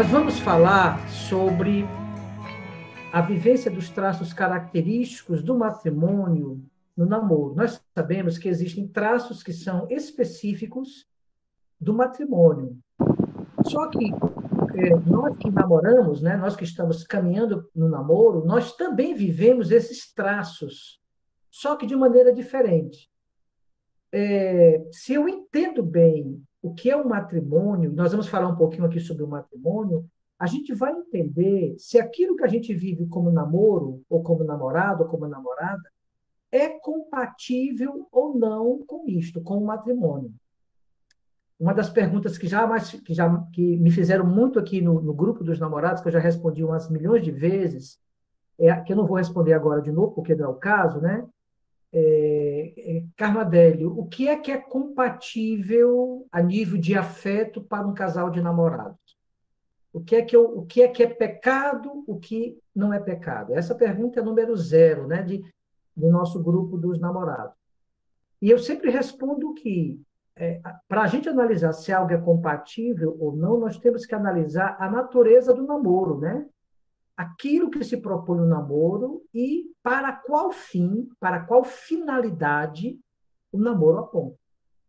Nós vamos falar sobre a vivência dos traços característicos do matrimônio no namoro. Nós sabemos que existem traços que são específicos do matrimônio. Só que é, nós que namoramos, né, nós que estamos caminhando no namoro, nós também vivemos esses traços, só que de maneira diferente. É, se eu entendo bem o que é o matrimônio, nós vamos falar um pouquinho aqui sobre o matrimônio, a gente vai entender se aquilo que a gente vive como namoro, ou como namorado, ou como namorada, é compatível ou não com isto, com o matrimônio. Uma das perguntas que já, mais, que já que me fizeram muito aqui no, no grupo dos namorados, que eu já respondi umas milhões de vezes, é, que eu não vou responder agora de novo, porque não é o caso, né? É, é, Carmadélio, o que é que é compatível a nível de afeto para um casal de namorados? O que é que, eu, o que, é, que é pecado, o que não é pecado? Essa pergunta é número zero, né, de, do nosso grupo dos namorados. E eu sempre respondo que, é, para a gente analisar se algo é compatível ou não, nós temos que analisar a natureza do namoro, né? Aquilo que se propõe no namoro e para qual fim, para qual finalidade o namoro aponta.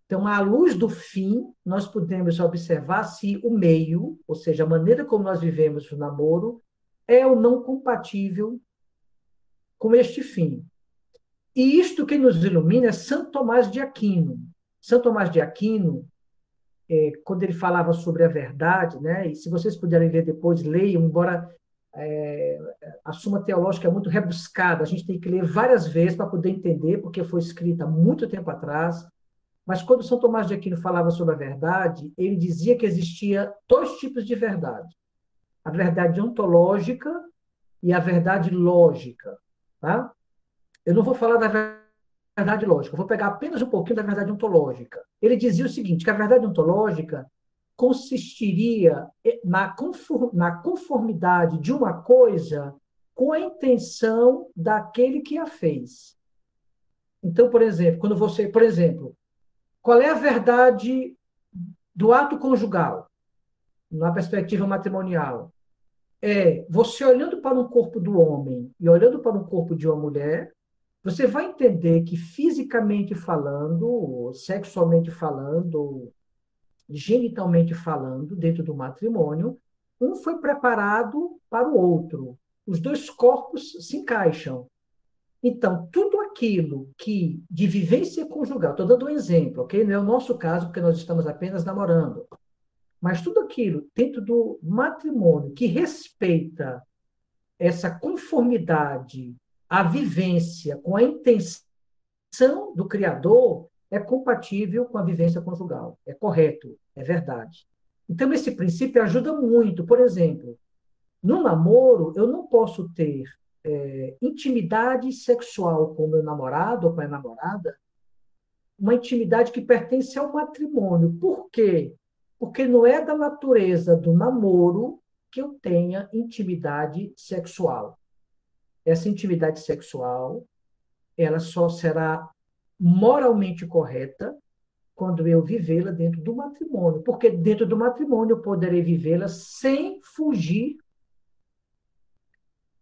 Então, à luz do fim, nós podemos observar se o meio, ou seja, a maneira como nós vivemos o namoro, é ou não compatível com este fim. E isto que nos ilumina é Santo Tomás de Aquino. Santo Tomás de Aquino, é, quando ele falava sobre a verdade, né, e se vocês puderem ler depois, leiam, embora é, a Suma Teológica é muito rebuscada, a gente tem que ler várias vezes para poder entender, porque foi escrita muito tempo atrás. Mas quando São Tomás de Aquino falava sobre a verdade, ele dizia que existia dois tipos de verdade: a verdade ontológica e a verdade lógica. Tá? Eu não vou falar da verdade lógica, vou pegar apenas um pouquinho da verdade ontológica. Ele dizia o seguinte: que a verdade ontológica consistiria na conformidade de uma coisa com a intenção daquele que a fez. Então, por exemplo, quando você, por exemplo, qual é a verdade do ato conjugal na perspectiva matrimonial? É você olhando para um corpo do homem e olhando para um corpo de uma mulher, você vai entender que fisicamente falando, sexualmente falando, genitalmente falando, dentro do matrimônio, um foi preparado para o outro. Os dois corpos se encaixam. Então, tudo aquilo que de vivência conjugal, estou dando um exemplo, ok? Não é o nosso caso, porque nós estamos apenas namorando. Mas tudo aquilo dentro do matrimônio que respeita essa conformidade, a vivência com a intenção do Criador, é compatível com a vivência conjugal. É correto, é verdade. Então, esse princípio ajuda muito. Por exemplo, no namoro, eu não posso ter é, intimidade sexual com meu namorado ou com a namorada, uma intimidade que pertence ao matrimônio. Por quê? Porque não é da natureza do namoro que eu tenha intimidade sexual. Essa intimidade sexual, ela só será moralmente correta quando eu vivê-la dentro do matrimônio, porque dentro do matrimônio eu poderei vivê-la sem fugir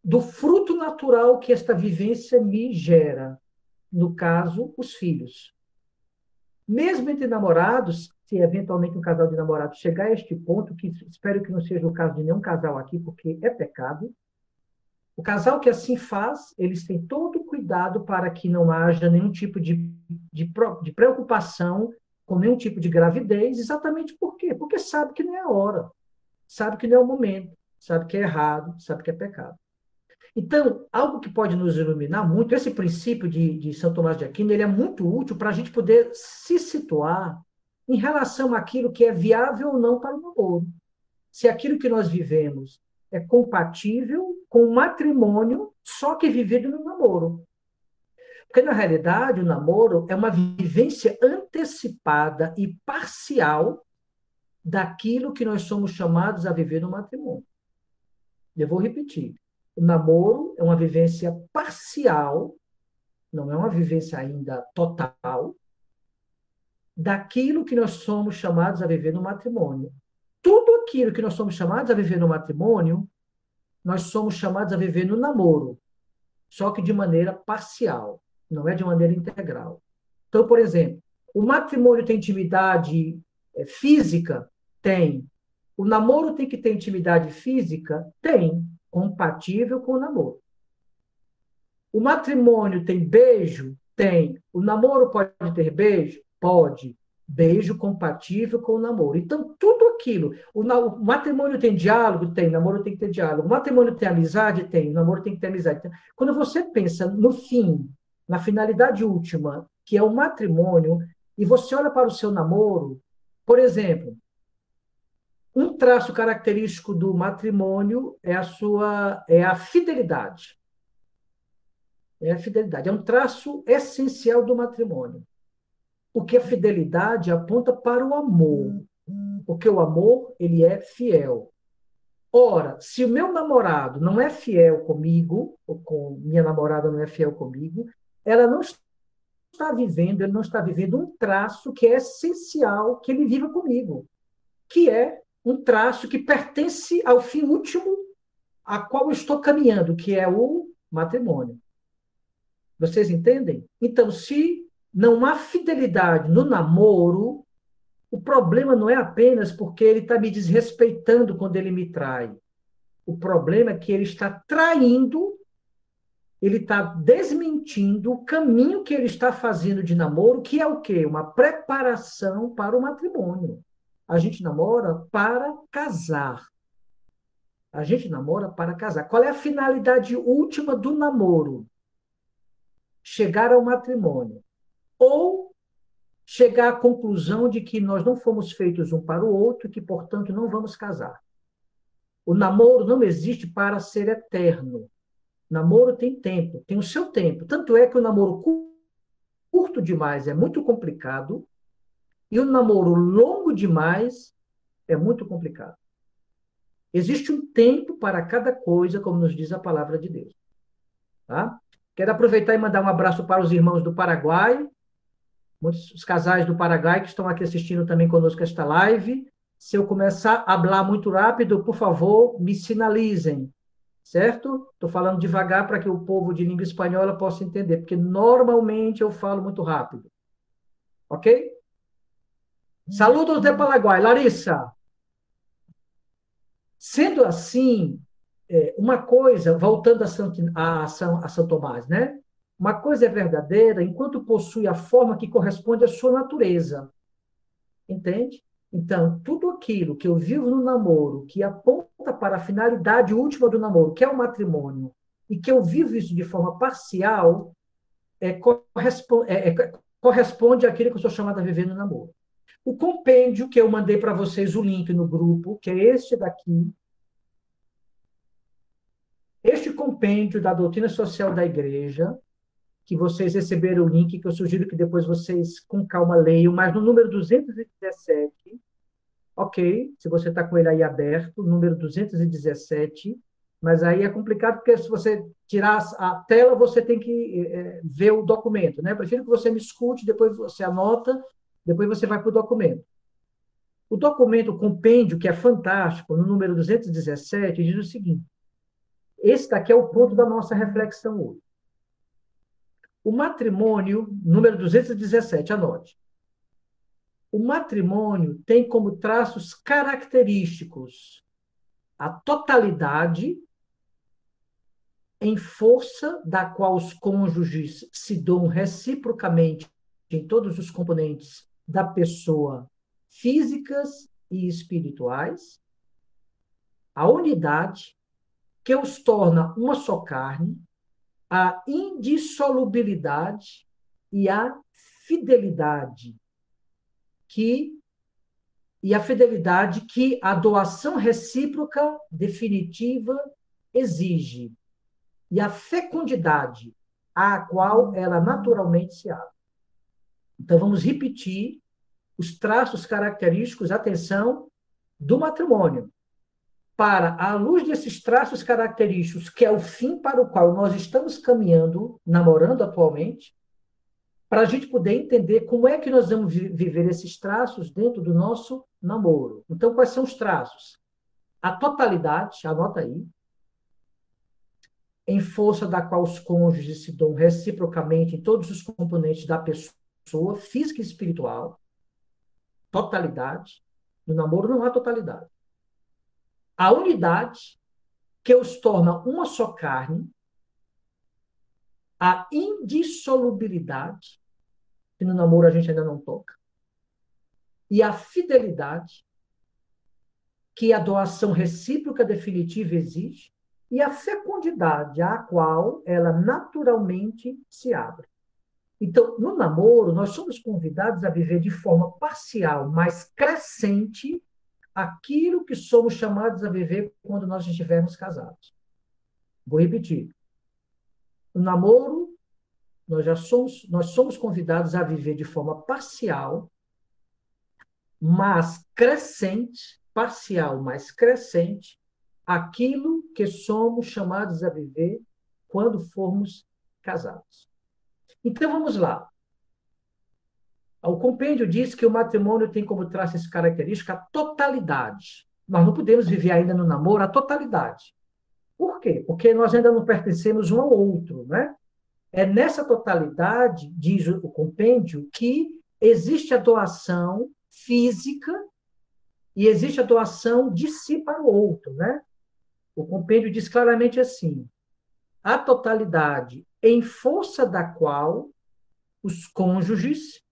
do fruto natural que esta vivência me gera, no caso, os filhos. Mesmo entre namorados, se eventualmente um casal de namorados chegar a este ponto, que espero que não seja o caso de nenhum casal aqui, porque é pecado, o casal que assim faz, eles têm todo o cuidado para que não haja nenhum tipo de, de, de preocupação com nenhum tipo de gravidez, exatamente por quê? Porque sabe que não é a hora, sabe que não é o momento, sabe que é errado, sabe que é pecado. Então, algo que pode nos iluminar muito, esse princípio de, de São Tomás de Aquino, ele é muito útil para a gente poder se situar em relação àquilo que é viável ou não para o namoro. Se aquilo que nós vivemos é compatível com o matrimônio, só que vivido no namoro. Porque, na realidade, o namoro é uma vivência antecipada e parcial daquilo que nós somos chamados a viver no matrimônio. Eu vou repetir. O namoro é uma vivência parcial, não é uma vivência ainda total, daquilo que nós somos chamados a viver no matrimônio. Tudo aquilo que nós somos chamados a viver no matrimônio, nós somos chamados a viver no namoro, só que de maneira parcial, não é de maneira integral. Então, por exemplo, o matrimônio tem intimidade é, física? Tem. O namoro tem que ter intimidade física? Tem. Compatível com o namoro. O matrimônio tem beijo? Tem. O namoro pode ter beijo? Pode. Beijo compatível com o namoro. Então, tudo aquilo. O, o, matrimônio tem diálogo? Tem. O namoro tem que ter diálogo. O matrimônio tem amizade? Tem. O namoro tem que ter amizade. Então, quando você pensa no fim, na finalidade última, que é o matrimônio, e você olha para o seu namoro, por exemplo, um traço característico do matrimônio é a sua é a fidelidade. É a fidelidade, é um traço essencial do matrimônio. Porque a fidelidade aponta para o amor. Porque o amor, ele é fiel. Ora, se o meu namorado não é fiel comigo, ou com minha namorada não é fiel comigo, ela não está vivendo, ele não está vivendo um traço que é essencial que ele viva comigo, que é um traço que pertence ao fim último a qual eu estou caminhando, que é o matrimônio. Vocês entendem? Então, se não há fidelidade no namoro, o problema não é apenas porque ele está me desrespeitando quando ele me trai. O problema é que ele está traindo, ele está desmentindo o caminho que ele está fazendo de namoro, que é o quê? Uma preparação para o matrimônio. A gente namora para casar. A gente namora para casar. Qual é a finalidade última do namoro? Chegar ao matrimônio. Ou chegar à conclusão de que nós não fomos feitos um para o outro e que, portanto, não vamos casar. O namoro não existe para ser eterno. Namoro tem tempo, tem o seu tempo. Tanto é que o namoro curto demais é muito complicado e o namoro longo demais é muito complicado. Existe um tempo para cada coisa, como nos diz a palavra de Deus. Tá? Quero aproveitar e mandar um abraço para os irmãos do Paraguai, muitos casais do Paraguai que estão aqui assistindo também conosco esta live. Se eu começar a falar muito rápido, por favor, me sinalizem, certo? Estou falando devagar para que o povo de língua espanhola possa entender, porque normalmente eu falo muito rápido. Ok? Saludos de Paraguai, Larissa. Sendo assim, é, uma coisa, voltando a São, a, São, a São Tomás, né? Uma coisa é verdadeira enquanto possui a forma que corresponde à sua natureza. Entende? Então, tudo aquilo que eu vivo no namoro, que aponta para a finalidade última do namoro, que é o matrimônio, e que eu vivo isso de forma parcial, é, corresponde, é, é, corresponde àquilo que eu sou chamado a viver no namoro. O compêndio que eu mandei para vocês o link no grupo, que é este daqui. Este compêndio da doutrina social da igreja, que vocês receberam o link, que eu sugiro que depois vocês com calma leiam, mas no número 217, ok, se você está com ele aí aberto, número 217, mas aí é complicado porque se você tirar a tela, você tem que é, ver o documento, né? Prefiro que você me escute, depois você anota depois você vai para o documento. O documento, o compêndio, que é fantástico, no número 217, diz o seguinte: esse daqui é o ponto da nossa reflexão hoje. O matrimônio, número 217, anote. O matrimônio tem como traços característicos a totalidade em força da qual os cônjuges se dão reciprocamente em todos os componentes da pessoa físicas e espirituais, a unidade que os torna uma só carne, a indissolubilidade e a fidelidade que e a fidelidade que a doação recíproca definitiva exige e a fecundidade à qual ela naturalmente se abre. Então, vamos repetir os traços característicos, atenção, do matrimônio. Para, à luz desses traços característicos, que é o fim para o qual nós estamos caminhando, namorando atualmente, para a gente poder entender como é que nós vamos viver esses traços dentro do nosso namoro. Então, quais são os traços? A totalidade, anota aí, em força da qual os cônjuges se dão reciprocamente em todos os componentes da pessoa, física e espiritual. Totalidade. No namoro não há totalidade. A unidade, que os torna uma só carne. A indissolubilidade, que no namoro a gente ainda não toca. E a fidelidade, que a doação recíproca definitiva exige e a fecundidade à qual ela naturalmente se abre. Então, no namoro, nós somos convidados a viver de forma parcial, mas crescente, aquilo que somos chamados a viver quando nós estivermos casados. Vou repetir. No namoro, nós já somos, nós somos convidados a viver de forma parcial, mas crescente, parcial, mas crescente, aquilo que somos chamados a viver quando formos casados. Então vamos lá. O compêndio diz que o matrimônio tem como traço essa característica a totalidade. Nós não podemos viver ainda no namoro a totalidade. Por quê? Porque nós ainda não pertencemos um ao outro, né? É nessa totalidade, diz o compêndio, que existe a doação física e existe a doação de si para o outro, né? O compêndio diz claramente assim: a totalidade em força da qual os cônjuges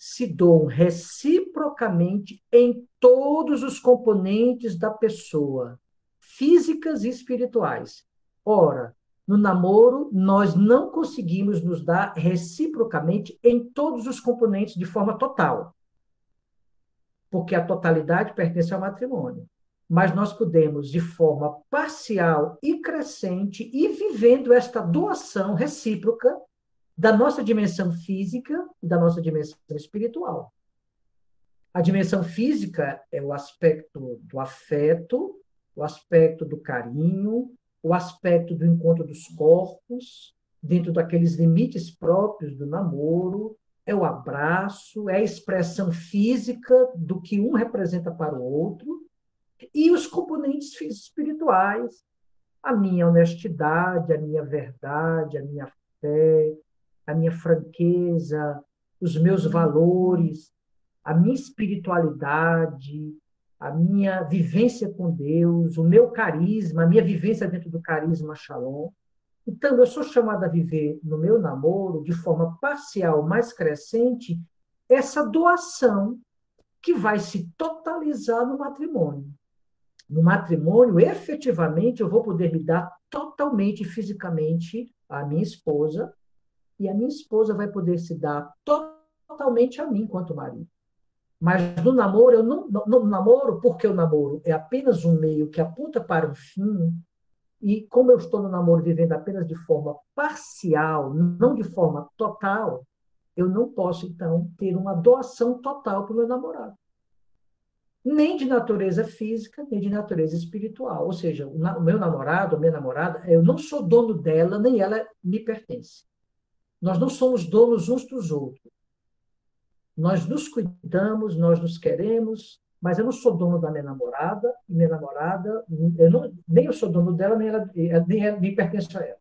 se doam reciprocamente em todos os componentes da pessoa, físicas e espirituais. Ora, no namoro, nós não conseguimos nos dar reciprocamente em todos os componentes de forma total, porque a totalidade pertence ao matrimônio mas nós podemos, de forma parcial e crescente, ir vivendo esta doação recíproca da nossa dimensão física e da nossa dimensão espiritual. A dimensão física é o aspecto do afeto, o aspecto do carinho, o aspecto do encontro dos corpos, dentro daqueles limites próprios do namoro, é o abraço, é a expressão física do que um representa para o outro, e os componentes espirituais, a minha honestidade, a minha verdade, a minha fé, a minha franqueza, os meus valores, a minha espiritualidade, a minha vivência com Deus, o meu carisma, a minha vivência dentro do carisma Shalom. Então, eu sou chamada a viver no meu namoro, de forma parcial, mais crescente, essa doação que vai se totalizar no matrimônio no matrimônio, efetivamente, eu vou poder me dar totalmente fisicamente à minha esposa, e a minha esposa vai poder se dar totalmente a mim enquanto marido. Mas no namoro, eu não, no, namoro, porque o namoro é apenas um meio que aponta para um fim, e como eu estou no namoro vivendo apenas de forma parcial, não de forma total, eu não posso, então, ter uma doação total para o meu namorado nem de natureza física, nem de natureza espiritual. Ou seja, o meu namorado, a minha namorada, eu não sou dono dela, nem ela me pertence. Nós não somos donos uns dos outros. Nós nos cuidamos, nós nos queremos, mas eu não sou dono da minha namorada, minha namorada, eu não, nem eu sou dono dela, nem ela, nem ela me pertence a ela.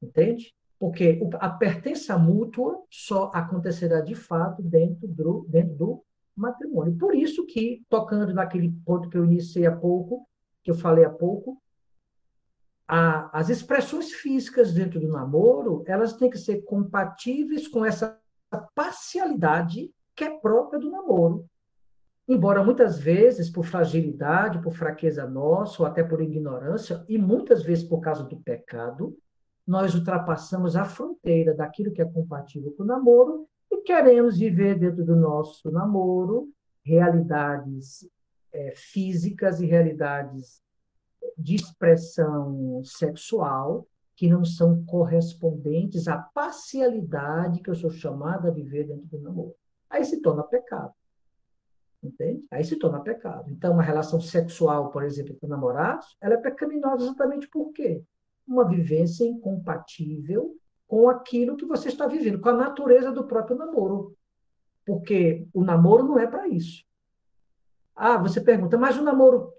Entende? Porque a pertença mútua só acontecerá de fato dentro do, dentro do matrimônio. Por isso que, tocando naquele ponto que eu iniciei há pouco, que eu falei há pouco, a, as expressões físicas dentro do namoro, elas têm que ser compatíveis com essa parcialidade que é própria do namoro. Embora muitas vezes por fragilidade, por fraqueza nossa, ou até por ignorância, e muitas vezes por causa do pecado, nós ultrapassamos a fronteira daquilo que é compatível com o namoro e queremos viver dentro do nosso namoro realidades é, físicas e realidades de expressão sexual que não são correspondentes à parcialidade que eu sou chamada a viver dentro do namoro. Aí se torna pecado. Entende? Aí se torna pecado. Então, uma relação sexual, por exemplo, com namorados, ela é pecaminosa exatamente por quê? Uma vivência incompatível com aquilo que você está vivendo, com a natureza do próprio namoro. Porque o namoro não é para isso. Ah, você pergunta, mas o namoro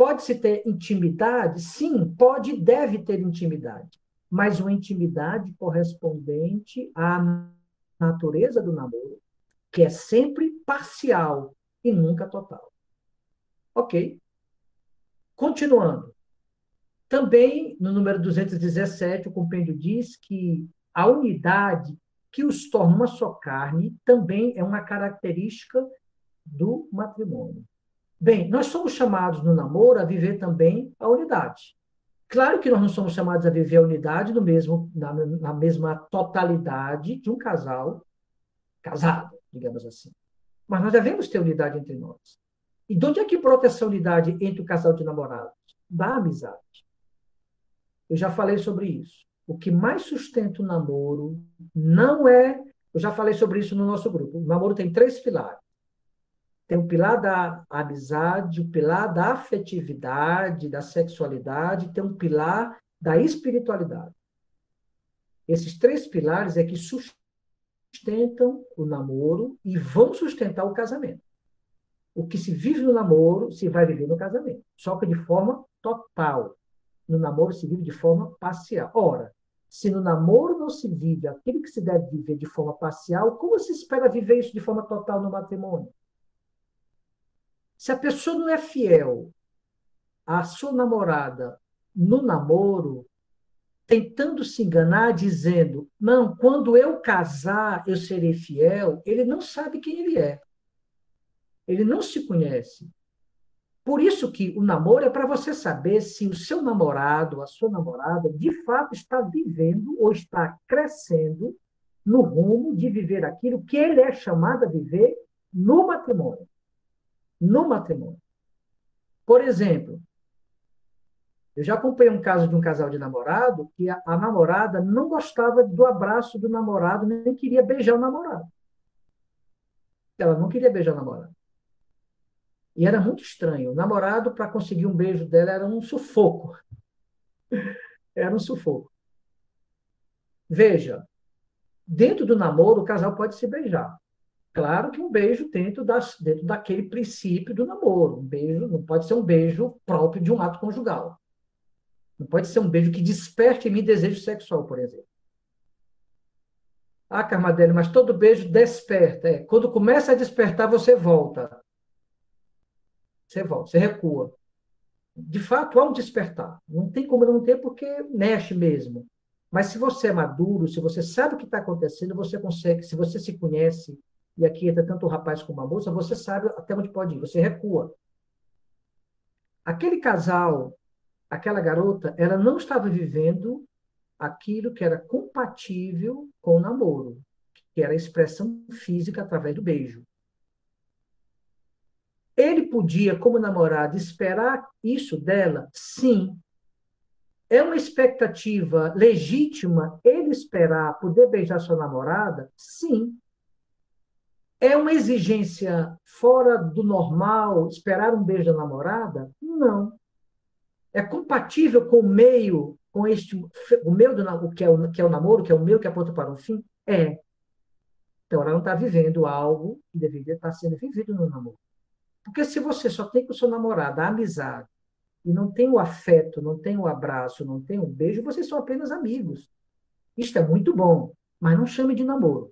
pode-se ter intimidade? Sim, pode e deve ter intimidade, mas uma intimidade correspondente à natureza do namoro, que é sempre parcial e nunca total. Ok. Continuando. Também, no número 217, o compêndio diz que a unidade que os torna uma só carne também é uma característica do matrimônio. Bem, nós somos chamados no namoro a viver também a unidade. Claro que nós não somos chamados a viver a unidade no mesmo, na, na mesma totalidade de um casal casado, digamos assim. Mas nós devemos ter unidade entre nós. E de onde é que brota essa unidade entre o casal de namorados? Da amizade. Eu já falei sobre isso. O que mais sustenta o namoro não é. Eu já falei sobre isso no nosso grupo. O namoro tem três pilares. Tem o pilar da amizade, o pilar da afetividade, da sexualidade, tem um pilar da espiritualidade. Esses três pilares é que sustentam o namoro e vão sustentar o casamento. O que se vive no namoro se vai viver no casamento, só que de forma total no namoro se vive de forma parcial. Ora, se no namoro não se vive aquilo que se deve viver de forma parcial, como se espera viver isso de forma total no matrimônio? Se a pessoa não é fiel à sua namorada no namoro, tentando se enganar, dizendo: Não, quando eu casar, eu serei fiel, ele não sabe quem ele é. Ele não se conhece. Por isso que o namoro é para você saber se o seu namorado, a sua namorada, de fato está vivendo ou está crescendo no rumo de viver aquilo que ele é chamado a viver no matrimônio. No matrimônio. Por exemplo, eu já acompanhei um caso de um casal de namorado que a, a namorada não gostava do abraço do namorado, nem queria beijar o namorado. Ela não queria beijar o namorado. E era muito estranho. O namorado, para conseguir um beijo dela, era um sufoco. Era um sufoco. Veja, dentro do namoro, o casal pode se beijar. Claro que um beijo dentro, das, dentro daquele princípio do namoro. Um beijo não pode ser um beijo próprio de um ato conjugal. Não pode ser um beijo que desperte em mim desejo sexual, por exemplo. Ah, Carmadelli, mas todo beijo desperta. É, quando começa a despertar, você volta. Você volta, você recua. De fato, há um despertar. Não tem como não ter, porque mexe mesmo. Mas se você é maduro, se você sabe o que está acontecendo, você consegue, se você se conhece, e aqui entra tanto o rapaz como a moça, você sabe até onde pode ir, você recua. Aquele casal, aquela garota, ela não estava vivendo aquilo que era compatível com o namoro, que era a expressão física através do beijo. Ele podia, como namorado, esperar isso dela? Sim. É uma expectativa legítima ele esperar poder beijar sua namorada? Sim. É uma exigência fora do normal esperar um beijo da namorada? Não. É compatível com o meio, com este, o meio do que é o, que é o namoro, que é o meio que aponta para um fim? É. Então ela não está vivendo algo que deveria estar sendo vivido no namoro. Porque se você só tem com o seu namorado a amizade, e não tem o afeto, não tem o abraço, não tem o beijo, vocês são apenas amigos. Isto é muito bom, mas não chame de namoro.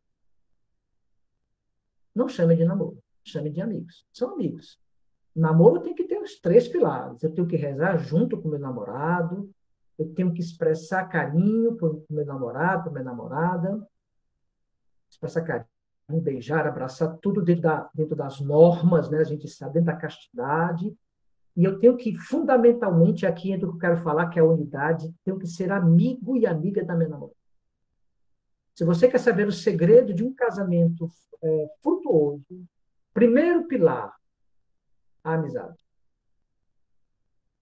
Não chame de namoro, chame de amigos. São amigos. Namoro tem que ter os três pilares. Eu tenho que rezar junto com meu namorado, eu tenho que expressar carinho o meu namorado, para minha namorada, expressar carinho beijar, abraçar, tudo dentro, da, dentro das normas, né? a gente sabe, dentro da castidade. E eu tenho que, fundamentalmente, aqui entra o que eu quero falar, que é a unidade, tenho que ser amigo e amiga da minha namorada. Se você quer saber o segredo de um casamento é, frutuoso, primeiro pilar, a amizade.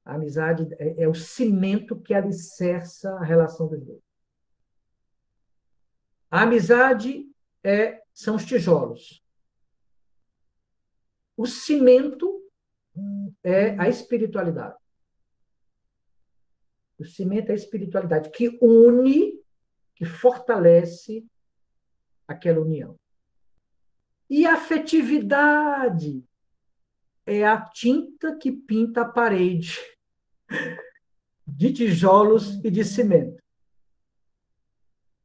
A amizade é, é o cimento que alicerça a relação dos dois. A amizade é são os tijolos. O cimento é a espiritualidade. O cimento é a espiritualidade que une, que fortalece aquela união. E a afetividade é a tinta que pinta a parede de tijolos e de cimento.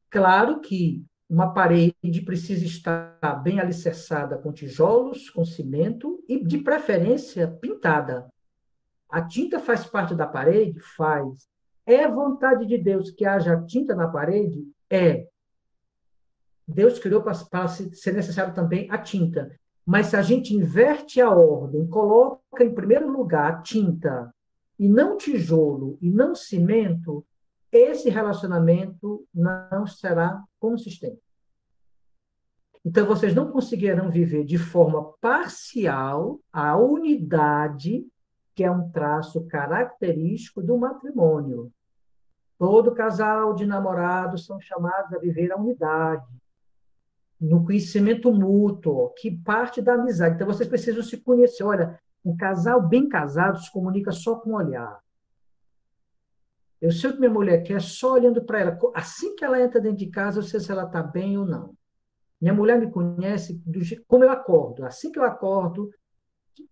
Claro que uma parede precisa estar bem alicerçada com tijolos, com cimento e, de preferência, pintada. A tinta faz parte da parede? Faz. É vontade de Deus que haja tinta na parede? É. Deus criou para ser necessário também a tinta. Mas se a gente inverte a ordem, coloca em primeiro lugar a tinta, e não tijolo, e não cimento, esse relacionamento não será consistente. Então, vocês não conseguirão viver de forma parcial a unidade, que é um traço característico do matrimônio. Todo casal de namorados são chamados a viver a unidade, no conhecimento mútuo, que parte da amizade. Então, vocês precisam se conhecer. Olha, um casal bem casado se comunica só com o olhar. Eu sei o que minha mulher quer só olhando para ela. Assim que ela entra dentro de casa, eu sei se ela está bem ou não. Minha mulher me conhece do, como eu acordo. Assim que eu acordo,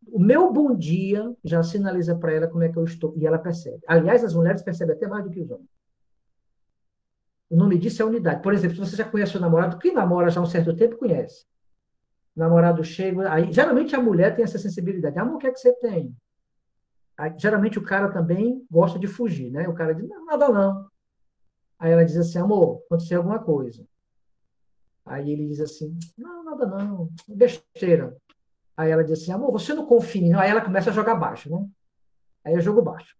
o meu bom dia já sinaliza para ela como é que eu estou. E ela percebe. Aliás, as mulheres percebem até mais do que os homens. O nome disso é unidade. Por exemplo, se você já conhece o namorado, quem namora já há um certo tempo conhece. O namorado chega, aí geralmente a mulher tem essa sensibilidade. Amor, o que é que você tem? Aí, geralmente o cara também gosta de fugir, né? O cara diz, não, nada não. Aí ela diz assim, amor, aconteceu alguma coisa. Aí ele diz assim, não, nada não, besteira. Aí ela diz assim, amor, você não confia em mim? Aí ela começa a jogar baixo, né? Aí eu jogo baixo.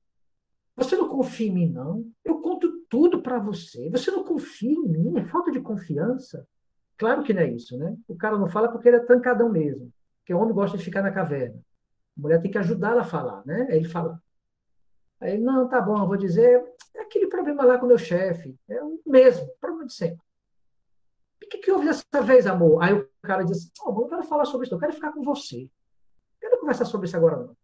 Você não confia em mim, não? Eu conto tudo para você. Você não confia em mim? É falta de confiança? Claro que não é isso, né? O cara não fala porque ele é trancadão mesmo. Porque o homem gosta de ficar na caverna. A mulher tem que ajudar a falar, né? Aí ele fala. Aí não, tá bom, eu vou dizer, é aquele problema lá com o meu chefe. É o mesmo, problema de sempre. Que, que houve dessa vez, amor? Aí o cara diz assim, oh, eu quero falar sobre isso, eu quero ficar com você. Não quero conversar sobre isso agora, não.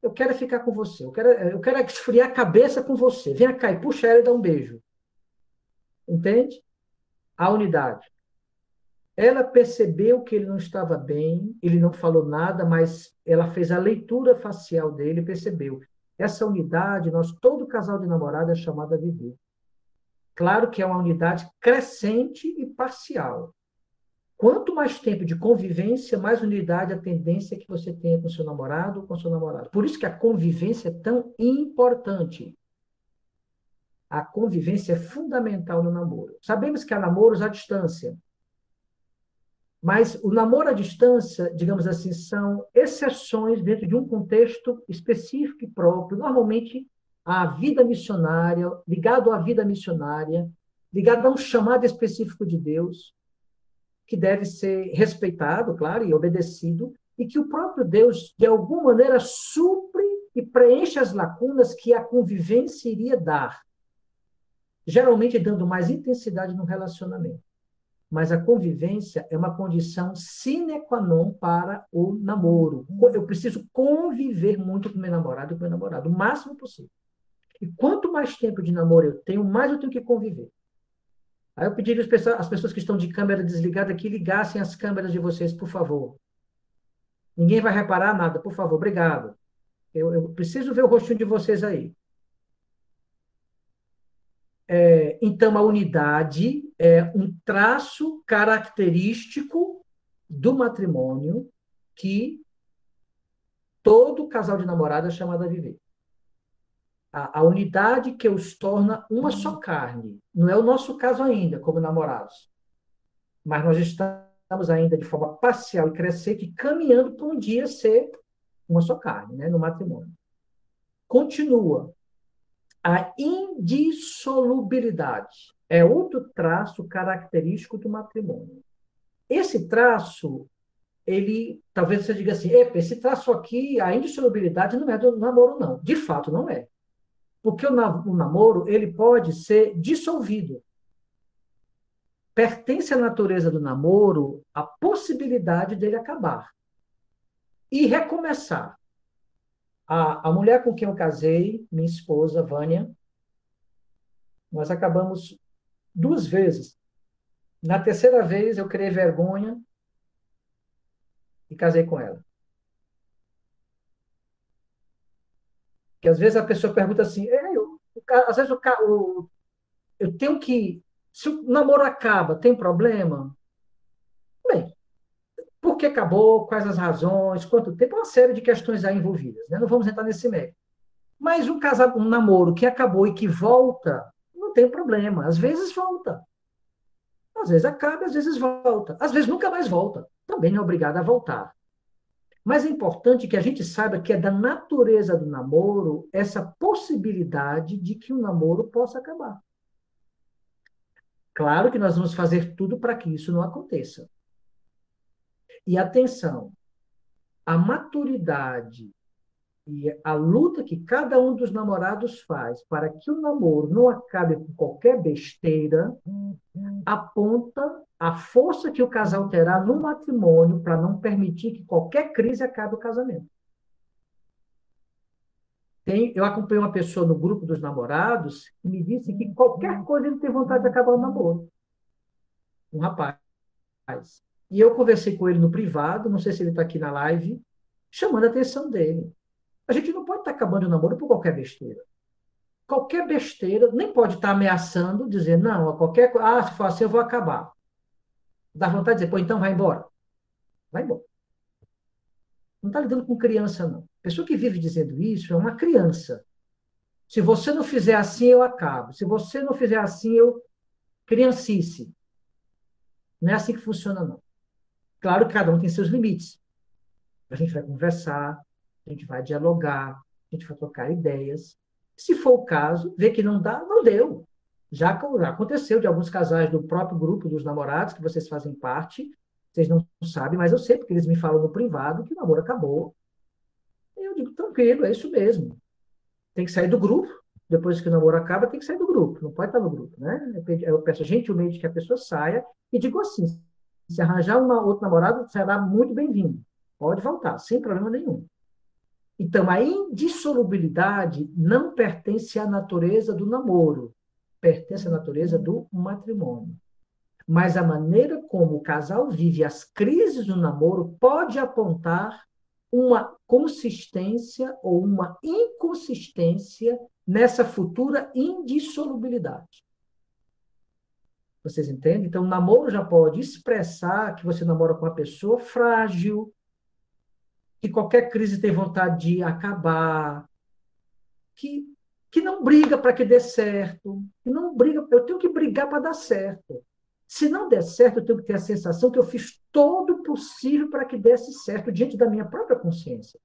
Eu quero ficar com você. Eu quero, eu quero esfriar a cabeça com você. Venha cá e puxa ela e dá um beijo. Entende? A unidade. Ela percebeu que ele não estava bem, ele não falou nada, mas ela fez a leitura facial dele e percebeu. Essa unidade, nós, todo casal de namorado é chamado a viver. Claro que é uma unidade crescente e parcial. Quanto mais tempo de convivência, mais unidade a tendência que você tenha com seu namorado ou com seu namorado. Por isso que a convivência é tão importante. A convivência é fundamental no namoro. Sabemos que há namoros à distância. Mas o namoro à distância, digamos assim, são exceções dentro de um contexto específico e próprio, normalmente a vida missionária, ligado à vida missionária, ligado a um chamado específico de Deus, que deve ser respeitado, claro, e obedecido, e que o próprio Deus, de alguma maneira, supre e preenche as lacunas que a convivência iria dar, geralmente dando mais intensidade no relacionamento mas a convivência é uma condição sine qua non para o namoro. Eu preciso conviver muito com meu namorado e com meu namorado, o máximo possível. E quanto mais tempo de namoro eu tenho, mais eu tenho que conviver. Aí eu pediria às pessoas que estão de câmera desligada que ligassem as câmeras de vocês, por favor. Ninguém vai reparar nada, por favor, obrigado. Eu, eu preciso ver o rostinho de vocês aí. É, então, a unidade é um traço característico do matrimônio que todo casal de namorada é chamado a viver. A, a, unidade que os torna uma só carne. Não é o nosso caso ainda, como namorados. Mas nós estamos ainda de forma parcial e crescente, caminhando para um dia ser uma só carne, né, no matrimônio. Continua a indissolubilidade é outro traço característico do matrimônio. Esse traço, ele, talvez você diga assim, esse traço aqui, a indissolubilidade não é do namoro, não. De fato, não é. Porque o, namoro, ele pode ser dissolvido. Pertence à natureza do namoro a possibilidade dele acabar. E recomeçar. A, a mulher com quem eu casei, minha esposa, Vânia, nós acabamos duas vezes. Na terceira vez, eu criei vergonha e casei com ela. Que às vezes a pessoa pergunta assim, eu, às vezes o, o, eu tenho que. Se o namoro acaba, tem problema? Bem, por que acabou? Quais as razões? Quanto tempo? Uma série de questões aí envolvidas. Né? Não vamos entrar nesse mérito. Mas um casal, um namoro que acabou e que volta, não tem problema. Às vezes volta. Às vezes acaba, às vezes volta. Às vezes nunca mais volta. Também não é obrigado a voltar. Mas é importante que a gente saiba que é da natureza do namoro essa possibilidade de que o namoro possa acabar. Claro que nós vamos fazer tudo para que isso não aconteça. E atenção, a maturidade e a luta que cada um dos namorados faz para que o namoro não acabe com qualquer besteira aponta a força que o casal terá no matrimônio para não permitir que qualquer crise acabe o casamento. Tem, eu acompanhei uma pessoa no grupo dos namorados que me disse que qualquer coisa ele tem vontade de acabar o namoro. Um rapaz. E eu conversei com ele no privado, não sei se ele está aqui na live, chamando a atenção dele. A gente não pode estar acabando o namoro por qualquer besteira. Qualquer besteira, nem pode estar ameaçando, dizer, não, qualquer coisa, ah, se for assim eu vou acabar. Dá vontade de dizer, pô, então vai embora. Vai embora. Não está lidando com criança, não. A pessoa que vive dizendo isso é uma criança. Se você não fizer assim, eu acabo. Se você não fizer assim, eu. Criancice. Não é assim que funciona, não. Claro que cada um tem seus limites. A gente vai conversar, a gente vai dialogar, a gente vai trocar ideias. Se for o caso, ver que não dá, não deu. Já, aconteceu de alguns casais do próprio grupo dos namorados, que vocês fazem parte, vocês não sabem, mas eu sei, porque eles me falam no privado que o namoro acabou. Eu digo, tranquilo, é isso mesmo. Tem que sair do grupo. Depois que o namoro acaba, tem que sair do grupo. Não pode estar no grupo, né? Eu peço gentilmente que a pessoa saia e digo assim, se arranjar um outro namorado, será muito bem-vindo. Pode voltar, sem problema nenhum. Então, a indissolubilidade não pertence à natureza do namoro, pertence à natureza do matrimônio. Mas a maneira como o casal vive as crises do namoro pode apontar uma consistência ou uma inconsistência nessa futura indissolubilidade. Vocês entendem? Então, o namoro já pode expressar que você namora com uma pessoa frágil, que qualquer crise tem vontade de acabar, que, que não briga para que dê certo, que não briga, eu tenho que brigar para dar certo. Se não der certo, eu tenho que ter a sensação que eu fiz todo o possível para que desse certo diante da minha própria consciência.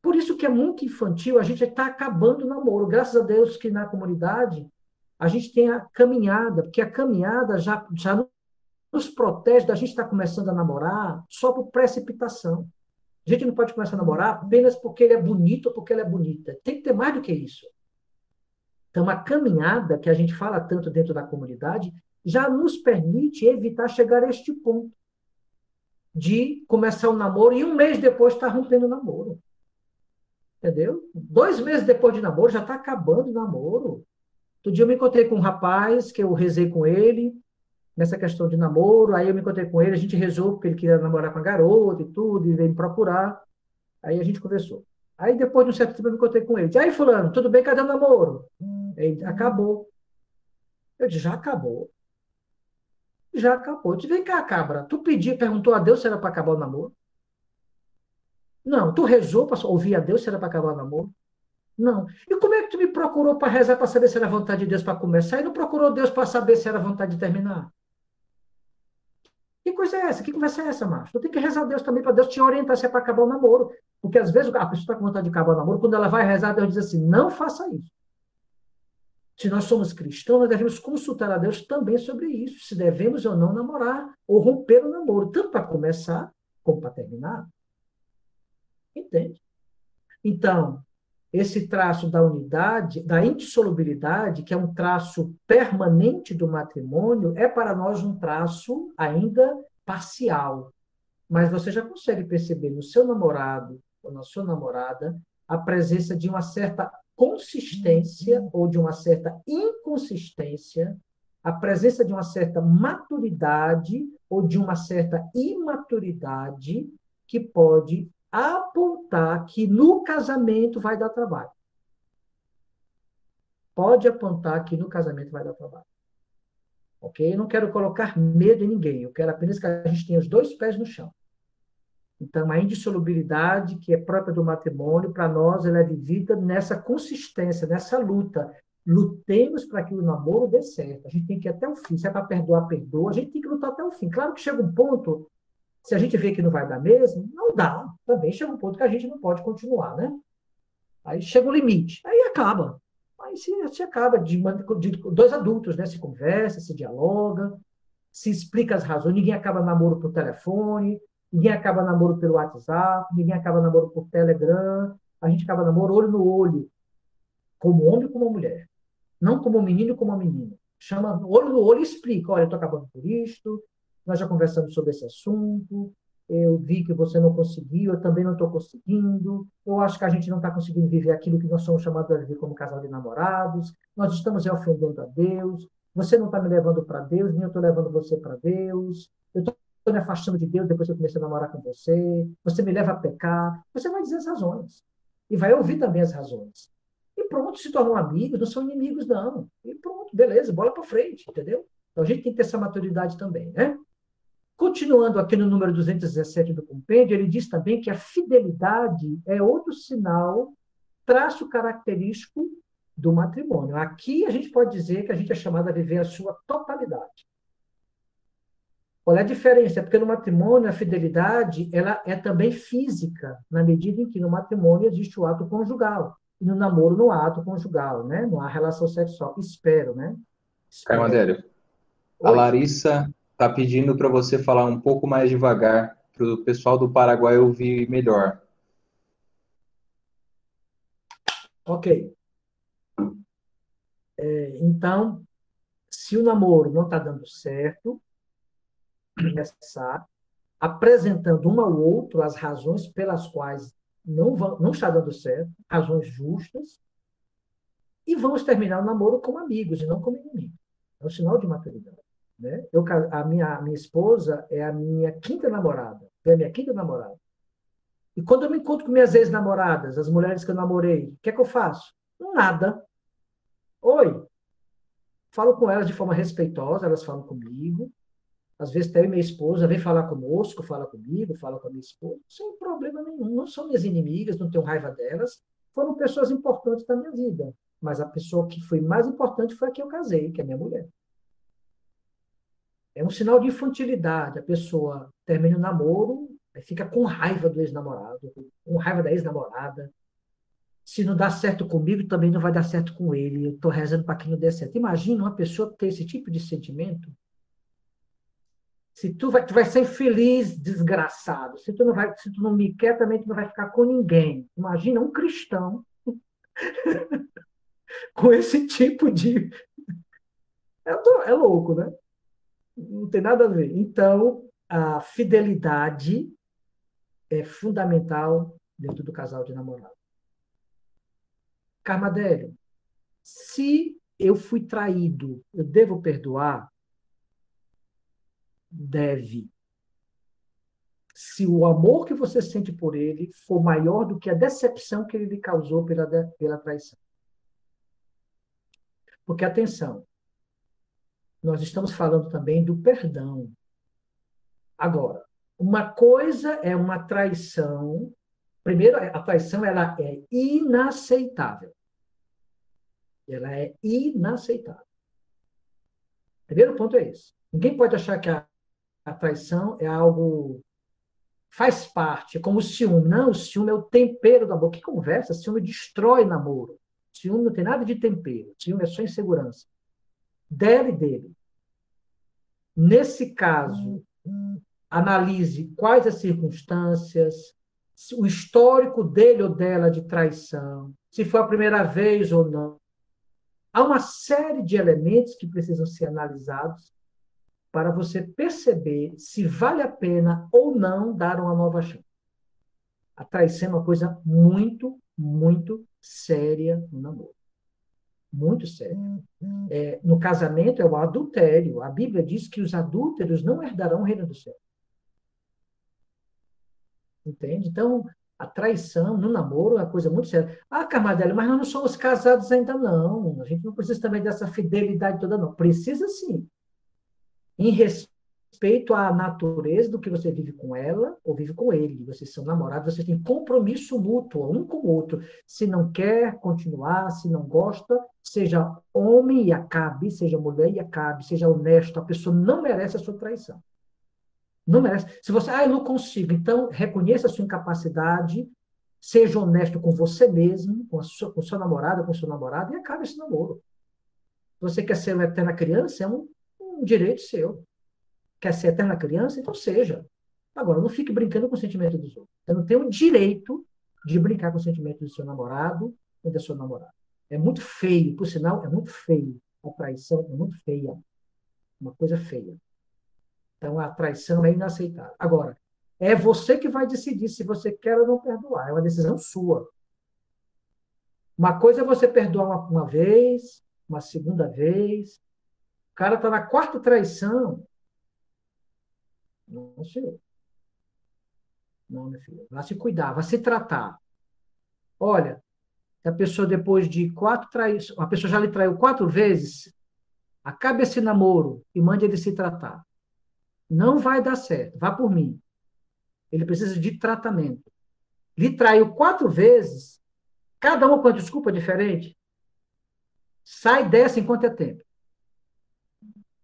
Por isso que é muito infantil, a gente está acabando o namoro. Graças a Deus que na comunidade a gente tem a caminhada, porque a caminhada já, já nos protege da gente estar começando a namorar só por precipitação. A gente não pode começar a namorar apenas porque ele é bonito ou porque ela é bonita. Tem que ter mais do que isso. Então, a caminhada que a gente fala tanto dentro da comunidade já nos permite evitar chegar a este ponto de começar o um namoro e um mês depois estar rompendo o namoro. Entendeu? Dois meses depois de namoro já está acabando o namoro. Outro dia eu me encontrei com um rapaz que eu rezei com ele nessa questão de namoro, aí eu me encontrei com ele, a gente rezou porque ele queria namorar com a garota e tudo, e veio me procurar. Aí a gente conversou. Aí depois de um certo tempo eu me encontrei com ele. Aí, fulano, tudo bem? Cadê o namoro? Ele, acabou. Eu disse, já acabou. Já acabou. Eu disse, vem cá, cabra. Tu pediu, perguntou a Deus se era para acabar o namoro? Não. Tu rezou para ouvir a Deus se era para acabar o namoro? Não. E como é que tu me procurou para rezar para saber se era vontade de Deus para começar e não procurou Deus para saber se era vontade de terminar? Que coisa é essa? Que conversa é essa, macho? Tu tem que rezar a Deus também para Deus te orientar se é para acabar o namoro. Porque às vezes a pessoa está com vontade de acabar o namoro, quando ela vai rezar, Deus diz assim: não faça isso. Se nós somos cristãos, nós devemos consultar a Deus também sobre isso, se devemos ou não namorar ou romper o namoro, tanto para começar como para terminar. Entende? Então, esse traço da unidade, da indissolubilidade, que é um traço permanente do matrimônio, é para nós um traço ainda parcial. Mas você já consegue perceber no seu namorado ou na sua namorada a presença de uma certa consistência ou de uma certa inconsistência, a presença de uma certa maturidade ou de uma certa imaturidade que pode apontar que no casamento vai dar trabalho. Pode apontar que no casamento vai dar trabalho. Ok? Eu não quero colocar medo em ninguém. Eu quero apenas que a gente tenha os dois pés no chão. Então, a indissolubilidade que é própria do matrimônio, para nós, ela é vivida nessa consistência, nessa luta. Lutemos para que o namoro dê certo. A gente tem que ir até o fim. Se é para perdoar, perdoa. A gente tem que lutar até o fim. Claro que chega um ponto, se a gente vê que não vai dar mesmo, não dá. Também chega um ponto que a gente não pode continuar, né? Aí chega o limite. Aí acaba. Aí se, se acaba de, de dois adultos, né? Se conversa, se dialoga, se explica as razões. Ninguém acaba namoro por telefone, Ninguém acaba namoro pelo WhatsApp, ninguém acaba namoro por Telegram. A gente acaba namoro olho no olho, como homem e como mulher. Não como menino e como menina. Chama olho no olho e explica: olha, eu estou acabando por isto, nós já conversamos sobre esse assunto, eu vi que você não conseguiu, eu também não estou conseguindo, eu acho que a gente não está conseguindo viver aquilo que nós somos chamados a viver como casal de namorados, nós estamos ofendendo a Deus, você não está me levando para Deus, nem eu estou levando você para Deus, eu estou me afastando de Deus depois que eu comecei a namorar com você, você me leva a pecar. Você vai dizer as razões. E vai ouvir também as razões. E pronto, se tornam amigos, não são inimigos, não. E pronto, beleza, bola para frente, entendeu? Então a gente tem que ter essa maturidade também, né? Continuando aqui no número 217 do compêndio, ele diz também que a fidelidade é outro sinal, traço característico do matrimônio. Aqui a gente pode dizer que a gente é chamado a viver a sua totalidade. Qual é a diferença? É porque no matrimônio a fidelidade ela é também física, na medida em que no matrimônio existe o ato conjugal. E no namoro não há ato conjugal, né? Não há relação sexual. Espero, né? Espero. Caio a Larissa está pedindo para você falar um pouco mais devagar, para o pessoal do Paraguai ouvir melhor. Ok. É, então, se o namoro não está dando certo, começar apresentando um ao outro as razões pelas quais não, vão, não está dando certo, razões justas, e vamos terminar o namoro como amigos e não como inimigos. É um sinal de maturidade. Né? Eu, a, minha, a minha esposa é a minha quinta namorada, é a minha quinta namorada. E quando eu me encontro com minhas ex-namoradas, as mulheres que eu namorei, o que é que eu faço? Nada. Oi. Falo com elas de forma respeitosa, elas falam comigo. Às vezes até minha esposa vem falar conosco, fala comigo, fala com a minha esposa, sem problema nenhum. Não são minhas inimigas, não tenho raiva delas. Foram pessoas importantes da minha vida. Mas a pessoa que foi mais importante foi a que eu casei, que é a minha mulher. É um sinal de infantilidade. A pessoa termina o namoro, fica com raiva do ex-namorado, com raiva da ex-namorada. Se não dá certo comigo, também não vai dar certo com ele. Eu estou rezando para que não dê certo. Imagina uma pessoa ter esse tipo de sentimento se tu vai, tu vai ser feliz, desgraçado. Se tu não vai, se tu não me quer, também tu não vai ficar com ninguém. Imagina um cristão com esse tipo de é, é louco, né? Não tem nada a ver. Então, a fidelidade é fundamental dentro do casal de namorado. Carmadélio, se eu fui traído, eu devo perdoar? deve. Se o amor que você sente por ele for maior do que a decepção que ele lhe causou pela, pela traição. Porque, atenção, nós estamos falando também do perdão. Agora, uma coisa é uma traição. Primeiro, a traição ela é inaceitável. Ela é inaceitável. Primeiro ponto é esse. Ninguém pode achar que a a traição é algo faz parte, é como o ciúme. Não, o ciúme é o tempero do amor. Que conversa? O ciúme destrói namoro. O ciúme não tem nada de tempero. O ciúme é só insegurança. Dela e dele. Nesse caso, analise quais as circunstâncias, o histórico dele ou dela de traição, se foi a primeira vez ou não. Há uma série de elementos que precisam ser analisados para você perceber se vale a pena ou não dar uma nova chance. A traição é uma coisa muito, muito séria no namoro. Muito séria. É, no casamento é o adultério. A Bíblia diz que os adúlteros não herdarão o reino do céu. Entende? Então, A traição no namoro é uma coisa muito séria. Ah, Carmadela, mas nós não somos casados ainda, não. A gente não precisa também dessa fidelidade toda, não. Precisa sim. Em respeito à natureza do que você vive com ela ou vive com ele. Vocês são namorados, vocês têm compromisso mútuo, um com o outro. Se não quer continuar, se não gosta, seja homem e acabe, seja mulher e acabe, seja honesto, a pessoa não merece a sua traição. Não merece. Se você, ah, eu não consigo, então reconheça a sua incapacidade, seja honesto com você mesmo, com a sua, com sua namorada, com seu namorado, e acabe esse namoro. Se você quer ser uma eterna criança, é um, um direito seu. Quer ser eterna criança? Então seja. Agora, não fique brincando com o sentimento dos outros. Você não tem o direito de brincar com o sentimento do seu namorado ou da sua namorada. É muito feio, por sinal, é muito feio. A traição é muito feia. Uma coisa feia. Então, a traição é inaceitável. Agora, é você que vai decidir se você quer ou não perdoar. É uma decisão sua. Uma coisa é você perdoar uma, uma vez, uma segunda vez. O cara está na quarta traição. Não, senhor. Não, meu filho. Vai se cuidar, vai se tratar. Olha, a pessoa depois de quatro traições, a pessoa já lhe traiu quatro vezes, acabe esse namoro e mande ele se tratar. Não vai dar certo. Vá por mim. Ele precisa de tratamento. Lhe traiu quatro vezes, cada uma com a desculpa diferente. Sai dessa enquanto é tempo.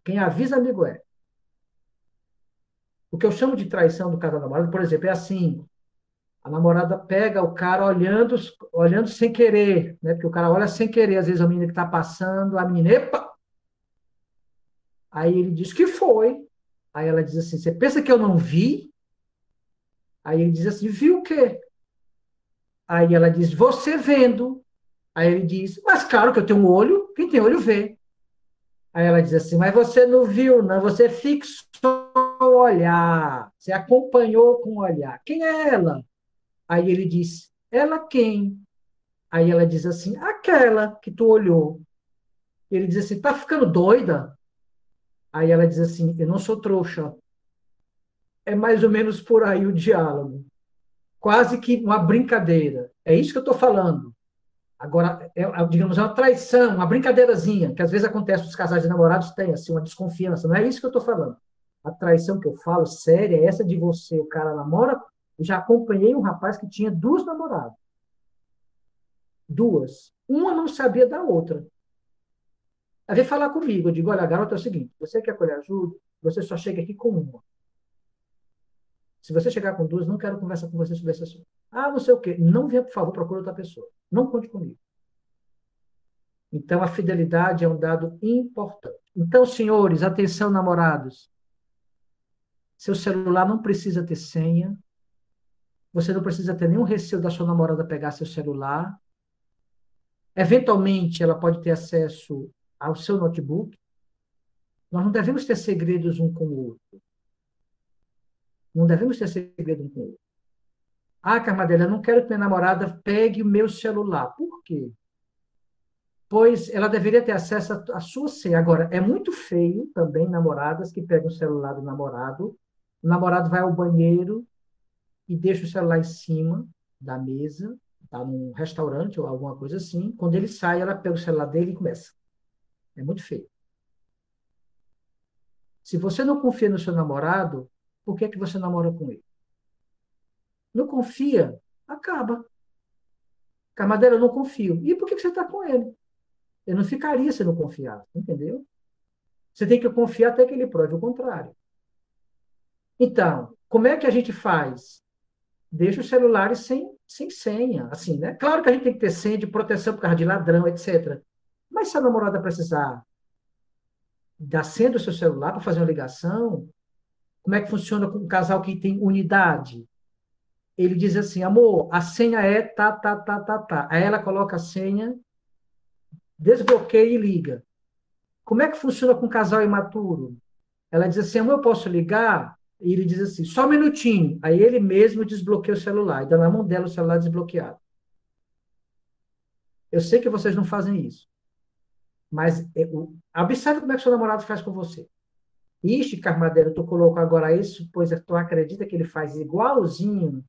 Quem avisa, amigo é. O que eu chamo de traição do casal namorado, por exemplo, é assim: a namorada pega o cara olhando, olhando sem querer, né? Porque o cara olha sem querer, às vezes a menina que está passando, a menina, epa! Aí ele diz que foi. Aí ela diz assim: Você pensa que eu não vi? Aí ele diz assim: Viu o quê? Aí ela diz: Você vendo. Aí ele diz: Mas claro que eu tenho um olho, quem tem olho vê. Aí ela diz assim: Mas você não viu, não, você fixou o olhar, você acompanhou com o olhar. Quem é ela? Aí ele diz: Ela quem? Aí ela diz assim: Aquela que tu olhou. Ele diz assim: Tá ficando doida? Aí ela diz assim: Eu não sou trouxa. É mais ou menos por aí o diálogo. Quase que uma brincadeira. É isso que eu estou falando. Agora, é, é, digamos, é uma traição, uma brincadeirazinha, que às vezes acontece nos casais de namorados, tem assim, uma desconfiança. Não é isso que eu estou falando. A traição que eu falo, séria, é essa de você. O cara namora. Eu já acompanhei um rapaz que tinha duas namoradas. Duas. Uma não sabia da outra. Aí vem falar comigo. Eu digo: olha, garota, é o seguinte: você quer colher ajuda? Você só chega aqui com uma. Se você chegar com duas, não quero conversar com você sobre esse assunto. Ah, não sei o quê. Não venha, por favor, procure outra pessoa. Não conte comigo. Então, a fidelidade é um dado importante. Então, senhores, atenção, namorados. Seu celular não precisa ter senha. Você não precisa ter nenhum receio da sua namorada pegar seu celular. Eventualmente, ela pode ter acesso ao seu notebook, nós não devemos ter segredos um com o outro. Não devemos ter segredo um com o outro. Ah, Carmadela, eu não quero que minha namorada pegue o meu celular. Por quê? Pois ela deveria ter acesso à sua senha. Agora, é muito feio também namoradas que pegam o celular do namorado, o namorado vai ao banheiro e deixa o celular em cima da mesa, está num restaurante ou alguma coisa assim. Quando ele sai, ela pega o celular dele e começa. É muito feio. Se você não confia no seu namorado, por que, é que você namora com ele? Não confia, acaba. Camadeira, eu não confio. E por que, você está com ele? Eu não ficaria se não confiar, entendeu? Você tem que confiar até que ele prove o contrário. Então, como é que a gente faz? Deixa os celulares sem, sem senha, assim, né? Claro que a gente tem que ter senha de proteção por causa de ladrão, etc. Mas se a namorada precisar da senha do seu celular para fazer uma ligação, como é que funciona com um casal que tem unidade? Ele diz assim, amor, a senha é tá, tá, tá, tá, tá. Aí ela coloca a senha, desbloqueia e liga. Como é que funciona com um casal imaturo? Ela diz assim, amor, eu posso ligar? E ele diz assim, só um minutinho. Aí ele mesmo desbloqueia o celular, e dá na mão dela o celular desbloqueado. Eu sei que vocês não fazem isso. Mas é, o, observe como é que seu namorado faz com você. Ixi, Carmadeira, tu colocou agora isso, pois tu acredita que ele faz igualzinho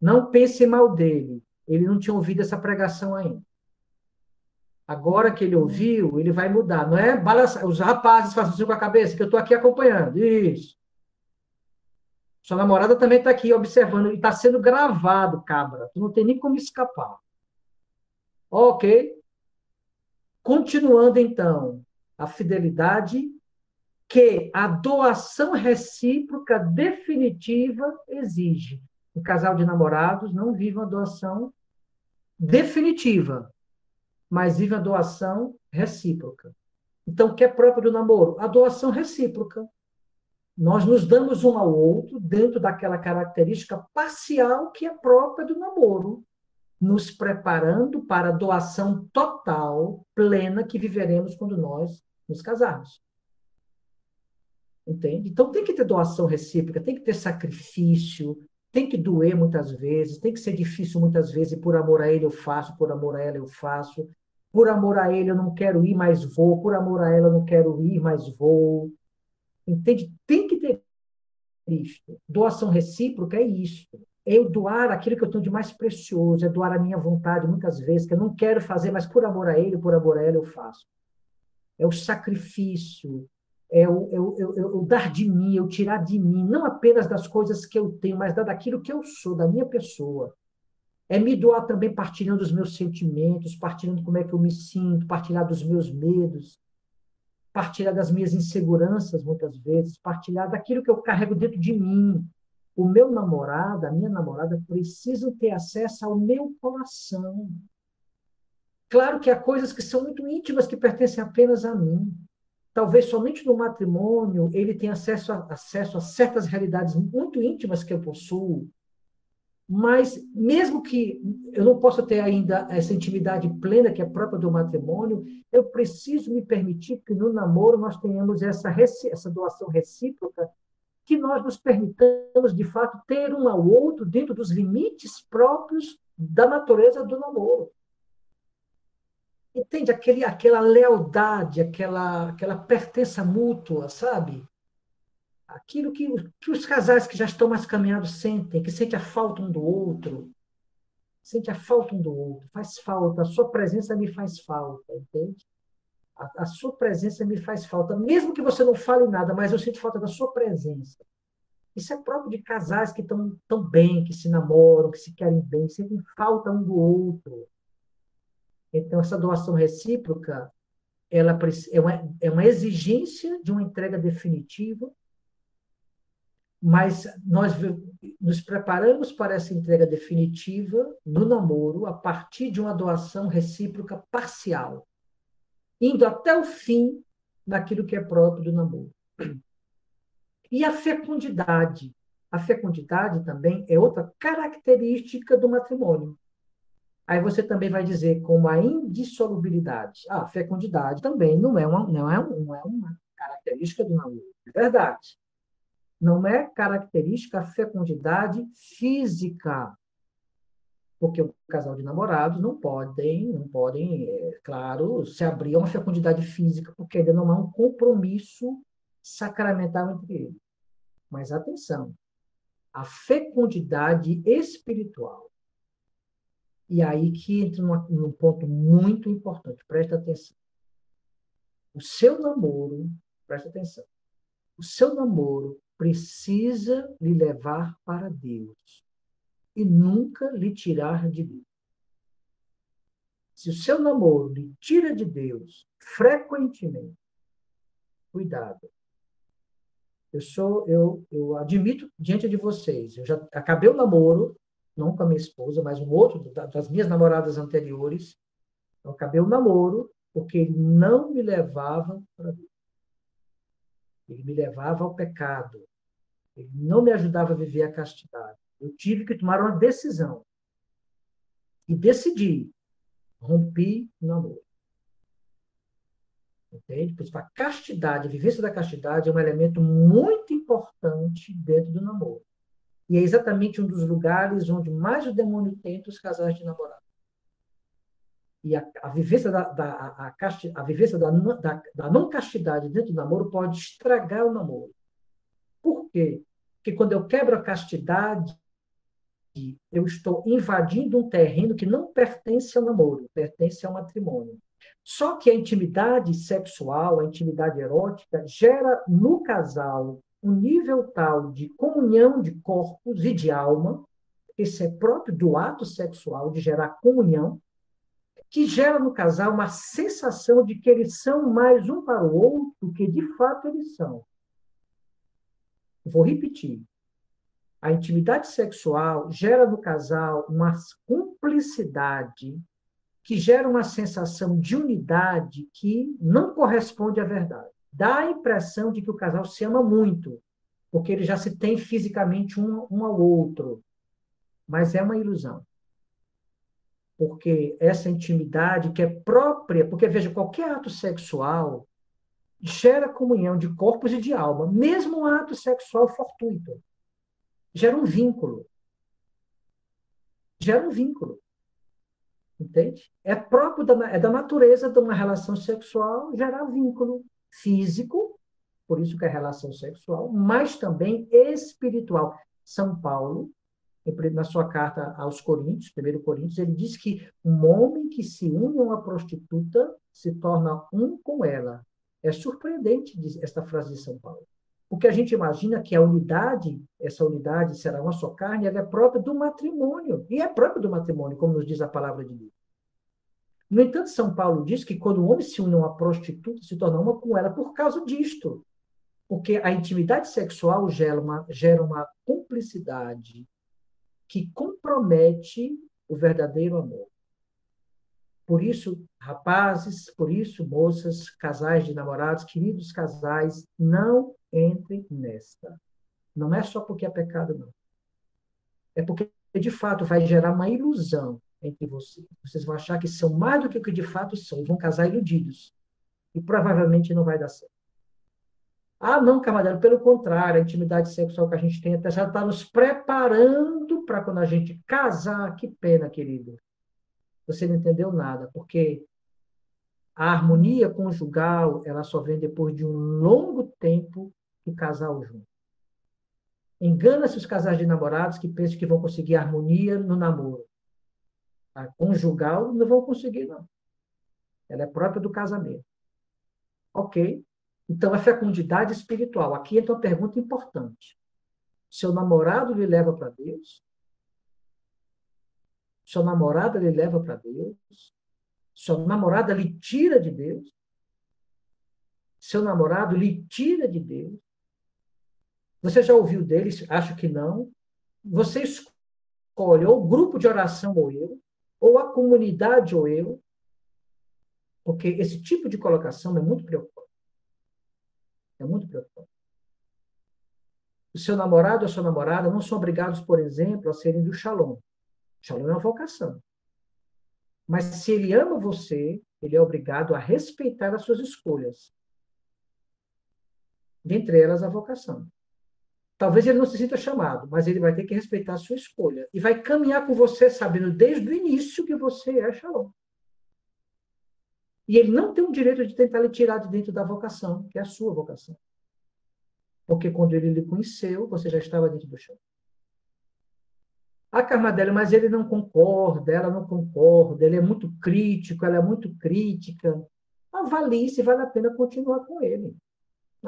Não pense mal dele. Ele não tinha ouvido essa pregação ainda. Agora que ele ouviu, ele vai mudar. Não é balançar. Os rapazes fazem assim com a cabeça, que eu estou aqui acompanhando. Isso. Sua namorada também está aqui observando. E está sendo gravado, cabra. Tu não tem nem como escapar. Ok. Continuando, então, a fidelidade que a doação recíproca definitiva exige. O casal de namorados não vive uma doação definitiva, mas vive a doação recíproca. Então, o que é próprio do namoro? A doação recíproca. Nós nos damos um ao outro dentro daquela característica parcial que é própria do namoro, nos preparando para a doação total, plena, que viveremos quando nós nos casarmos. Entende? Então tem que ter doação recíproca, tem que ter sacrifício, tem que doer muitas vezes, tem que ser difícil muitas vezes, e por amor a ele eu faço, por amor a ela eu faço. Por amor a ele eu não quero ir, mas vou. Por amor a ela eu não quero ir, mas vou. Entende? Tem que ter isto. Doação recíproca é isso. É eu doar aquilo que eu tenho de mais precioso, é doar a minha vontade muitas vezes, que eu não quero fazer, mas por amor a ele, por amor a ela eu faço. É o sacrifício, é o, é o, é o, dar de mim, eu tirar de mim, não apenas das coisas que eu tenho, mas daquilo que eu sou, da minha pessoa. É me doar também partilhando dos meus sentimentos, partilhando como é que eu me sinto, partilhar dos meus medos, partilhar das minhas inseguranças, muitas vezes, partilhar daquilo que eu carrego dentro de mim. O meu namorado, a minha namorada, precisam ter acesso ao meu coração. Claro que há coisas que são muito íntimas, que pertencem apenas a mim. Talvez somente no matrimônio ele tenha acesso a, acesso a certas realidades muito íntimas que eu possuo, mas mesmo que eu não possa ter ainda essa intimidade plena que é própria do matrimônio, eu preciso me permitir que no namoro nós tenhamos essa, essa doação recíproca, que nós nos permitamos, de fato, ter um ao outro dentro dos limites próprios da natureza do namoro. Entende? Aquele, aquela lealdade, aquela, aquela pertença mútua, sabe? Aquilo que, que os casais que já estão mais caminhados sentem, que sentem a falta um do outro, sente a falta um do outro, faz falta, a sua presença me faz falta, entende? A, a, sua presença me faz falta, mesmo que você não fale nada, mas eu sinto falta da sua presença. Isso é próprio de casais que estão tão bem, que se namoram, que se querem bem, sentem falta um do outro. Então, essa doação recíproca ela é uma, é uma exigência de uma entrega definitiva mas nós nos preparamos para essa entrega definitiva no namoro a partir de uma doação recíproca parcial, indo até o fim naquilo que é próprio do namoro. E a fecundidade. A fecundidade também é outra característica do matrimônio. Aí você também vai dizer como a indissolubilidade. Ah, a fecundidade também não é uma, não é, não é uma característica do namoro. É verdade não é característica a fecundidade física. Porque o casal de namorados não podem, não podem, é, claro, se abrir a uma fecundidade física, porque ainda não há um compromisso sacramental entre eles. Mas atenção, a fecundidade espiritual. E aí que entra numa, num ponto muito importante, presta atenção. O seu namoro, presta atenção, o seu namoro precisa lhe levar para Deus e nunca lhe tirar de Deus. Se o seu namoro lhe tira de Deus frequentemente, cuidado. Eu sou, eu, eu admito diante de vocês, eu já acabei o namoro, não com a minha esposa, mas um outro das minhas namoradas anteriores. Eu acabei o namoro porque ele não me levava para Deus. Ele me levava ao pecado. Ele não me ajudava a viver a castidade. Eu tive que tomar uma decisão. E decidi. Rompi o namoro. Entende? Por isso, a castidade, a vivência da castidade é um elemento muito importante dentro do namoro. E é exatamente um dos lugares onde mais o demônio tenta os casais de namorado. E a, a vivência, da, da, a, casti, a vivência da, da, da não castidade dentro do namoro pode estragar o namoro. Por quê? Porque quando eu quebro a castidade, eu estou invadindo um terreno que não pertence ao namoro, pertence ao matrimônio. Só que a intimidade sexual, a intimidade erótica, gera no casal um nível tal de comunhão de corpos e de alma, esse é próprio do ato sexual, de gerar comunhão, que gera no casal uma sensação de que eles são mais um para o outro do que de fato eles são. Vou repetir. A intimidade sexual gera no casal uma cumplicidade que gera uma sensação de unidade que não corresponde à verdade. Dá a impressão de que o casal se ama muito, porque ele já se tem fisicamente um, um ao outro. Mas é uma ilusão. Porque essa intimidade que é própria, porque veja, qualquer ato sexual gera comunhão de corpos e de alma, mesmo um ato sexual fortuito. Gera um vínculo. Gera um vínculo. Entende? É próprio da, é da natureza de uma relação sexual gerar vínculo físico, por isso que é relação sexual, mas também espiritual. São Paulo, na sua carta aos Coríntios, 1 Coríntios, ele diz que um homem que se une a uma prostituta se torna um com ela. É surpreendente esta frase de São Paulo. Porque a gente imagina que a unidade, essa unidade será uma só carne, ela é própria do matrimônio. E é própria do matrimônio, como nos diz a palavra de Deus. No entanto, São Paulo diz que quando o homem se une a uma prostituta, se torna uma com ela por causa disto. Porque a intimidade sexual gera uma, gera uma cumplicidade que compromete o verdadeiro amor. Por isso, rapazes, por isso, moças, casais de namorados, queridos casais, não entrem nesta. Não é só porque é pecado, não. É porque, de fato, vai gerar uma ilusão entre vocês. Vocês vão achar que são mais do que o que de fato são, vão casar iludidos. E provavelmente não vai dar certo. Ah, não, camarada, pelo contrário, a intimidade sexual que a gente tem até já está nos preparando para quando a gente casar. Que pena, querido. Você não entendeu nada, porque a harmonia conjugal ela só vem depois de um longo tempo de casal junto. Engana-se os casais de namorados que pensam que vão conseguir harmonia no namoro a conjugal, não vão conseguir, não. Ela é própria do casamento. Ok? Então, a fecundidade espiritual. Aqui entra uma pergunta importante. Seu namorado lhe leva para Deus? Sua namorada lhe leva para Deus? Sua namorada lhe tira de Deus? Seu namorado lhe tira de Deus? Você já ouviu deles? Acho que não. Você escolhe ou o grupo de oração ou eu, ou a comunidade ou eu, porque esse tipo de colocação é muito preocupante. É muito preocupante. O seu namorado ou a sua namorada não são obrigados, por exemplo, a serem do shalom. Shalom é uma vocação. Mas se ele ama você, ele é obrigado a respeitar as suas escolhas. Dentre elas, a vocação. Talvez ele não se sinta chamado, mas ele vai ter que respeitar a sua escolha. E vai caminhar com você sabendo desde o início que você é Shalom. E ele não tem o direito de tentar lhe tirar de dentro da vocação, que é a sua vocação. Porque quando ele lhe conheceu, você já estava dentro do chão. A Carmadela, mas ele não concorda, ela não concorda, ele é muito crítico, ela é muito crítica. Avalie se vale a pena continuar com ele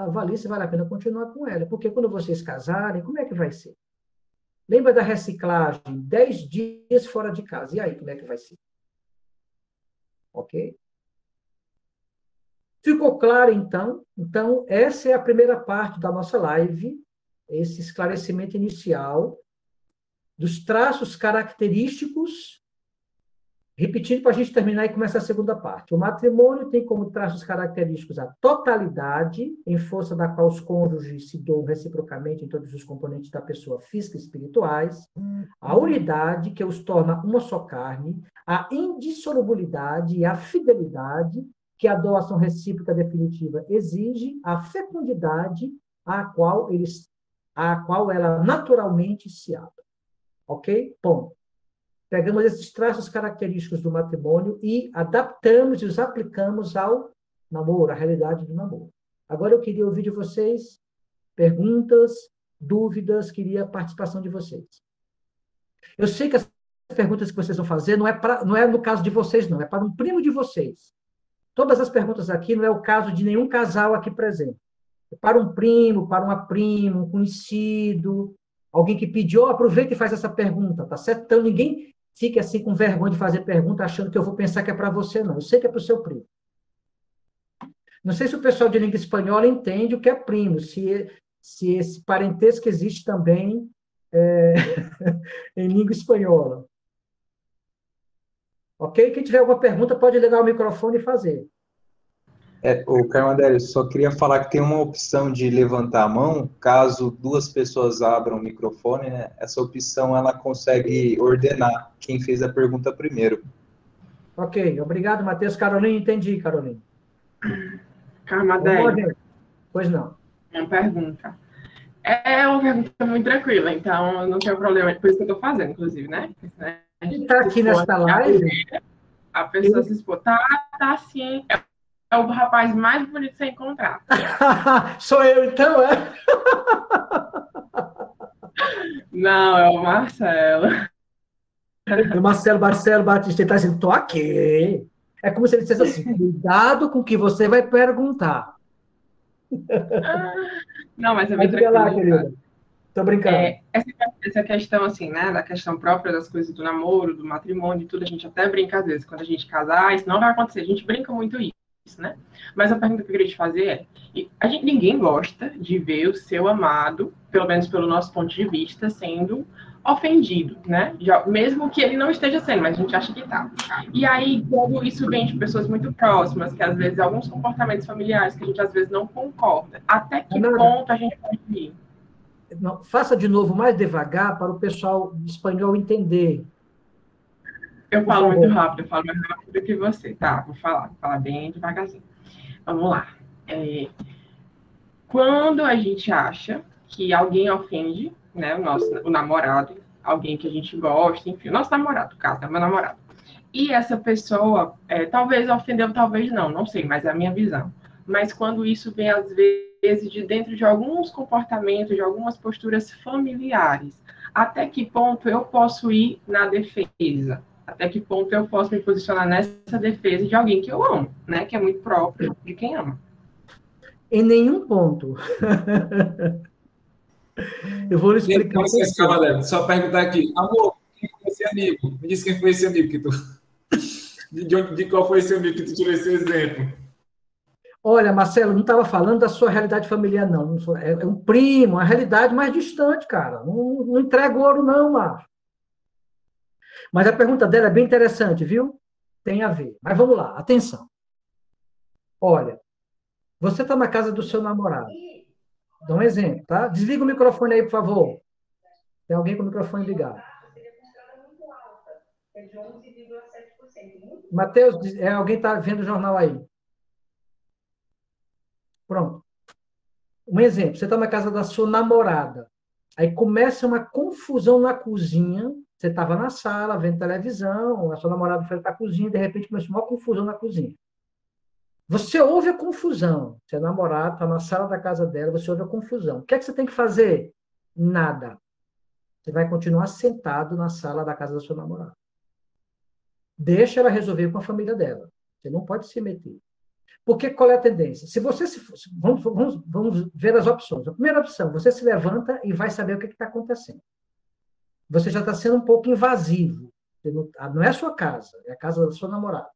avalie se vale a pena continuar com ela. Porque quando vocês casarem, como é que vai ser? Lembra da reciclagem? Dez dias fora de casa. E aí, como é que vai ser? Ok? Ficou claro, então? Então, essa é a primeira parte da nossa live, esse esclarecimento inicial dos traços característicos Repetindo para a gente terminar e começar a segunda parte. O matrimônio tem como traços característicos a totalidade, em força da qual os cônjuges se doam reciprocamente em todos os componentes da pessoa física e espirituais, a unidade, que os torna uma só carne, a indissolubilidade e a fidelidade, que a doação recíproca definitiva exige, a fecundidade, a qual eles a qual ela naturalmente se abre. Ok? Ponto. Pegamos esses traços característicos do matrimônio e adaptamos e os aplicamos ao namoro, à realidade do namoro. Agora eu queria ouvir de vocês perguntas, dúvidas, queria a participação de vocês. Eu sei que as perguntas que vocês vão fazer não é, pra, não é no caso de vocês, não, é para um primo de vocês. Todas as perguntas aqui não é o caso de nenhum casal aqui presente. É para um primo, para uma prima, um conhecido, alguém que pediu, aproveita e faz essa pergunta, tá certo? Então ninguém fique assim com vergonha de fazer pergunta achando que eu vou pensar que é para você, não. Eu sei que é para o seu primo. Não sei se o pessoal de língua espanhola entende o que é primo, se, se esse parentesco existe também é, em língua espanhola. Ok? Quem tiver alguma pergunta pode ligar o microfone e fazer. É, o Carmandelli, só queria falar que tem uma opção de levantar a mão, caso duas pessoas abram o microfone, né? Essa opção ela consegue ordenar quem fez a pergunta primeiro. Ok, obrigado, Matheus. Carolina, entendi, Carolina. Carmadelli. Pois não. Uma pergunta. É uma pergunta muito tranquila, então não tem problema, por isso que eu estou fazendo, inclusive, né? Está aqui nesta live. A pessoa eu... se expor. Tá, tá sim. É, é o rapaz mais bonito que você encontrar. Sou eu, então, é? Não, é o Marcelo. O Marcelo, Marcelo Batista, ele está dizendo, tô aqui. É como se ele dissesse assim, cuidado com o que você vai perguntar. Não, mas é bem tranquilo. lá, querida. Tô brincando. É, essa, essa, questão, assim, né, da questão própria das coisas do namoro, do matrimônio e tudo, a gente até brinca às vezes, quando a gente casar, ah, isso não vai acontecer, a gente brinca muito isso, né? Mas a pergunta que eu queria te fazer é, a gente, ninguém gosta de ver o seu amado, pelo menos pelo nosso ponto de vista, sendo ofendido, né? Já, mesmo que ele não esteja sendo, mas a gente acha que tá. E aí, quando isso vem de pessoas muito próximas, que às vezes alguns comportamentos familiares que a gente às vezes não concorda, até que não, ponto a gente pode ir? Não, faça de novo mais devagar para o pessoal espanhol entender. Eu falo muito rápido, eu falo mais rápido que você. Tá, vou falar, vou falar bem devagarzinho. Vamos lá. É, quando a gente acha que alguém ofende né, o nosso o namorado, alguém que a gente gosta, enfim, o nosso namorado, caso, é meu namorado. E essa pessoa, é, talvez ofendeu, talvez não, não sei, mas é a minha visão. Mas quando isso vem, às vezes, de dentro de alguns comportamentos, de algumas posturas familiares, até que ponto eu posso ir na defesa? Até que ponto eu posso me posicionar nessa defesa de alguém que eu amo, né? Que é muito próprio de quem ama. Em nenhum ponto. Eu vou lhe explicar. Não, Só perguntar aqui. Amor, quem foi esse amigo? Me diz quem foi esse amigo que tu. De, onde, de qual foi esse amigo que tu tirou esse exemplo? Olha, Marcelo, não estava falando da sua realidade familiar, não. É, é um primo, uma realidade mais distante, cara. Não, não entrega ouro, não, macho. Mas a pergunta dela é bem interessante, viu? Tem a ver. Mas vamos lá, atenção. Olha, você está na casa do seu namorado. Dá um exemplo, tá? Desliga o microfone aí, por favor. Tem alguém com o microfone ligado. Matheus, é, alguém está vendo o jornal aí? Pronto. Um exemplo, você está na casa da sua namorada. Aí começa uma confusão na cozinha. Você estava na sala, vendo televisão, a sua namorada foi para a cozinha, de repente começou uma confusão na cozinha. Você ouve a confusão. Seu namorado está na sala da casa dela, você ouve a confusão. O que é que você tem que fazer? Nada. Você vai continuar sentado na sala da casa da sua namorada. Deixa ela resolver com a família dela. Você não pode se meter. Porque qual é a tendência? Se você se, vamos, vamos, vamos ver as opções. A primeira opção, você se levanta e vai saber o que está acontecendo. Você já está sendo um pouco invasivo. Não, não é a sua casa, é a casa da sua namorada.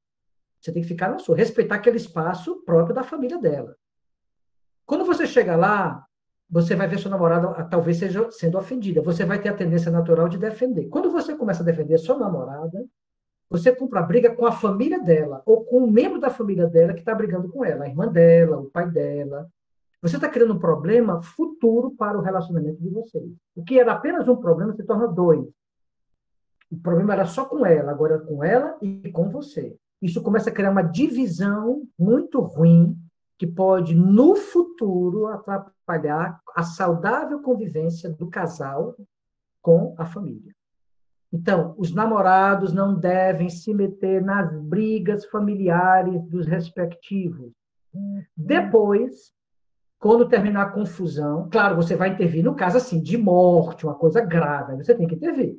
Você tem que ficar na sua, respeitar aquele espaço próprio da família dela. Quando você chega lá, você vai ver sua namorada ah, talvez seja sendo ofendida. Você vai ter a tendência natural de defender. Quando você começa a defender sua namorada, você compra briga com a família dela, ou com um membro da família dela que está brigando com ela, a irmã dela, o pai dela. Você está criando um problema futuro para o relacionamento de vocês. O que era apenas um problema se torna dois. O problema era só com ela, agora é com ela e com você isso começa a criar uma divisão muito ruim que pode, no futuro, atrapalhar a saudável convivência do casal com a família. Então, os namorados não devem se meter nas brigas familiares dos respectivos. Depois, quando terminar a confusão, claro, você vai intervir no caso assim de morte, uma coisa grave, você tem que intervir.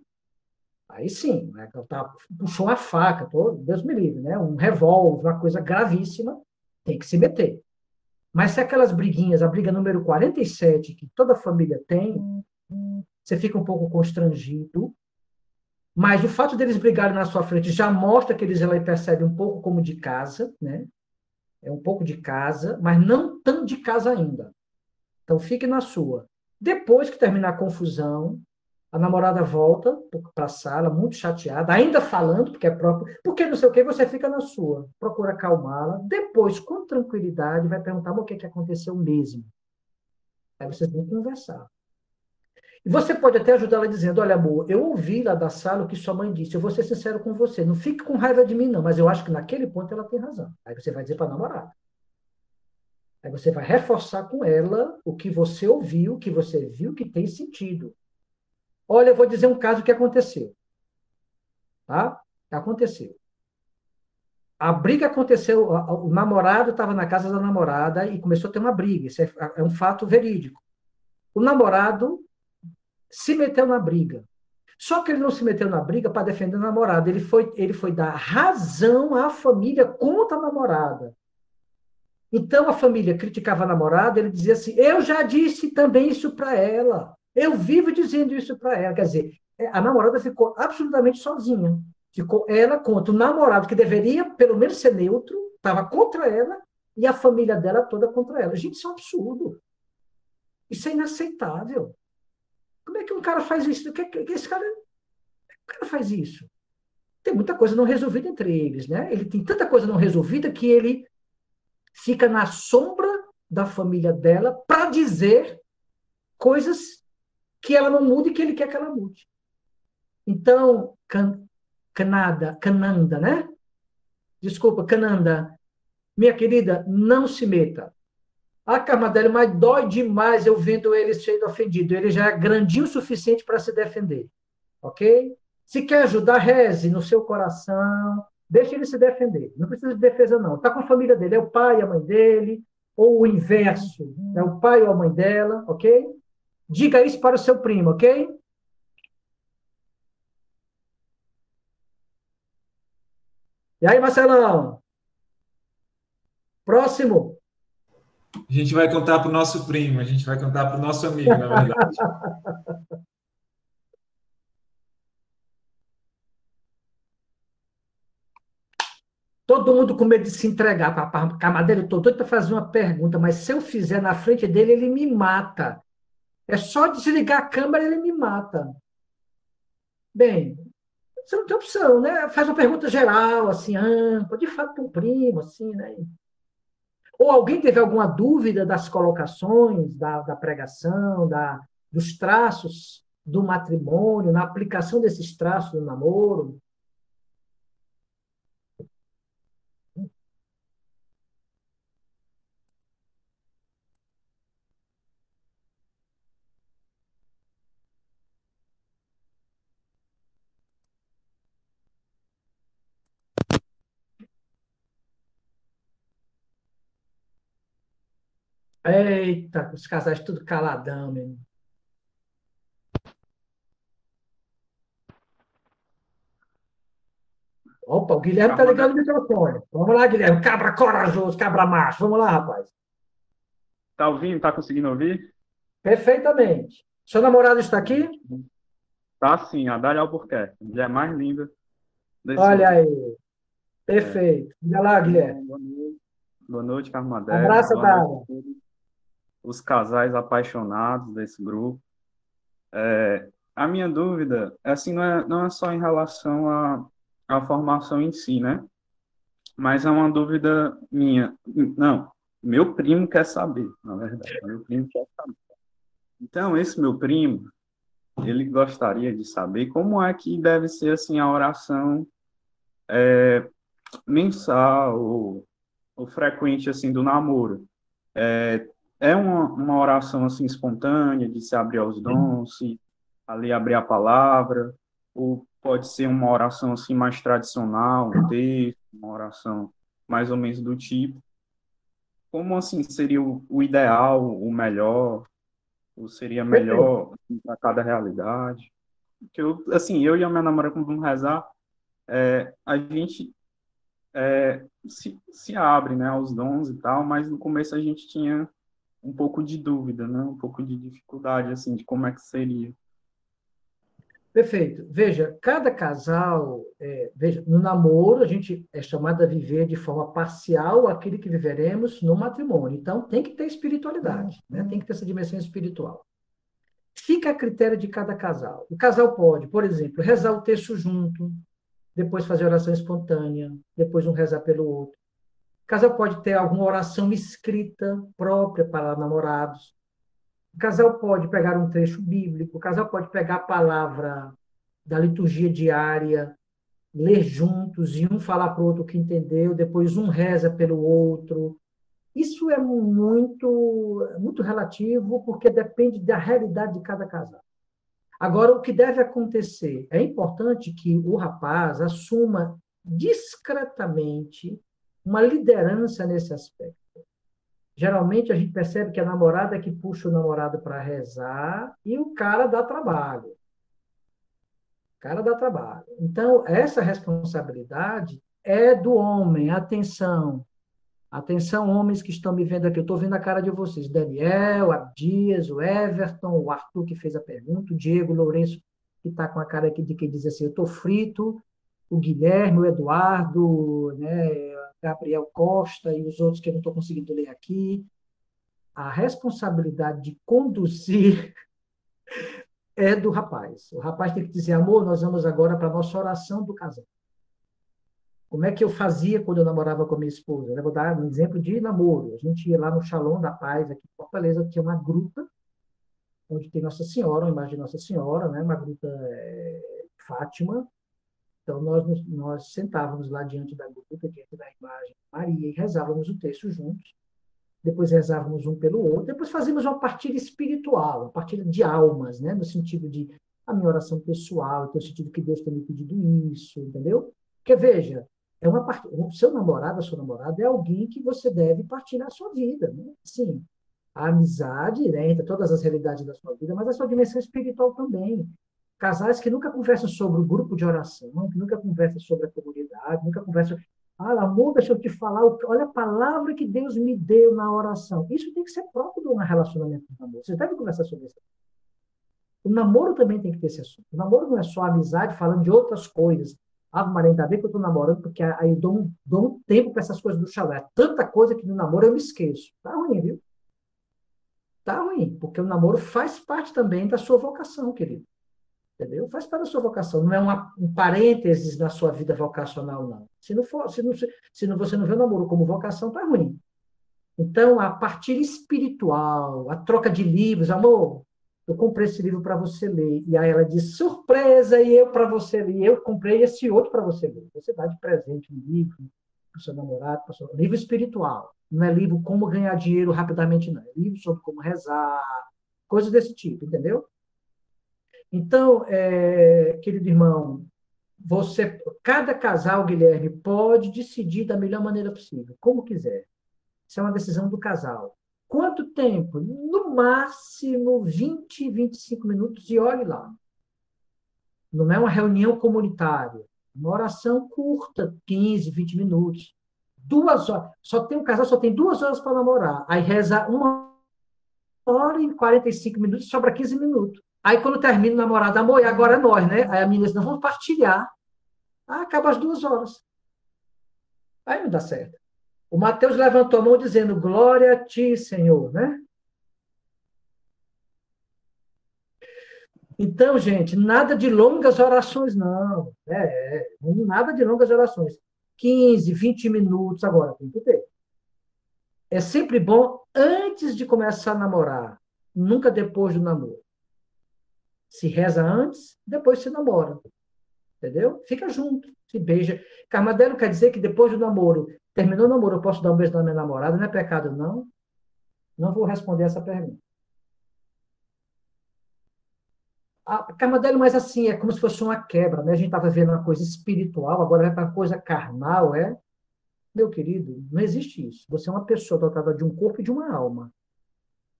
Aí sim, né? Tá, puxou uma faca, tô, Deus me livre, né? Um revólver, uma coisa gravíssima, tem que se meter. Mas se aquelas briguinhas, a briga número 47, que toda família tem, você fica um pouco constrangido, mas o fato deles brigarem na sua frente já mostra que eles ela percebem um pouco como de casa, né? É um pouco de casa, mas não tão de casa ainda. Então fique na sua. Depois que terminar a confusão, a namorada volta para a sala, muito chateada, ainda falando, porque é próprio, porque não sei o que, você fica na sua. Procura acalmá-la. Depois, com tranquilidade, vai perguntar o que, que aconteceu mesmo. Aí vocês vão conversar. E você pode até ajudá-la dizendo: Olha, amor, eu ouvi lá da sala o que sua mãe disse, eu vou ser sincero com você. Não fique com raiva de mim, não, mas eu acho que naquele ponto ela tem razão. Aí você vai dizer para a namorada. Aí você vai reforçar com ela o que você ouviu, o que você viu, que tem sentido. Olha, eu vou dizer um caso que aconteceu. Tá? Aconteceu. A briga aconteceu, o namorado estava na casa da namorada e começou a ter uma briga. Isso é, é um fato verídico. O namorado se meteu na briga. Só que ele não se meteu na briga para defender a namorada. Ele foi, ele foi dar razão à família contra a namorada. Então a família criticava a namorada, ele dizia assim: Eu já disse também isso para ela. Eu vivo dizendo isso para ela. Quer dizer, é, a namorada ficou absolutamente sozinha. Ficou ela contra o namorado, que deveria pelo menos ser neutro, estava contra ela, e a família dela toda contra ela. Gente, isso é um absurdo. Isso é inaceitável. Como é que um cara faz isso? Que, que, esse cara, o cara faz isso? Tem muita coisa não resolvida entre eles, né? Ele tem tanta coisa não resolvida que ele fica na sombra da família dela para dizer coisas que ela não mude e que ele quer que ela mude. Então, can, Canada, Cananda, né? Desculpa, Cananda, minha querida, não se meta. Ah, Carmadelli, mas dói demais eu vendo ele sendo ofendido. Ele já é grandinho o suficiente para se defender. Ok? Se quer ajudar, reze no seu coração. Deixe ele se defender. Não precisa de defesa, não. Está com a família dele. É o pai a mãe dele. Ou o inverso. É o pai ou a mãe dela. Ok? Diga isso para o seu primo, ok? E aí, Marcelão? Próximo. A gente vai contar para o nosso primo, a gente vai contar para o nosso amigo, na verdade. Todo mundo com medo de se entregar para a camadeira. Estou doido para fazer uma pergunta, mas se eu fizer na frente dele, ele me mata. É só desligar a câmera ele me mata. Bem, você não tem opção, né? Faz uma pergunta geral, assim, ampla, de fato, um primo, assim, né? Ou alguém teve alguma dúvida das colocações, da, da pregação, da, dos traços do matrimônio, na aplicação desses traços do namoro? Eita, os casais tudo caladão mesmo. Opa, o Guilherme tá ligando o microfone. Vamos lá, Guilherme. Cabra corajoso, cabra macho. Vamos lá, rapaz. Tá ouvindo? Tá conseguindo ouvir? Perfeitamente. Seu namorado está aqui? Tá sim, a Dália Albuquerque. Mulher mais linda. Olha mundo. aí. Perfeito. Olha lá, Guilherme. Boa noite, noite Abraço, Dália os casais apaixonados desse grupo. É, a minha dúvida, assim, não é, não é só em relação à, à formação em si, né? Mas é uma dúvida minha. Não, meu primo quer saber, na verdade. Meu primo quer saber. Então, esse meu primo, ele gostaria de saber como é que deve ser, assim, a oração é, mensal ou, ou frequente, assim, do namoro. É, é uma, uma oração assim espontânea de se abrir aos dons, se ali abrir a palavra, ou pode ser uma oração assim mais tradicional, um texto, uma oração mais ou menos do tipo. Como assim seria o, o ideal, o melhor, ou seria melhor assim, para cada realidade? que eu, assim, eu e a minha namorada, quando vamos rezar, é, a gente é, se, se abre, né, aos dons e tal, mas no começo a gente tinha um pouco de dúvida, né, um pouco de dificuldade, assim, de como é que seria. Perfeito. Veja, cada casal, é, veja, no namoro a gente é chamado a viver de forma parcial aquilo que viveremos no matrimônio. Então tem que ter espiritualidade, né? tem que ter essa dimensão espiritual. Fica a critério de cada casal. O casal pode, por exemplo, rezar o texto junto, depois fazer oração espontânea, depois um rezar pelo outro. Casal pode ter alguma oração escrita própria para namorados. O casal pode pegar um trecho bíblico, o casal pode pegar a palavra da liturgia diária, ler juntos e um falar para o outro que entendeu, depois um reza pelo outro. Isso é muito, muito relativo, porque depende da realidade de cada casal. Agora, o que deve acontecer? É importante que o rapaz assuma discretamente uma liderança nesse aspecto. Geralmente a gente percebe que a namorada é que puxa o namorado para rezar e o cara dá trabalho. O cara dá trabalho. Então, essa responsabilidade é do homem. Atenção. Atenção, homens que estão me vendo aqui. Eu estou vendo a cara de vocês. Daniel, Abdias, o Everton, o Arthur que fez a pergunta, o Diego Lourenço, que está com a cara aqui de quem diz assim, eu estou frito, o Guilherme, o Eduardo, né, Gabriel Costa e os outros que eu não estou conseguindo ler aqui, a responsabilidade de conduzir é do rapaz. O rapaz tem que dizer, amor, nós vamos agora para a nossa oração do casal. Como é que eu fazia quando eu namorava com a minha esposa? Eu vou dar um exemplo de namoro. A gente ia lá no Shalom da Paz, aqui em Fortaleza, tinha uma gruta, onde tem Nossa Senhora, uma imagem de Nossa Senhora, né? uma gruta é, Fátima, então, nós, nós sentávamos lá diante da gruta, diante da imagem de Maria, e rezávamos o texto juntos. Depois rezávamos um pelo outro. Depois fazíamos uma partilha espiritual, uma partilha de almas, né? no sentido de a minha oração pessoal, no sentido que Deus tem me pedido isso, entendeu? Porque, veja, é uma part... o seu namorado, a sua namorada, é alguém que você deve partilhar a sua vida. Né? Sim, a amizade né, todas as realidades da sua vida, mas a sua dimensão espiritual também. Casais que nunca conversam sobre o grupo de oração, que nunca conversam sobre a comunidade, nunca conversam. Ah, amor, deixa eu te falar, olha a palavra que Deus me deu na oração. Isso tem que ser próprio de um relacionamento de namoro. Vocês devem conversar sobre isso. O namoro também tem que ter esse assunto. O namoro não é só amizade falando de outras coisas. Ah, Maria, ainda bem que eu estou namorando, porque aí eu dou um, dou um tempo para essas coisas do chalé. É tanta coisa que no namoro eu me esqueço. Tá ruim, viu? Tá ruim, porque o namoro faz parte também da sua vocação, querido. Entendeu? Faz parte da sua vocação, não é uma, um parênteses na sua vida vocacional, não. Se não for, se, não, se não, você não vê o namoro como vocação, tá ruim. Então, a partir espiritual, a troca de livros, amor, eu comprei esse livro para você ler. E aí ela diz, surpresa, e eu para você ler. Eu comprei esse outro para você ler. Você dá de presente um livro para o seu namorado, para seu... livro espiritual. Não é livro como ganhar dinheiro rapidamente, não. É livro sobre como rezar, coisas desse tipo, entendeu? Então, é, querido irmão, você, cada casal, Guilherme, pode decidir da melhor maneira possível, como quiser. Isso é uma decisão do casal. Quanto tempo? No máximo 20, 25 minutos e olhe lá. Não é uma reunião comunitária. Uma oração curta, 15, 20 minutos. Duas horas. Só tem um casal, só tem duas horas para namorar. Aí reza uma hora e 45 minutos, sobra 15 minutos. Aí, quando termina o namorado, amor, e agora é nós, né? Aí a menina diz, não, vamos partilhar. Ah, acaba as duas horas. Aí não dá certo. O Mateus levantou a mão dizendo, glória a ti, Senhor, né? Então, gente, nada de longas orações, não. É, é, nada de longas orações. 15, 20 minutos agora, tem que ter. É sempre bom antes de começar a namorar, nunca depois do namoro. Se reza antes, depois se namora. Entendeu? Fica junto, se beija. Carmadelo quer dizer que depois do namoro, terminou o namoro, eu posso dar um beijo na minha namorada? Não é pecado, não? Não vou responder essa pergunta. Ah, Carmadelo, mas assim, é como se fosse uma quebra, né? A gente estava vendo uma coisa espiritual, agora vai para uma coisa carnal, é? Meu querido, não existe isso. Você é uma pessoa dotada de um corpo e de uma alma.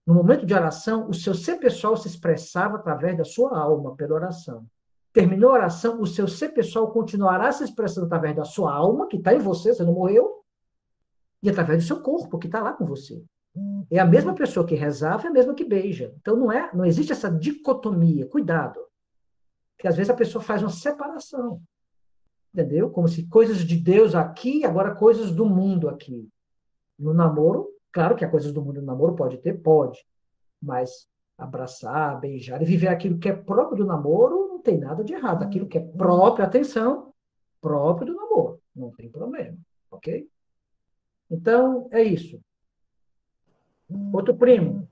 No momento de oração, o seu ser pessoal se expressava através da sua alma, pela oração. terminou a oração, o seu ser pessoal continuará se expressando através da sua alma, que está em você, você não morreu, e através do seu corpo, que está lá com você. É a mesma pessoa que rezava, é a mesma que beija. Então não é, não existe essa dicotomia. Cuidado. Porque às vezes a pessoa faz uma separação. Entendeu? Como se coisas de Deus aqui, agora coisas do mundo aqui. No namoro, claro que há coisas do mundo no namoro pode ter, pode. Mas abraçar, beijar e viver aquilo que é próprio do namoro, não tem nada de errado. Aquilo que é próprio, atenção, próprio do namoro. Não tem problema. Ok? Então, é isso. Outro primo.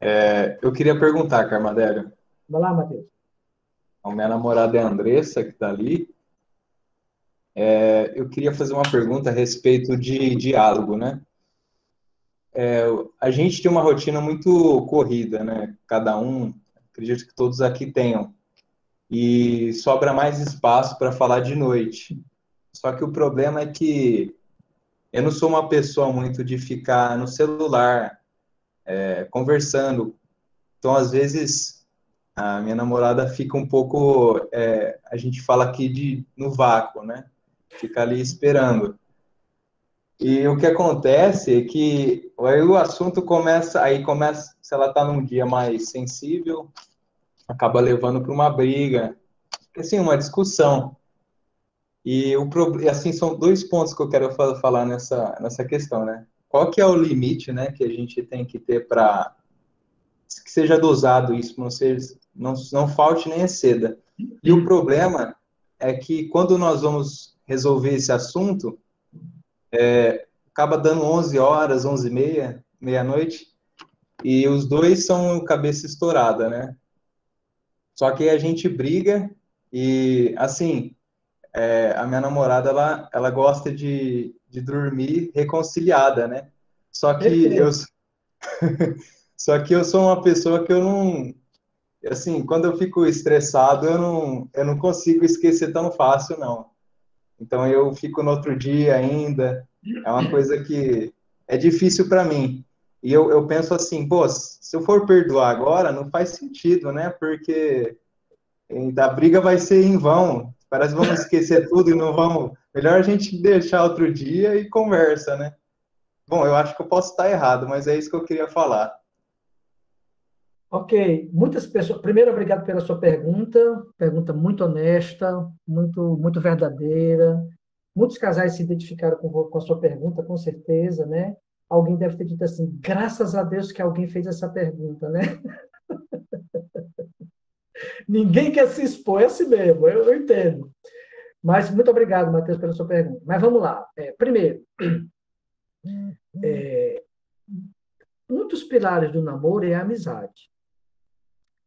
É, eu queria perguntar, Carmadério. Vai lá, Matheus. A minha namorada é a Andressa, que está ali. É, eu queria fazer uma pergunta a respeito de diálogo, né? É, a gente tem uma rotina muito corrida, né? Cada um, acredito que todos aqui tenham. E sobra mais espaço para falar de noite. Só que o problema é que eu não sou uma pessoa muito de ficar no celular, é, conversando. Então, às vezes, a minha namorada fica um pouco, é, a gente fala aqui de no vácuo, né? Fica ali esperando. E o que acontece é que aí o assunto começa, aí começa, se ela está num dia mais sensível, acaba levando para uma briga, assim, uma discussão. E o assim são dois pontos que eu quero falar nessa nessa questão, né? Qual que é o limite, né, que a gente tem que ter para que seja dosado isso, não seja não, não falte nem exceda. E o problema é que quando nós vamos resolver esse assunto, é, acaba dando 11 horas, 11 e meia, meia-noite, e os dois são cabeça estourada, né? Só que a gente briga e, assim, é, a minha namorada, ela, ela gosta de, de dormir reconciliada, né? Só que eu só que eu sou uma pessoa que eu não assim, quando eu fico estressado, eu não eu não consigo esquecer tão fácil não. Então eu fico no outro dia ainda. É uma coisa que é difícil para mim. E eu, eu penso assim, pô, se eu for perdoar agora, não faz sentido, né? Porque a briga vai ser em vão. Parece que vamos esquecer tudo e não vamos. Melhor a gente deixar outro dia e conversa, né? Bom, eu acho que eu posso estar errado, mas é isso que eu queria falar. Ok, muitas pessoas. Primeiro, obrigado pela sua pergunta, pergunta muito honesta, muito, muito verdadeira. Muitos casais se identificaram com, com a sua pergunta, com certeza, né? Alguém deve ter dito assim: graças a Deus que alguém fez essa pergunta, né? Ninguém quer se expor, é assim mesmo, eu, eu entendo. Mas muito obrigado, Matheus, pela sua pergunta. Mas vamos lá. É, primeiro, é, um dos pilares do namoro é a amizade.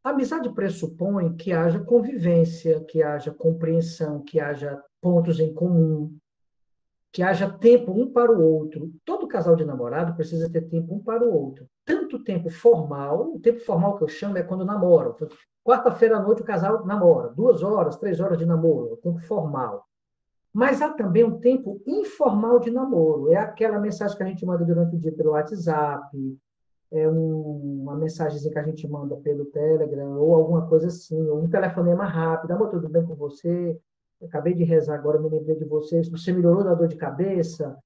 A amizade pressupõe que haja convivência, que haja compreensão, que haja pontos em comum, que haja tempo um para o outro. Todo casal de namorado precisa ter tempo um para o outro. Tanto tempo formal, o tempo formal que eu chamo é quando namoram. Quarta-feira à noite o casal namora, duas horas, três horas de namoro, é tempo formal. Mas há também um tempo informal de namoro. É aquela mensagem que a gente manda durante o dia pelo WhatsApp, é um, uma mensagem que a gente manda pelo Telegram, ou alguma coisa assim, ou um telefonema rápido. Amor, tudo bem com você? Eu acabei de rezar agora, me lembrei de você. Você melhorou da dor de cabeça?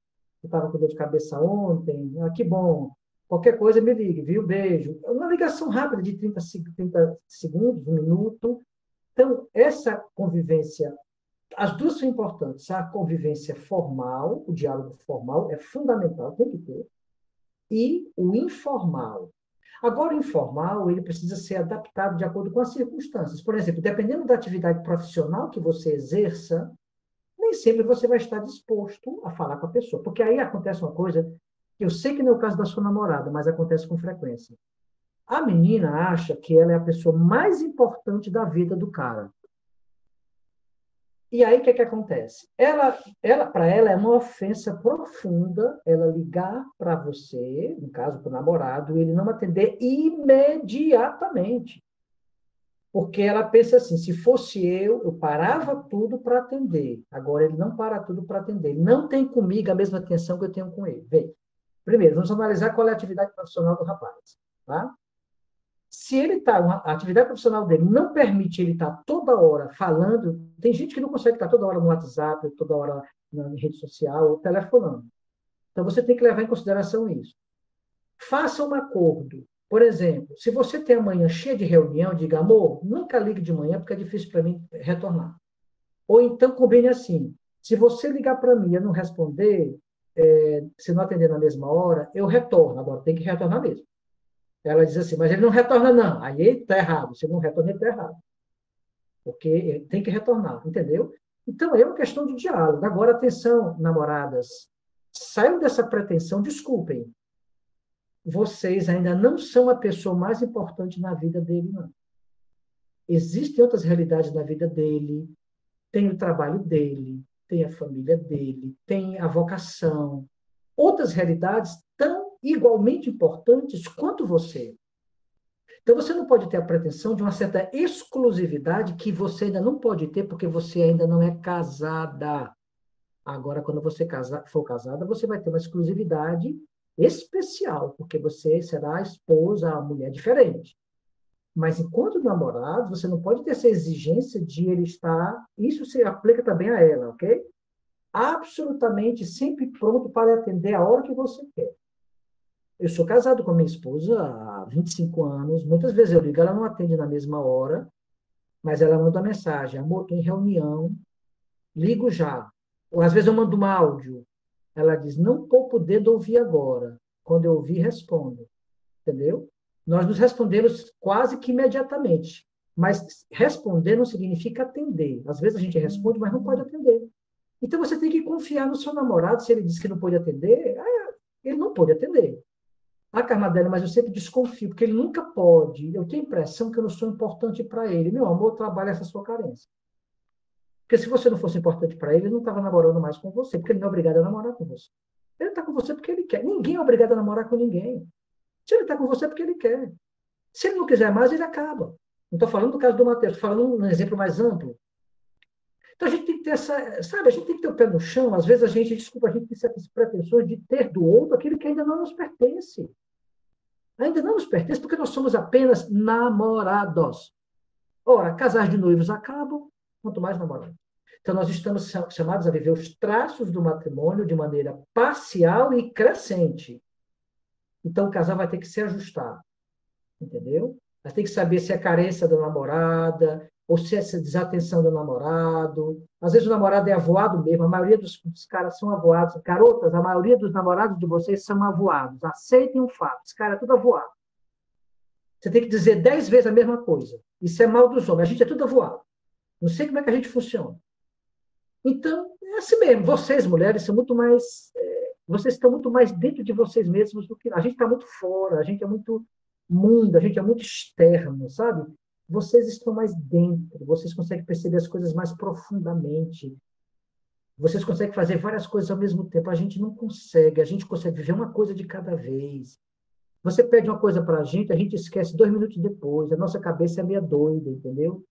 Eu estava com dor de cabeça ontem. Ah, que bom. Qualquer coisa me ligue, viu? Beijo. É uma ligação rápida de 30, 30 segundos, um minuto. Então, essa convivência, as duas são importantes. A convivência formal, o diálogo formal é fundamental, tem que ter. E o informal. Agora, o informal, ele precisa ser adaptado de acordo com as circunstâncias. Por exemplo, dependendo da atividade profissional que você exerça, nem sempre você vai estar disposto a falar com a pessoa. Porque aí acontece uma coisa eu sei que não é o caso da sua namorada, mas acontece com frequência. A menina acha que ela é a pessoa mais importante da vida do cara. E aí o que, é que acontece? Ela, ela para ela é uma ofensa profunda ela ligar para você, no caso para o namorado, e ele não atender imediatamente. Porque ela pensa assim: se fosse eu, eu parava tudo para atender. Agora ele não para tudo para atender. Não tem comigo a mesma atenção que eu tenho com ele. Vem. Primeiro, vamos analisar qual é a atividade profissional do rapaz. Tá? Se ele está, a atividade profissional dele não permite ele estar tá toda hora falando, tem gente que não consegue estar tá toda hora no WhatsApp, toda hora na rede social ou telefonando. Então você tem que levar em consideração isso. Faça um acordo. Por exemplo, se você tem amanhã cheia de reunião, diga, amor, nunca ligue de manhã porque é difícil para mim retornar. Ou então combine assim: se você ligar para mim e eu não responder, é, se não atender na mesma hora, eu retorno. Agora, tem que retornar mesmo. Ela diz assim, mas ele não retorna, não. Aí está errado. Se não retorna, ele está errado. Porque tem que retornar, entendeu? Então, é uma questão de diálogo. Agora, atenção, namoradas. Saiam dessa pretensão, desculpem. Vocês ainda não são a pessoa mais importante na vida dele, não. Existem outras realidades na vida dele, tem o trabalho dele, tem a família dele, tem a vocação, outras realidades tão igualmente importantes quanto você. Então você não pode ter a pretensão de uma certa exclusividade que você ainda não pode ter porque você ainda não é casada. Agora, quando você for casada, você vai ter uma exclusividade especial, porque você será a esposa, a mulher diferente. Mas enquanto namorado, você não pode ter essa exigência de ele estar. Isso se aplica também a ela, ok? Absolutamente sempre pronto para atender a hora que você quer. Eu sou casado com a minha esposa há 25 anos. Muitas vezes eu ligo, ela não atende na mesma hora, mas ela manda uma mensagem: amor, estou em reunião, ligo já. Ou às vezes eu mando um áudio. Ela diz: não estou podendo ouvir agora. Quando eu ouvir, respondo. Entendeu? Nós nos respondemos quase que imediatamente. Mas responder não significa atender. Às vezes a gente responde, mas não pode atender. Então você tem que confiar no seu namorado. Se ele diz que não pode atender, é, ele não pode atender. Ah, Carmadela, mas eu sempre desconfio, porque ele nunca pode. Eu tenho a impressão que eu não sou importante para ele. Meu amor, trabalha essa sua carência. Porque se você não fosse importante para ele, ele não estava namorando mais com você, porque ele não é obrigado a namorar com você. Ele está com você porque ele quer. Ninguém é obrigado a namorar com ninguém. Se ele está com você é porque ele quer. Se ele não quiser mais, ele acaba. Não estou falando do caso do Mateus, estou falando um exemplo mais amplo. Então a gente tem que ter essa, sabe, a gente tem que ter o pé no chão. Às vezes a gente, desculpa, a gente tem certas pretensões de ter do outro aquilo que ainda não nos pertence. Ainda não nos pertence porque nós somos apenas namorados. Ora, casais de noivos acabam, quanto mais namorados. Então nós estamos chamados a viver os traços do matrimônio de maneira parcial e crescente. Então o casal vai ter que se ajustar, entendeu? Vai ter que saber se é carência da namorada, ou se é essa desatenção do namorado. Às vezes o namorado é avoado mesmo, a maioria dos, dos, caras são avoados. Garotas, a maioria dos namorados de vocês são avoados. Aceitem o fato, esse cara é tudo avoado. Você tem que dizer dez vezes a mesma coisa. Isso é mal dos homens, a gente é tudo avoado. Não sei como é que a gente funciona. Então, é assim mesmo. Vocês, mulheres, são muito mais vocês estão muito mais dentro de vocês mesmos do que a gente está muito fora, a gente é muito mundo, a gente é muito externo, sabe? Vocês estão mais dentro, vocês conseguem perceber as coisas mais profundamente. Vocês conseguem fazer várias coisas ao mesmo tempo. A gente não consegue, a gente consegue viver uma coisa de cada vez. Você pede uma coisa para a gente, a gente esquece dois minutos depois. A nossa cabeça é meio doida, entendeu?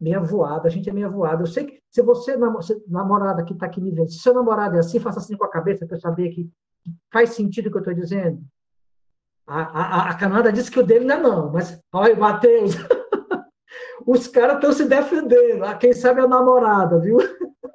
meia voada, a gente é meia voada. Eu sei que se você, namorada que está aqui me vendo, se seu namorado é assim, faça assim com a cabeça para eu saber que faz sentido o que eu estou dizendo. A, a, a Canada disse que o dele não é não, mas olha, Matheus, os caras estão se defendendo. Ah, quem sabe é a namorada, viu?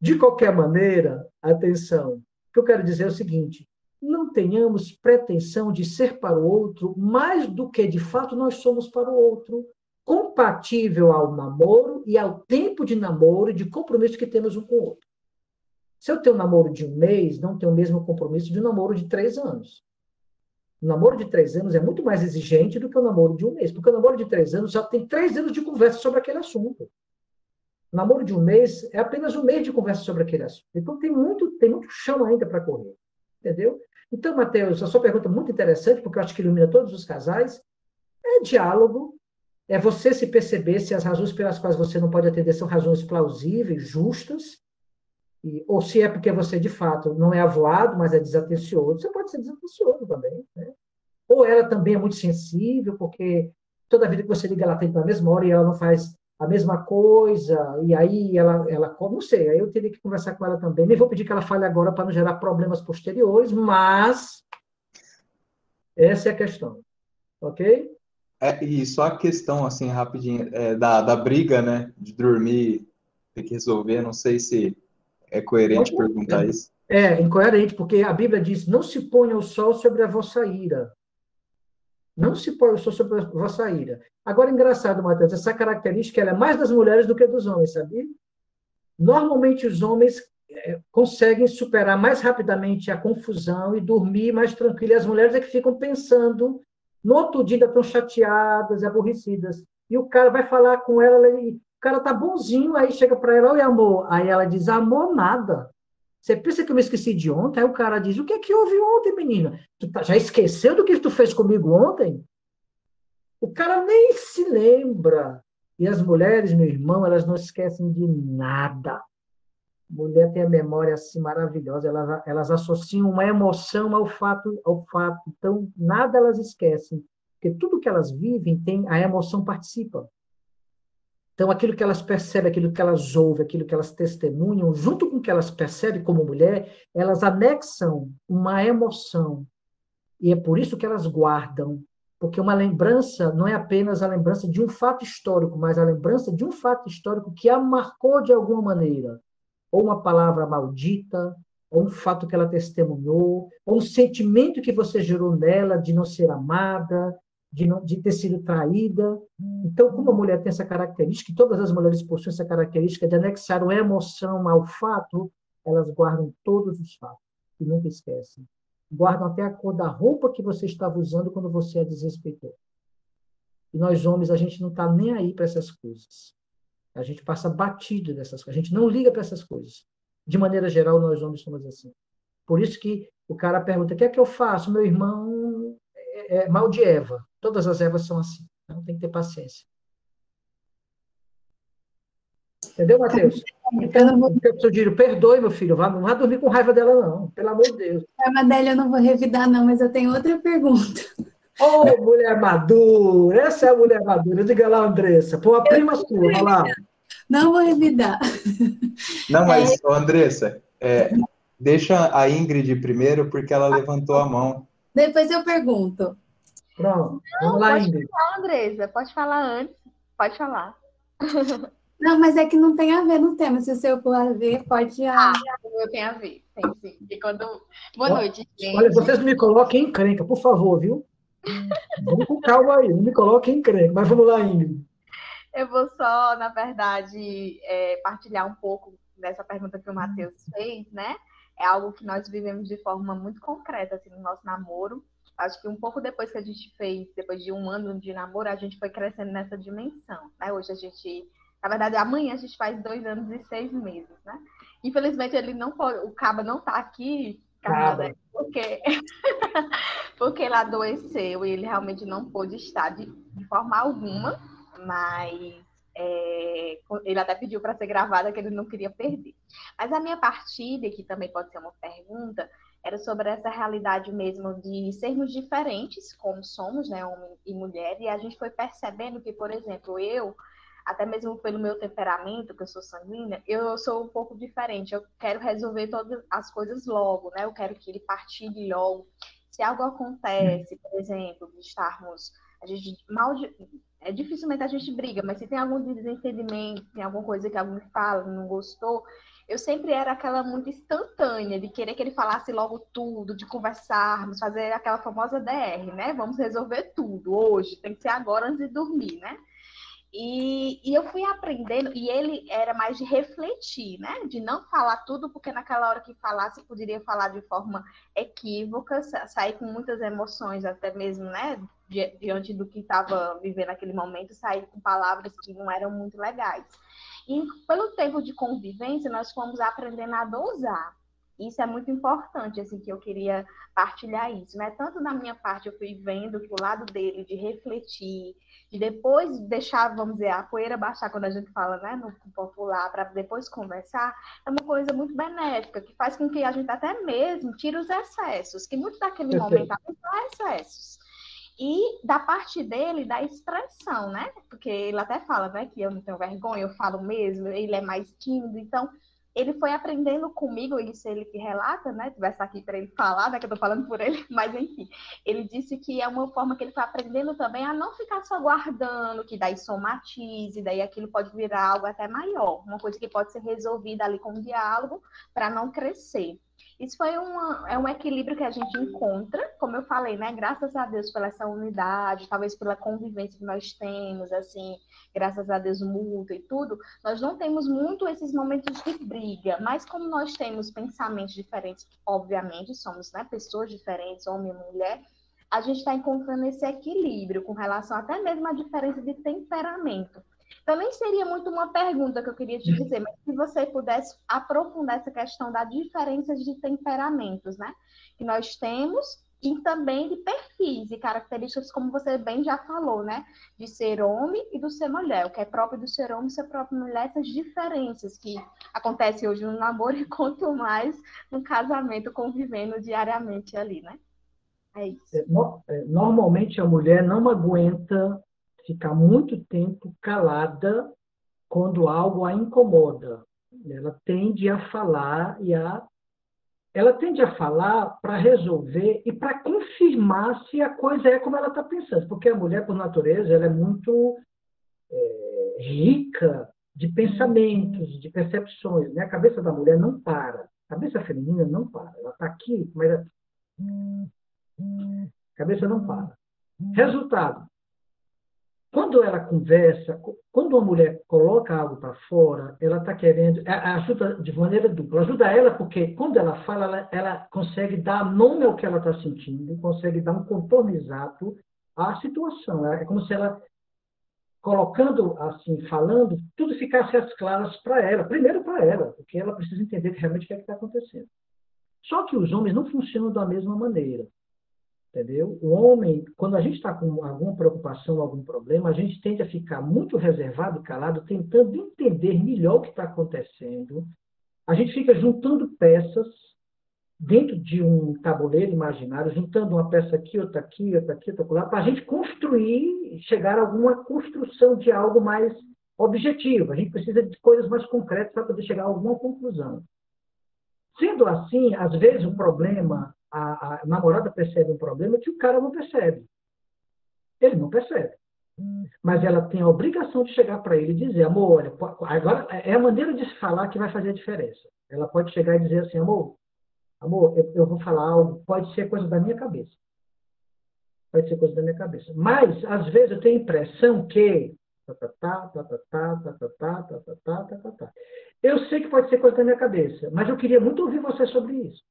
De qualquer maneira, atenção, o que eu quero dizer é o seguinte: não tenhamos pretensão de ser para o outro mais do que de fato nós somos para o outro compatível ao namoro e ao tempo de namoro e de compromisso que temos um com o outro. Se eu tenho um namoro de um mês, não tenho o mesmo compromisso de um namoro de três anos. O namoro de três anos é muito mais exigente do que o namoro de um mês, porque o namoro de três anos já tem três anos de conversa sobre aquele assunto. O namoro de um mês é apenas um mês de conversa sobre aquele assunto. Então tem muito, tem muito chão ainda para correr. Entendeu? Então, Matheus, a sua pergunta é muito interessante, porque eu acho que ilumina todos os casais. É diálogo, é você se perceber se as razões pelas quais você não pode atender são razões plausíveis, justas, e, ou se é porque você, de fato, não é avoado, mas é desatencioso. Você pode ser desatencioso também. Né? Ou ela também é muito sensível, porque toda vida que você liga, ela tem na mesma hora e ela não faz a mesma coisa, e aí ela, ela não sei, aí eu teria que conversar com ela também. Nem vou pedir que ela fale agora para não gerar problemas posteriores, mas essa é a questão. Ok? É, e só a questão, assim, rapidinho, é, da, da briga, né? De dormir, ter que resolver, não sei se é coerente perguntar isso. É, incoerente, porque a Bíblia diz: não se ponha o sol sobre a vossa ira. Não se põe o sol sobre a vossa ira. Agora, engraçado, Matheus, essa característica é mais das mulheres do que dos homens, sabia? Normalmente, os homens é, conseguem superar mais rapidamente a confusão e dormir mais tranquilo. E as mulheres é que ficam pensando, no outro dia estão chateadas, aborrecidas. E o cara vai falar com ela, e o cara tá bonzinho, aí chega para ela, oi amor. Aí ela diz, amor nada. Você pensa que eu me esqueci de ontem? Aí o cara diz, o que é que houve ontem, menina? Tu tá, já esqueceu do que tu fez comigo ontem? O cara nem se lembra. E as mulheres, meu irmão, elas não esquecem de nada. Mulher tem a memória assim maravilhosa, elas, elas associam uma emoção ao fato, ao fato. Então, nada elas esquecem, porque tudo que elas vivem tem a emoção participa. Então, aquilo que elas percebem, aquilo que elas ouvem, aquilo que elas testemunham, junto com o que elas percebem como mulher, elas anexam uma emoção. E é por isso que elas guardam. Porque uma lembrança não é apenas a lembrança de um fato histórico, mas a lembrança de um fato histórico que a marcou de alguma maneira ou uma palavra maldita, ou um fato que ela testemunhou, ou um sentimento que você gerou nela de não ser amada, de, não, de ter sido traída. Então, como a mulher tem essa característica, e todas as mulheres possuem essa característica de anexar uma emoção ao fato, elas guardam todos os fatos e nunca esquecem. Guardam até a cor da roupa que você estava usando quando você a desrespeitou. E nós homens, a gente não está nem aí para essas coisas. A gente passa batido dessas coisas. A gente não liga para essas coisas. De maneira geral, nós homens somos assim. Por isso que o cara pergunta: o que é que eu faço? Meu irmão é, é mal de Eva. Todas as Evas são assim. Então tem que ter paciência. Entendeu, Matheus? Então, vou... perdoe, meu filho. Vá, não vá dormir com raiva dela, não. Pelo amor de Deus. A Madélia eu não vou revidar, não, mas eu tenho outra pergunta. Ô, oh, mulher madura, essa é a mulher madura. Diga lá, Andressa. Pô, a prima sua, vai lá. Não vou revidar. Não, mas, é... Andressa, é, deixa a Ingrid primeiro, porque ela levantou a mão. Depois eu pergunto. Pronto, vamos lá, pode Ingrid. Falar, Andressa, pode falar antes. Pode falar. Não, mas é que não tem a ver no tema. Se o seu for ver, pode. Ah, o meu tem a ver. Tem sim. E quando... Boa noite, gente. Olha, vocês me coloquem em crenca, por favor, viu? Vamos com calma aí, não me coloque em crente, mas vamos lá, Ingrid. Eu vou só, na verdade, é, partilhar um pouco dessa pergunta que o Matheus fez, né? É algo que nós vivemos de forma muito concreta, assim, no nosso namoro. Acho que um pouco depois que a gente fez, depois de um ano de namoro, a gente foi crescendo nessa dimensão, né? Hoje a gente, na verdade, amanhã a gente faz dois anos e seis meses, né? Infelizmente, ele não pode, o Caba não está aqui Cara, porque, porque ele adoeceu e ele realmente não pôde estar de, de forma alguma, mas é, ele até pediu para ser gravada que ele não queria perder. Mas a minha partida, que também pode ser uma pergunta, era sobre essa realidade mesmo de sermos diferentes, como somos, né, homem e mulher, e a gente foi percebendo que, por exemplo, eu até mesmo pelo meu temperamento, que eu sou sanguínea, eu sou um pouco diferente. Eu quero resolver todas as coisas logo, né? Eu quero que ele partilhe logo. Se algo acontece, por exemplo, de estarmos. A gente mal. É, dificilmente a gente briga, mas se tem algum desentendimento, tem alguma coisa que alguém fala, não gostou, eu sempre era aquela muito instantânea, de querer que ele falasse logo tudo, de conversarmos, fazer aquela famosa DR, né? Vamos resolver tudo hoje, tem que ser agora antes de dormir, né? E, e, eu fui aprendendo, e ele era mais de refletir, né? De não falar tudo, porque naquela hora que falasse, poderia falar de forma equívoca, sair com muitas emoções, até mesmo, né? Diante do que estava vivendo naquele momento, sair com palavras que não eram muito legais. E pelo tempo de convivência, nós fomos aprendendo a dosar. Isso é muito importante, assim, que eu queria partilhar isso, né? Tanto na minha parte, eu fui vendo que o lado dele de refletir, de depois deixar, vamos dizer, a poeira baixar quando a gente fala, né, no popular, para depois conversar, é uma coisa muito benéfica, que faz com que a gente até mesmo tire os excessos, que muito daquele momento são excessos. E da parte dele, da expressão, né? Porque ele até fala, né, que eu não tenho vergonha, eu falo mesmo, ele é mais tímido, então ele foi aprendendo comigo, isso ele que relata, né? Tivesse aqui para ele falar, né? Que eu tô falando por ele, mas enfim, ele disse que é uma forma que ele foi aprendendo também a não ficar só guardando, que daí somatize, daí aquilo pode virar algo até maior, uma coisa que pode ser resolvida ali com diálogo para não crescer. Isso foi uma, é um equilíbrio que a gente encontra, como eu falei, né? Graças a Deus pela essa unidade, talvez pela convivência que nós temos, assim, graças a Deus mútuo e tudo, nós não temos muito esses momentos de briga, mas como nós temos pensamentos diferentes, obviamente, somos né, pessoas diferentes, homem e mulher, a gente está encontrando esse equilíbrio com relação até mesmo à diferença de temperamento. Então, nem seria muito uma pergunta que eu queria te dizer, mas se você pudesse aprofundar essa questão da diferença de temperamentos, né? Que nós temos e também de perfis e características, como você bem já falou, né? De ser homem e do ser mulher. O que é próprio do ser homem e ser próprio mulher, essas diferenças que acontecem hoje no namoro e quanto mais no casamento, convivendo diariamente ali, né? É isso. É, é, normalmente a mulher não aguenta ficar muito tempo calada quando algo a incomoda. Ela tende a falar e a ela tende a falar para resolver e para confirmar se a coisa é como ela está pensando, porque a mulher por natureza ela é muito é, rica de pensamentos, de percepções. Né? A cabeça da mulher não para, a cabeça feminina não para. Ela está aqui, mas a cabeça não para. Resultado: quando ela conversa, quando uma mulher coloca algo para fora, ela está querendo, ajuda de maneira dupla. Ajuda ela porque quando ela fala, ela, ela consegue dar nome ao que ela está sentindo, consegue dar um contorno exato à situação. É como se ela, colocando assim, falando, tudo ficasse às claras para ela. Primeiro para ela, porque ela precisa entender realmente o que é está acontecendo. Só que os homens não funcionam da mesma maneira. Entendeu? O homem, quando a gente está com alguma preocupação, algum problema, a gente tende a ficar muito reservado, calado, tentando entender melhor o que está acontecendo. A gente fica juntando peças dentro de um tabuleiro imaginário, juntando uma peça aqui, outra aqui, outra aqui, outra lá, para a gente construir, chegar a alguma construção de algo mais objetivo. A gente precisa de coisas mais concretas para poder chegar a alguma conclusão. Sendo assim, às vezes o problema a, a namorada percebe um problema que o cara não percebe. Ele não percebe. Mas ela tem a obrigação de chegar para ele e dizer, amor, olha, agora é a maneira de se falar que vai fazer a diferença. Ela pode chegar e dizer assim, amor, amor, eu, eu vou falar algo, pode ser coisa da minha cabeça. Pode ser coisa da minha cabeça. Mas, às vezes, eu tenho a impressão que. Eu sei que pode ser coisa da minha cabeça, mas eu queria muito ouvir você sobre isso.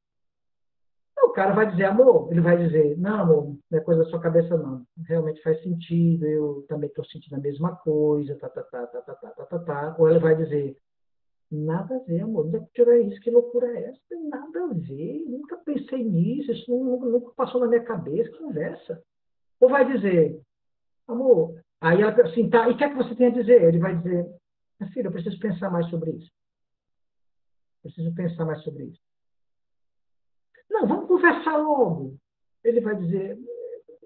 O cara vai dizer, amor, ele vai dizer, não, amor, não é coisa da sua cabeça, não. Realmente faz sentido, eu também estou sentindo a mesma coisa, tá, tá, tá, tá, tá, tá, tá, tá, tá. Ou ele vai dizer, nada a ver, amor, onde é que tirou isso? Que loucura é essa? Nada a ver, nunca pensei nisso, isso nunca, nunca passou na minha cabeça, conversa. Ou vai dizer, amor, aí ela assim, tá, e o que é que você tem a dizer? Ele vai dizer, minha filha, eu preciso pensar mais sobre isso. Preciso pensar mais sobre isso. Não, vamos conversar logo. Ele vai dizer,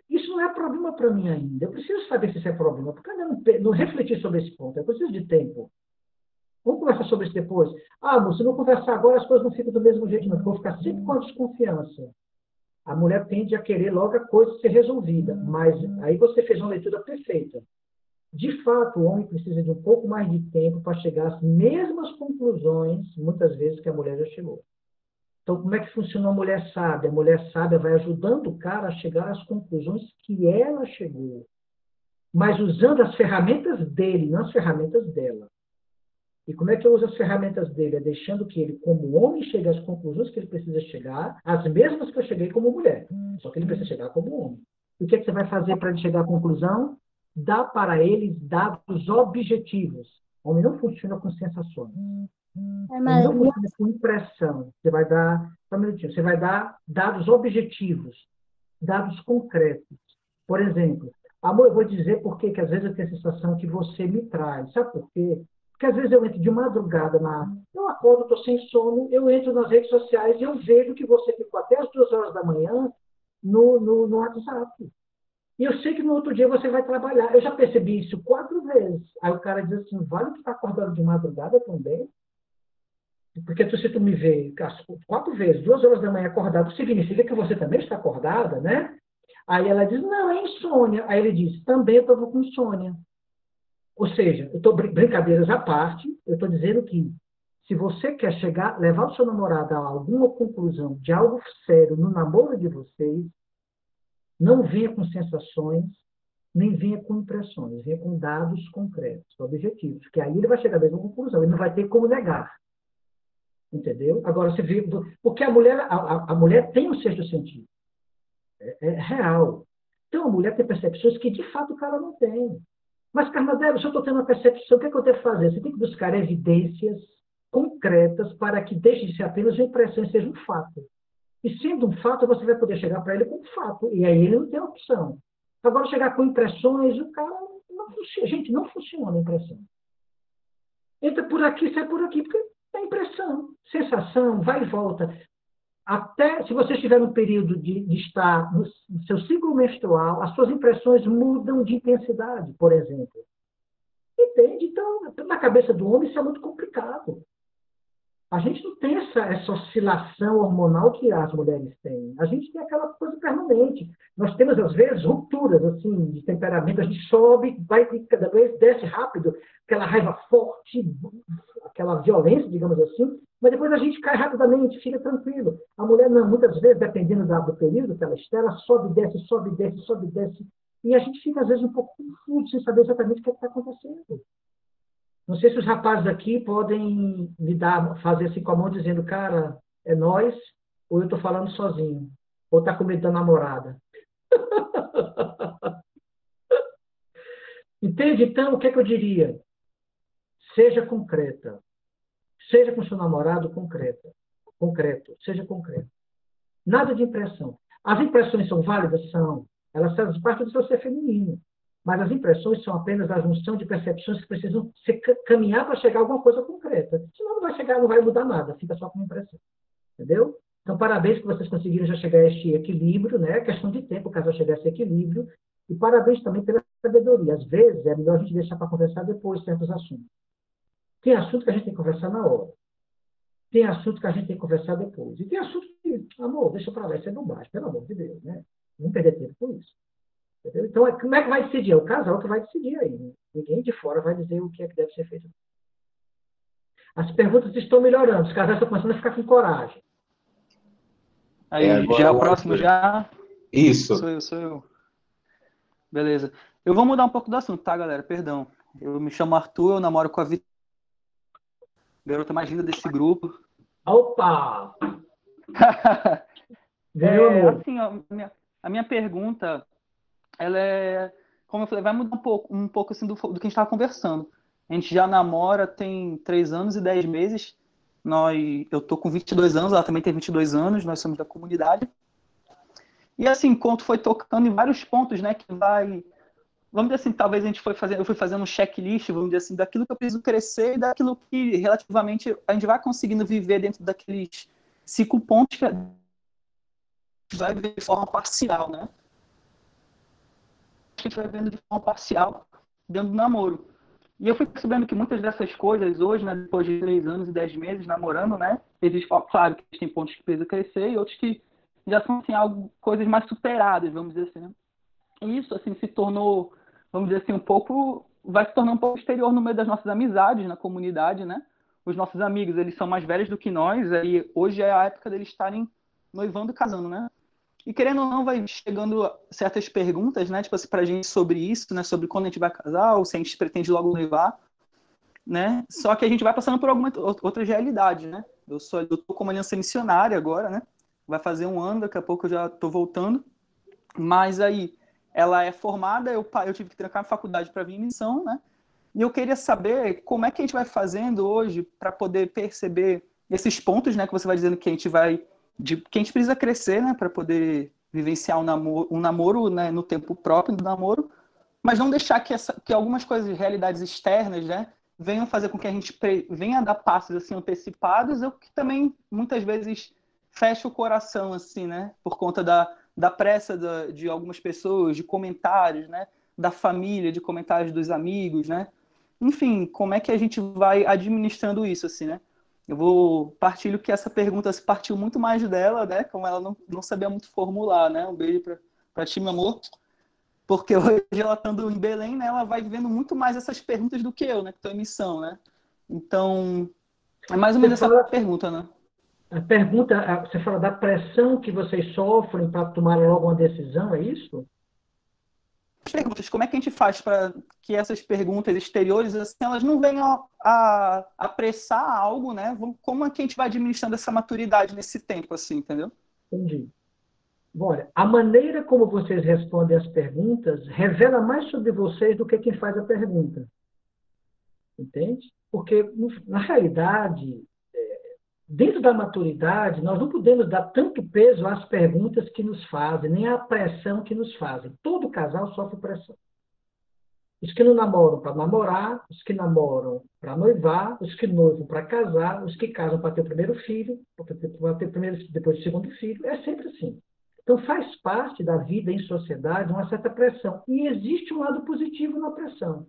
isso não é problema para mim ainda. Eu preciso saber se isso é problema, porque ainda não, não refleti sobre esse ponto. Eu preciso de tempo. Vamos conversar sobre isso depois. Ah, amor, se não conversar agora, as coisas não ficam do mesmo jeito, não. Vou ficar sempre com a desconfiança. A mulher tende a querer logo a coisa ser resolvida, mas aí você fez uma leitura perfeita. De fato, o homem precisa de um pouco mais de tempo para chegar às mesmas conclusões, muitas vezes, que a mulher já chegou. Então, como é que funciona a mulher sábia? A mulher sábia vai ajudando o cara a chegar às conclusões que ela chegou, mas usando as ferramentas dele, não as ferramentas dela. E como é que eu uso as ferramentas dele? É deixando que ele, como homem, chegue às conclusões que ele precisa chegar, as mesmas que eu cheguei como mulher. Só que ele precisa chegar como homem. E o que, é que você vai fazer para ele chegar à conclusão? Dá para ele dados objetivos. O homem não funciona com sensações. É. Não com impressão. Você vai dar, só um minutinho, você vai dar dados objetivos, dados concretos. Por exemplo, amor, eu vou dizer por que às vezes eu tenho a sensação que você me traz. Sabe por quê? Porque às vezes eu entro de madrugada na. Eu acordo, estou sem sono, eu entro nas redes sociais e eu vejo que você ficou até as duas horas da manhã no, no, no WhatsApp. E eu sei que no outro dia você vai trabalhar. Eu já percebi isso quatro vezes. Aí o cara diz assim: vale que está acordando de madrugada também? Porque se tu me vê quatro vezes, duas horas da manhã acordado, significa que você também está acordada, né? Aí ela diz, não, é insônia. Aí ele diz, também eu estou com insônia. Ou seja, eu estou brincadeiras à parte, eu estou dizendo que se você quer chegar, levar o seu namorado a alguma conclusão de algo sério no namoro de vocês, não venha com sensações, nem venha com impressões, venha com dados concretos, objetivos, que aí ele vai chegar a mesma conclusão, ele não vai ter como negar. Entendeu? Agora, você vê, porque a mulher, a, a mulher tem um sexto sentido. É, é, real. Então, a mulher tem percepções que, de fato, o cara não tem. Mas, Carnadelo, se eu estou tendo uma percepção, o que, é que eu devo fazer? Você tem que buscar evidências concretas para que deixe de ser apenas uma impressão e seja um fato. E sendo um fato, você vai poder chegar para ele com um fato. E aí ele não tem opção. Agora, chegar com impressões, o cara não funciona. Gente, não funciona a impressão. Entra por aqui, sai por aqui, porque é impressão, sensação, vai e volta. Até se você estiver no período de, de estar no, no seu ciclo menstrual, as suas impressões mudam de intensidade, por exemplo. Entende? Então, na cabeça do homem, isso é muito complicado. A gente não tem essa, essa oscilação hormonal que as mulheres têm. A gente tem aquela coisa permanente. Nós temos, às vezes, rupturas assim, de temperamento. A gente sobe, vai cada vez desce rápido, aquela raiva forte, aquela violência, digamos assim, mas depois a gente cai rapidamente, fica tranquilo. A mulher, não, muitas vezes, dependendo do período que ela está, ela sobe, desce, sobe, desce, sobe, desce. E a gente fica, às vezes, um pouco confuso, sem saber exatamente o que é está acontecendo. Não sei se os rapazes aqui podem me dar, fazer assim com a mão dizendo, cara, é nós, ou eu estou falando sozinho, ou está com medo da namorada. Entende? Então, o que, é que eu diria? Seja concreta. Seja com seu namorado concreta. Concreto. Seja concreto. Nada de impressão. As impressões são válidas? São. Elas fazem parte do seu ser feminino. Mas as impressões são apenas a junção de percepções que precisam caminhar para chegar a alguma coisa concreta. Senão não vai chegar, não vai mudar nada, fica só com impressão. Entendeu? Então, parabéns que vocês conseguiram já chegar a este equilíbrio, né? É questão de tempo, caso chegar a esse equilíbrio. E parabéns também pela sabedoria. Às vezes é melhor a gente deixar para conversar depois certos assuntos. Tem assunto que a gente tem que conversar na hora. Tem assunto que a gente tem que conversar depois. E tem assunto que, amor, deixa para lá, isso é bobagem, pelo amor de Deus, né? Não perder tempo com isso. Entendeu? Então, é, como é que vai decidir? É o casal que vai decidir aí. Ninguém de fora vai dizer o que é que deve ser feito. As perguntas estão melhorando, os casais estão começando a ficar com coragem. Aí, é, já é o próximo, já. Isso. Sou eu, sou eu. Beleza. Eu vou mudar um pouco do assunto, tá, galera? Perdão. Eu me chamo Arthur, eu namoro com a Vitória, garota mais linda desse grupo. Opa! é, assim, ó, minha, a minha pergunta ela é, como eu falei, vai mudar um pouco, um pouco assim do, do que a gente estava conversando. A gente já namora tem três anos e dez meses. Nós, eu tô com 22 anos, ela também tem 22 anos, nós somos da comunidade. E assim, enquanto foi tocando em vários pontos, né, que vai vamos dizer assim, talvez a gente foi fazendo, eu fui fazendo um checklist, vamos dizer assim, daquilo que eu preciso crescer e daquilo que relativamente a gente vai conseguindo viver dentro daqueles cinco pontos que vai ver de forma parcial, né? Vai vendo de forma parcial dentro do namoro. E eu fui percebendo que muitas dessas coisas hoje, né, depois de três anos e dez meses namorando, né, existe, claro, que tem pontos que precisam crescer e outros que já são, assim, algo, coisas mais superadas, vamos dizer assim, né? E isso, assim, se tornou, vamos dizer assim, um pouco, vai se tornar um pouco exterior no meio das nossas amizades, na comunidade, né? Os nossos amigos, eles são mais velhos do que nós, e hoje é a época deles estarem noivando e casando, né? E querendo ou não, vai chegando certas perguntas, né? Tipo assim, pra gente sobre isso, né? Sobre quando a gente vai casar, ou se a gente pretende logo levar, né? Só que a gente vai passando por algumas outras realidades, né? Eu sou eu tô como aliança missionária agora, né? Vai fazer um ano, daqui a pouco eu já tô voltando. Mas aí, ela é formada, eu, eu tive que trancar a faculdade para vir em missão, né? E eu queria saber como é que a gente vai fazendo hoje para poder perceber esses pontos, né? Que você vai dizendo que a gente vai de que a gente precisa crescer, né, para poder vivenciar um namoro, um namoro né, no tempo próprio do namoro, mas não deixar que, essa, que algumas coisas, realidades externas, né, venham fazer com que a gente pre, venha dar passos assim antecipados, ou que também muitas vezes fecha o coração assim, né, por conta da, da pressa da, de algumas pessoas, de comentários, né, da família, de comentários dos amigos, né, enfim, como é que a gente vai administrando isso assim, né? Eu vou partilho que essa pergunta se partiu muito mais dela, né? Como ela não, não sabia muito formular, né? Um beijo para ti, meu amor. Porque hoje ela estando em Belém, né? Ela vai vivendo muito mais essas perguntas do que eu, né? Que estou em missão, né? Então, é mais ou menos essa pergunta, né? A pergunta, você fala da pressão que vocês sofrem para tomar logo uma decisão, é isso? Perguntas, como é que a gente faz para que essas perguntas exteriores, assim, elas não venham a, apressar algo, né? Como é que a gente vai administrando essa maturidade nesse tempo, assim, entendeu? Entendi. Olha, a maneira como vocês respondem as perguntas revela mais sobre vocês do que quem faz a pergunta. Entende? Porque, na realidade, dentro da maturidade, nós não podemos dar tanto peso às perguntas que nos fazem, nem à pressão que nos fazem. Todo casal sofre pressão. Os que não namoram para namorar, os que namoram para noivar, os que noivam para casar, os que casam para ter o primeiro filho, para ter primeiro, depois o segundo filho. É sempre assim. Então faz parte da vida em sociedade uma certa pressão. E existe um lado positivo na pressão.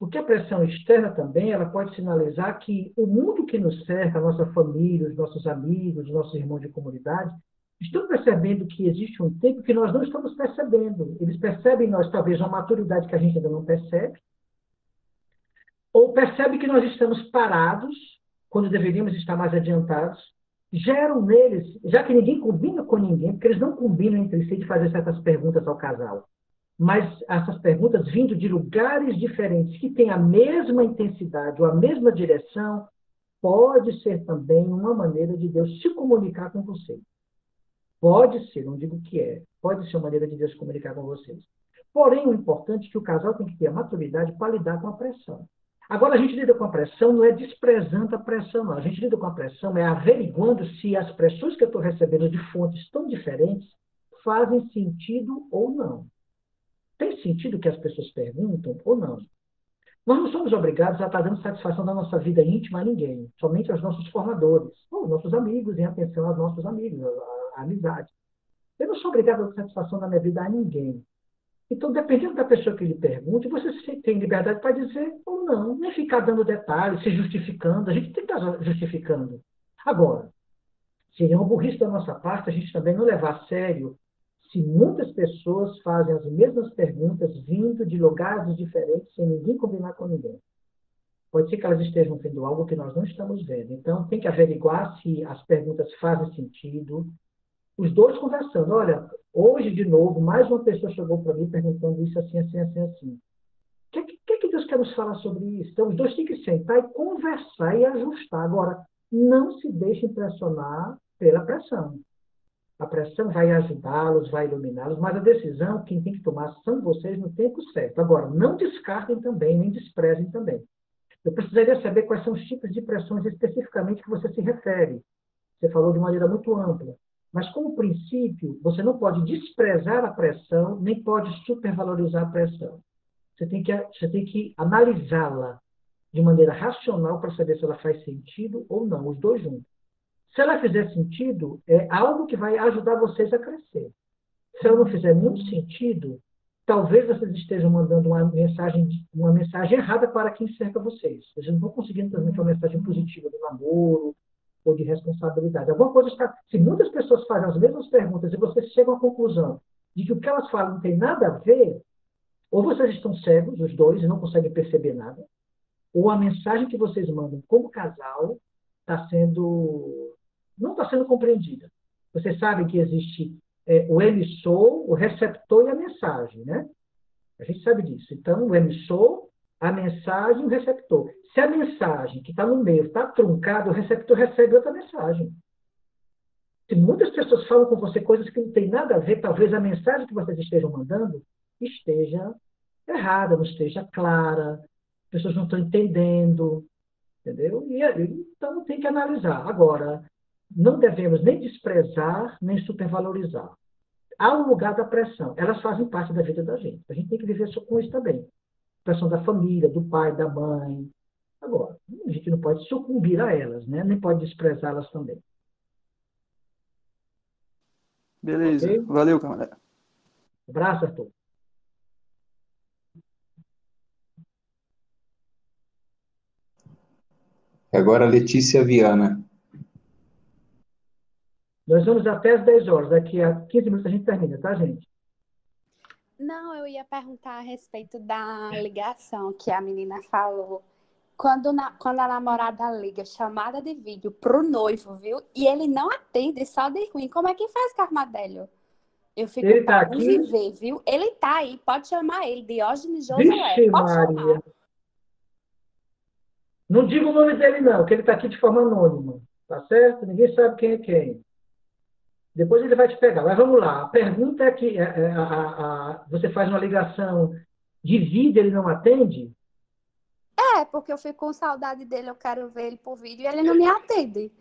Porque a pressão externa também ela pode sinalizar que o mundo que nos cerca, a nossa família, os nossos amigos, os nossos irmãos de comunidade, estão percebendo que existe um tempo que nós não estamos percebendo. Eles percebem em nós talvez uma maturidade que a gente ainda não percebe, ou percebe que nós estamos parados quando deveríamos estar mais adiantados. Geram neles, já que ninguém combina com ninguém, porque eles não combinam entre si de fazer certas perguntas ao casal mas essas perguntas vindo de lugares diferentes, que têm a mesma intensidade ou a mesma direção, pode ser também uma maneira de Deus se comunicar com vocês. Pode ser, não digo que é, pode ser uma maneira de Deus se comunicar com vocês. Porém, o importante é que o casal tem que ter a maturidade para lidar com a pressão. Agora, a gente lida com a pressão não é desprezando a pressão, não. A gente lida com a pressão é averiguando se as pressões que eu estou recebendo de fontes tão diferentes fazem sentido ou não. Tem sentido que as pessoas perguntam ou não? Nós não somos obrigados a estar dando satisfação da nossa vida íntima a ninguém, somente aos nossos formadores, ou nossos amigos, em atenção aos nossos amigos, à amizade. Eu não sou obrigado a dar satisfação da minha vida a ninguém. Então, dependendo da pessoa que lhe pergunte, você tem liberdade para dizer ou não, nem ficar dando detalhes, se justificando. A gente tem que estar justificando. Agora, seria uma burrice da nossa parte a gente também não levar a sério se muitas pessoas fazem as mesmas perguntas vindo de lugares diferentes, sem ninguém combinar com ninguém. Pode ser que elas estejam vendo algo que nós não estamos vendo. Então, tem que averiguar se as perguntas fazem sentido. Os dois conversando. Olha, hoje, de novo, mais uma pessoa chegou para mim perguntando isso assim, assim, assim, assim. O que, que, que Deus quer nos falar sobre isso? Então, os dois têm que sentar e conversar e ajustar. Agora, não se deixe impressionar pela pressão. A pressão vai ajudá-los, vai iluminá-los, mas a decisão quem tem que tomar são vocês no tempo certo. Agora, não descartem também, nem desprezem também. Eu precisaria saber quais são os tipos de pressões especificamente que você se refere. Você falou de maneira muito ampla. Mas, como princípio, você não pode desprezar a pressão, nem pode supervalorizar a pressão. Você tem que, você tem que analisá-la de maneira racional para saber se ela faz sentido ou não, os dois juntos. Se ela fizer sentido, é algo que vai ajudar vocês a crescer. Se ela não fizer nenhum sentido, talvez vocês estejam mandando uma mensagem, uma mensagem errada para quem cerca vocês. Vocês não estão conseguindo transmitir uma mensagem positiva do namoro ou de responsabilidade. Alguma coisa está. Se muitas pessoas fazem as mesmas perguntas e vocês chegam à conclusão de que o que elas falam não tem nada a ver, ou vocês estão cegos, os dois, e não conseguem perceber nada, ou a mensagem que vocês mandam como casal está sendo não está sendo compreendida. Vocês sabem que existe é, o emissor, o receptor e a mensagem, né? A gente sabe disso. Então, o emissor, a mensagem e o receptor. Se a mensagem que está no meio está truncada, o receptor recebe outra mensagem. Se muitas pessoas falam com você coisas que não têm nada a ver, talvez a mensagem que vocês estejam mandando esteja errada, não esteja clara, as pessoas não estão entendendo, entendeu? E, então tem que analisar. Agora, não devemos nem desprezar, nem supervalorizar. Há um lugar da pressão. Elas fazem parte da vida da gente. A gente tem que viver com isso também. Pressão da família, do pai, da mãe. Agora, a gente não pode sucumbir a elas, né? nem pode desprezá-las também. Beleza. Okay? Valeu, camarada. Abraço, Arthur. Agora Letícia Viana. Nós vamos até as 10 horas. Daqui a 15 minutos a gente termina, tá, gente? Não, eu ia perguntar a respeito da ligação que a menina falou. Quando, na, quando a namorada liga chamada de vídeo pro noivo, viu? E ele não atende, só de ruim. Como é que faz, Carmadélio? Eu fico Ele tá aqui? viver, viu? Ele tá aí, pode chamar ele, Diógenes Josué. Vixe, Pode chamar. Maria. Não diga o nome dele, não, que ele está aqui de forma anônima. Tá certo? Ninguém sabe quem é quem. Depois ele vai te pegar. Mas vamos lá. A pergunta é que é, é, a- a- a- você faz uma ligação de vídeo, ele não atende? É, porque eu fico com saudade dele, eu quero ver ele por vídeo e ele não me atende.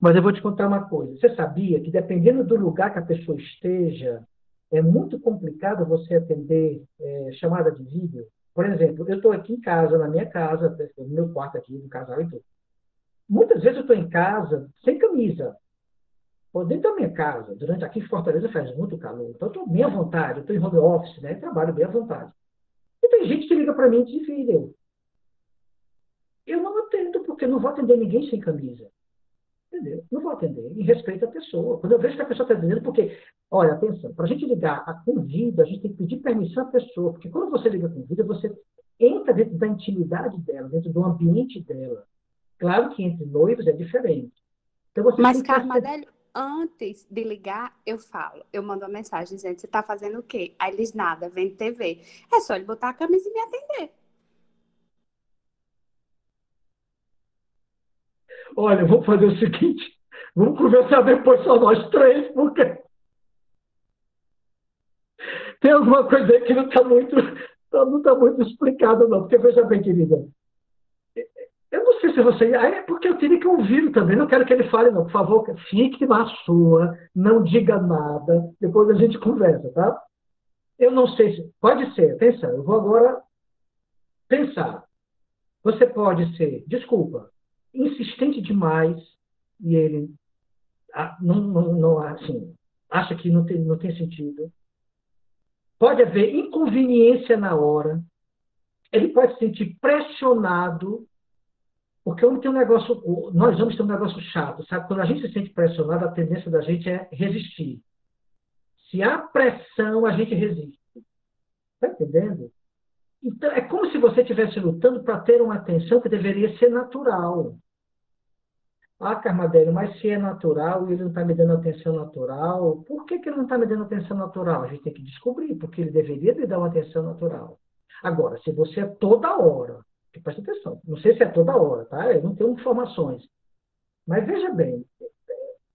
Mas eu vou te contar uma coisa. Você sabia que dependendo do lugar que a pessoa esteja, é muito complicado você atender é, chamada de vídeo? Por exemplo, eu estou aqui em casa, na minha casa, no meu quarto aqui, no casal e tudo. Muitas vezes eu estou em casa sem camisa. Ou dentro da minha casa, durante aqui em Fortaleza faz muito calor. Então eu estou bem à vontade, eu estou em home office, né? Trabalho bem à vontade. E tem gente que liga para mim de vídeo. Eu não atendo, porque eu não vou atender ninguém sem camisa. Entendeu? Não vou atender, em respeito à pessoa. Quando eu vejo que a pessoa está atendendo, porque, olha, atenção, para a gente ligar a com vida, a gente tem que pedir permissão à pessoa, porque quando você liga com vida, você entra dentro da intimidade dela, dentro do ambiente dela. Claro que entre noivos é diferente. Então você Mas, Carmadélio, antes de ligar, eu falo, eu mando uma mensagem dizendo, você tá fazendo o quê? Aí eles nada, vendo TV. É só ele botar a camisa e me atender. Olha, vamos fazer o seguinte: vamos conversar depois só nós três, porque tem alguma coisa aí que não está muito, não está muito explicada, não. Porque veja bem, querida, sei se você. É porque eu teria que ouvir também. Não quero que ele fale, não. Por favor, fique na sua, não diga nada. Depois a gente conversa, tá? Eu não sei se. Pode ser, atenção, eu vou agora pensar. Você pode ser, desculpa, insistente demais e ele ah, não, não, não assim, acha que não tem, não tem sentido. Pode haver inconveniência na hora. Ele pode se sentir pressionado, porque homem tem um negócio, nós homens temos um negócio chato, sabe? Quando a gente se sente pressionado, a tendência da gente é resistir. Se há pressão, a gente resiste. Está entendendo? Então, é como se você estivesse lutando para ter uma atenção que deveria ser natural. Ah, Carmadélio, mas se é natural e ele não está me dando atenção natural, por que, que ele não está me dando atenção natural? A gente tem que descobrir, porque ele deveria me dar uma atenção natural. Agora, se você é toda hora, presta atenção, não sei se é toda hora, tá? Eu não tenho informações. Mas veja bem,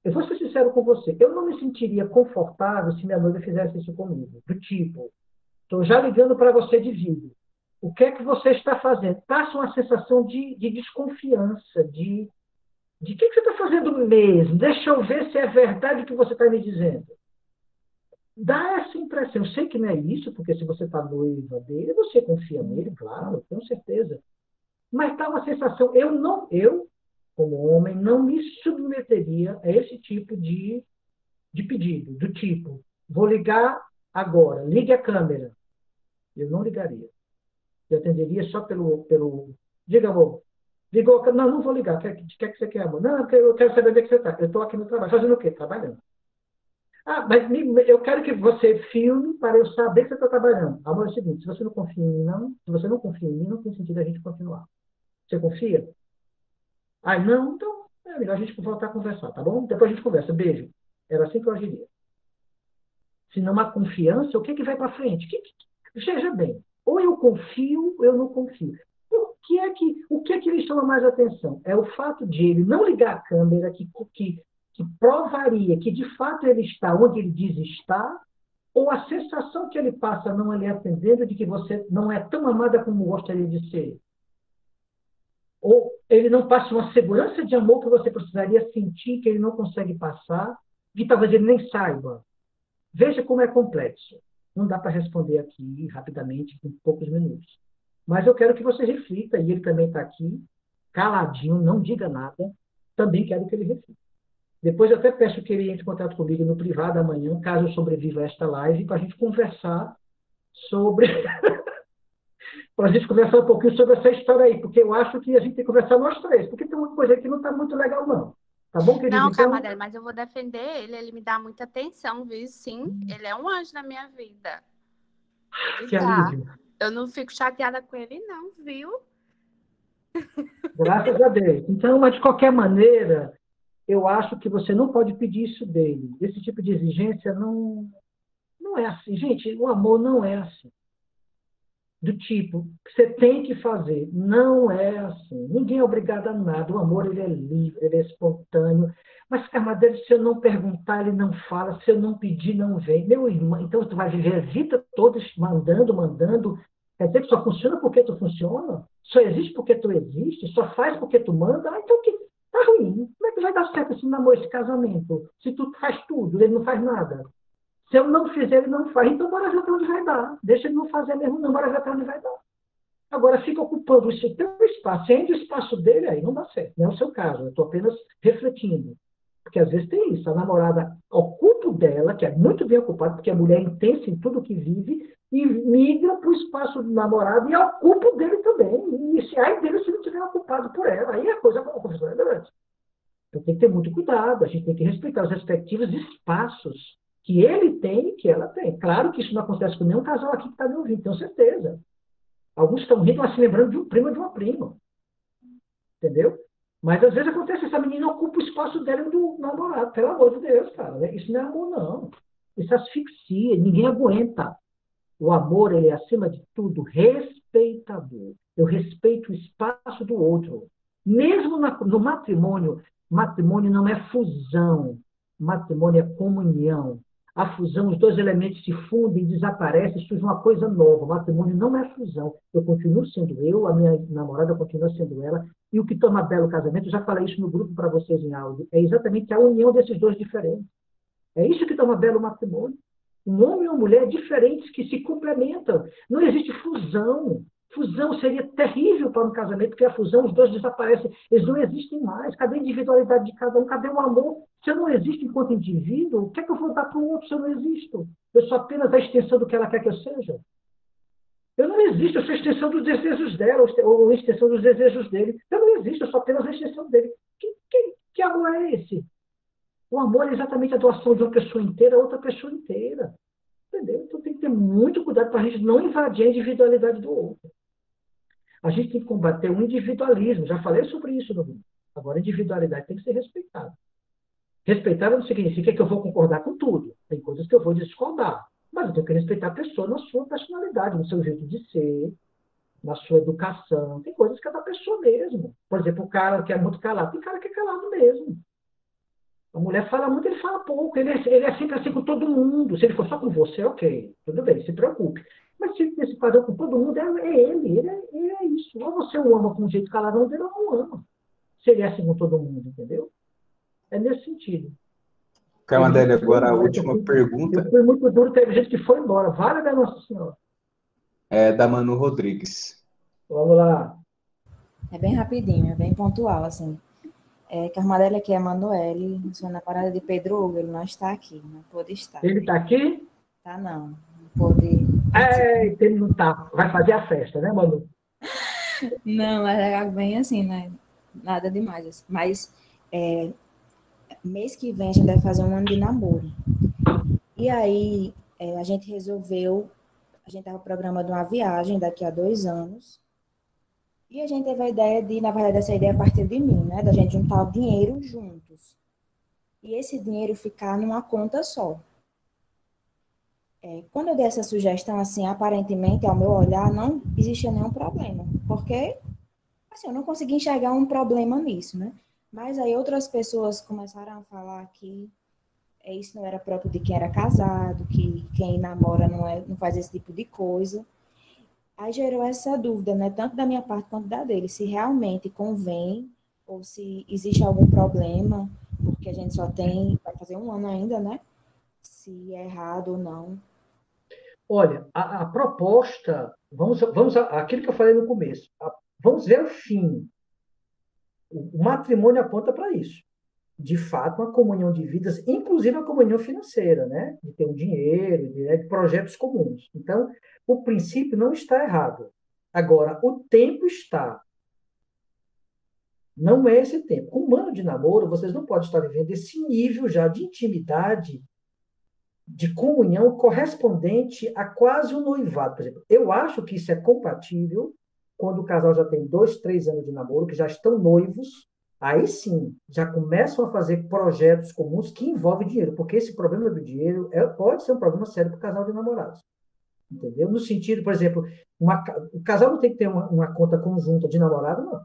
eu vou ser sincero com você, eu não me sentiria confortável se minha noiva fizesse isso comigo. Do tipo, estou já ligando para você de vídeo. O que é que você está fazendo? Passa uma sensação de, de desconfiança, de de que, que você está fazendo mesmo? Deixa eu ver se é verdade o que você está me dizendo. Dá essa impressão. Eu sei que não é isso, porque se você está noiva dele, você confia nele, claro, com certeza. Mas dá uma sensação. Eu não, eu, como homem, não me submeteria a esse tipo de, de pedido, do tipo, vou ligar agora, ligue a câmera. Eu não ligaria. Eu atenderia só pelo, pelo diga, amor, Ligou, não, não vou ligar. Quer, que que você quer, amor? Não, eu quero saber onde é que você está. Eu estou aqui no trabalho. Fazendo o quê? Trabalhando. Ah, mas me- eu quero que você filme para eu saber que você está trabalhando. Amor, é o seguinte, se você não confia em mim, não, se você não confia em mim, não tem sentido a gente continuar. Você confia? Ah, não, então é melhor a gente voltar a conversar, tá bom? Depois a gente conversa. Beijo. Era assim que eu agiria. Se não há confiança, o que, que vai para frente? Que, que, veja bem, ou eu confio, ou eu não confio. O que é que, o que é que lhe chama mais atenção? É o fato de ele não ligar a câmera, que, que, que provaria que de fato ele está onde ele diz estar, ou a sensação que ele passa não lhe atendendo de que você não é tão amada como gostaria de ser. Ou ele não passa uma segurança de amor que você precisaria sentir, que ele não consegue passar, que talvez ele nem saiba. Veja como é complexo. Não dá para responder aqui rapidamente, em poucos minutos. Mas eu quero que você reflita, e ele também está aqui, caladinho, não diga nada. Também quero que ele reflita. Depois eu até peço que ele entre em contato comigo no privado amanhã, caso eu sobreviva a esta live, para a gente conversar sobre para a gente conversar um pouquinho sobre essa história aí, porque eu acho que a gente tem que conversar nós três, porque tem uma coisa aí que não está muito legal, não. Tá bom, querido? Não, Então, mas eu vou defender ele. Ele me dá muita atenção, viu? Sim, ele é um anjo na minha vida. Ele que tá. alívio. Eu não fico chateada com ele, não, viu? Graças a Deus. Então, mas de qualquer maneira, eu acho que você não pode pedir isso dele. Esse tipo de exigência não, não é assim. Gente, o amor não é assim. Do tipo, que você tem que fazer. Não é assim. Ninguém é obrigado a nada. O amor, ele é livre, ele é espontâneo. Mas, Carmadeiro, se eu não perguntar, ele não fala. Se eu não pedir, não vem. Meu irmão, então tu vai viver a vida toda mandando, mandando. Quer dizer que só funciona porque tu funciona? Só existe porque tu existe? Só faz porque tu manda? Ah, então que tá ruim. Que vai dar certo esse namoro, esse casamento? Se tu faz tudo, ele não faz nada. Se eu não fizer, ele não faz. Então, bora ver até onde vai dar. Deixa ele não fazer mesmo, não. Bora ver até onde vai dar. Agora, fica ocupando esse teu espaço, ainda o espaço dele, aí não dá certo. Não é o seu caso. Eu estou apenas refletindo. Porque às vezes tem isso. A namorada ocupa dela, que é muito bem ocupada, porque a mulher é intensa em tudo que vive, e migra para o espaço do namorado e ocupa dele também. E se ai dele se não estiver ocupado por ela. Aí a coisa, é grande. Então tem que ter muito cuidado. A gente tem que respeitar os respectivos espaços que ele tem e que ela tem. Claro que isso não acontece com nenhum casal aqui que está me ouvindo, tenho certeza. Alguns estão rindo, mas se lembrando de um primo de uma prima. Entendeu? Mas às vezes acontece, essa menina ocupa o espaço dela do namorado. Pelo amor de Deus, cara. né? Isso não é amor, não. Isso é asfixia, ninguém aguenta. O amor, ele é, acima de tudo, respeitador. Eu respeito o espaço do outro. Mesmo na- no matrimônio, matrimônio não é fusão. Matrimônio é comunhão. A fusão, os dois elementos se fundem, desaparecem, surge uma coisa nova. Matrimônio não é fusão. Eu continuo sendo eu, a minha namorada continua sendo ela. E o que torna belo o casamento, eu já falei isso no grupo para vocês em áudio, é exatamente a união desses dois diferentes. É isso que torna belo o matrimônio. Um homem e uma mulher diferentes que se complementam. Não existe fusão. Fusão seria terrível para um casamento, porque a fusão, os dois desaparecem, eles não existem mais. Cadê a individualidade de cada um? Cadê o amor? Se eu não existo enquanto indivíduo, o que é que eu vou dar para o outro se eu não existo? Eu sou apenas a extensão do que ela quer que eu seja. Eu não existo, eu sou a extensão dos desejos dela, ou a extensão dos desejos dele. Eu não existo, eu sou apenas a extensão dele. Que, que, que amor é esse? O amor é exatamente a doação de uma pessoa inteira a outra pessoa inteira. Entendeu? Então tem que ter muito cuidado para a gente não invadir a individualidade do outro. A gente tem que combater o individualismo. Já falei sobre isso vídeo. Agora, a individualidade tem que ser respeitada. Respeitar não significa que eu vou concordar com tudo. Tem coisas que eu vou discordar. Mas eu tenho que respeitar a pessoa na sua personalidade, no seu jeito de ser, na sua educação. Tem coisas que é da pessoa mesmo. Por exemplo, o cara que é muito calado. Tem cara que é calado mesmo. A mulher fala muito, ele fala pouco. Ele é, ele é sempre assim com todo mundo. Se ele for só com você, ok. Tudo bem, se preocupe. Mas se esse padrão com todo mundo, é, é ele. Ele é, ele é isso. Ou você o ama com um jeito caladão dele, ou não ama. Se ele é assim com todo mundo, entendeu? É nesse sentido. Camadele, agora a Eu última fui- pergunta Eu fui muito duro, teve gente que foi embora. Vale da Nossa Senhora. é da Manu Rodrigues. Vamos lá. É bem rapidinho, é bem pontual, assim. É, Carmadela aqui é a Manuele, sou na parada de Pedro Hugo, ele não está aqui, não pôde estar. Ele está aqui? Tá não, pôde. É, ele não tá. Vai fazer a festa, né, Manu? Não, é bem assim, né? Nada demais. assim. Mas é, mês que vem a gente vai fazer um ano de namoro. E aí é, a gente resolveu, a gente estava programando uma viagem daqui a dois anos. E a gente teve a ideia de, na verdade, essa ideia a partir de mim, né? Da gente juntar o dinheiro juntos. E esse dinheiro ficar numa conta só. É, quando eu dei essa sugestão, assim, aparentemente, ao meu olhar, não existia nenhum problema. Porque, assim, eu não consegui enxergar um problema nisso, né? Mas aí outras pessoas começaram a falar que é, isso não era próprio de quem era casado, que quem namora não, é, não faz esse tipo de coisa. Aí gerou essa dúvida, né? Tanto da minha parte quanto da dele, se realmente convém ou se existe algum problema, porque a gente só tem, vai fazer um ano ainda, né? Se é errado ou não. Olha, a, a proposta, vamos, vamos aquilo que eu falei no começo, a- vamos ver o fim. O, o matrimônio aponta para isso. De fato, uma comunhão de vidas, inclusive a comunhão financeira, né? De ter um dinheiro, de, né, de projetos comuns. Então, o princípio não está errado. Agora, o tempo está. Não é esse tempo. Com um ano de namoro, vocês não podem estar vivendo esse nível já de intimidade, de comunhão correspondente a quase um noivado. Por exemplo, eu acho que isso é compatível quando o casal já tem dois, três anos de namoro, que já estão noivos, aí sim, já começam a fazer projetos comuns que envolvem dinheiro, porque esse problema do dinheiro é, pode ser um problema sério para o casal de namorados. Entendeu? No sentido, por exemplo, uma, o casal não tem que ter uma, uma conta conjunta de namorado, não.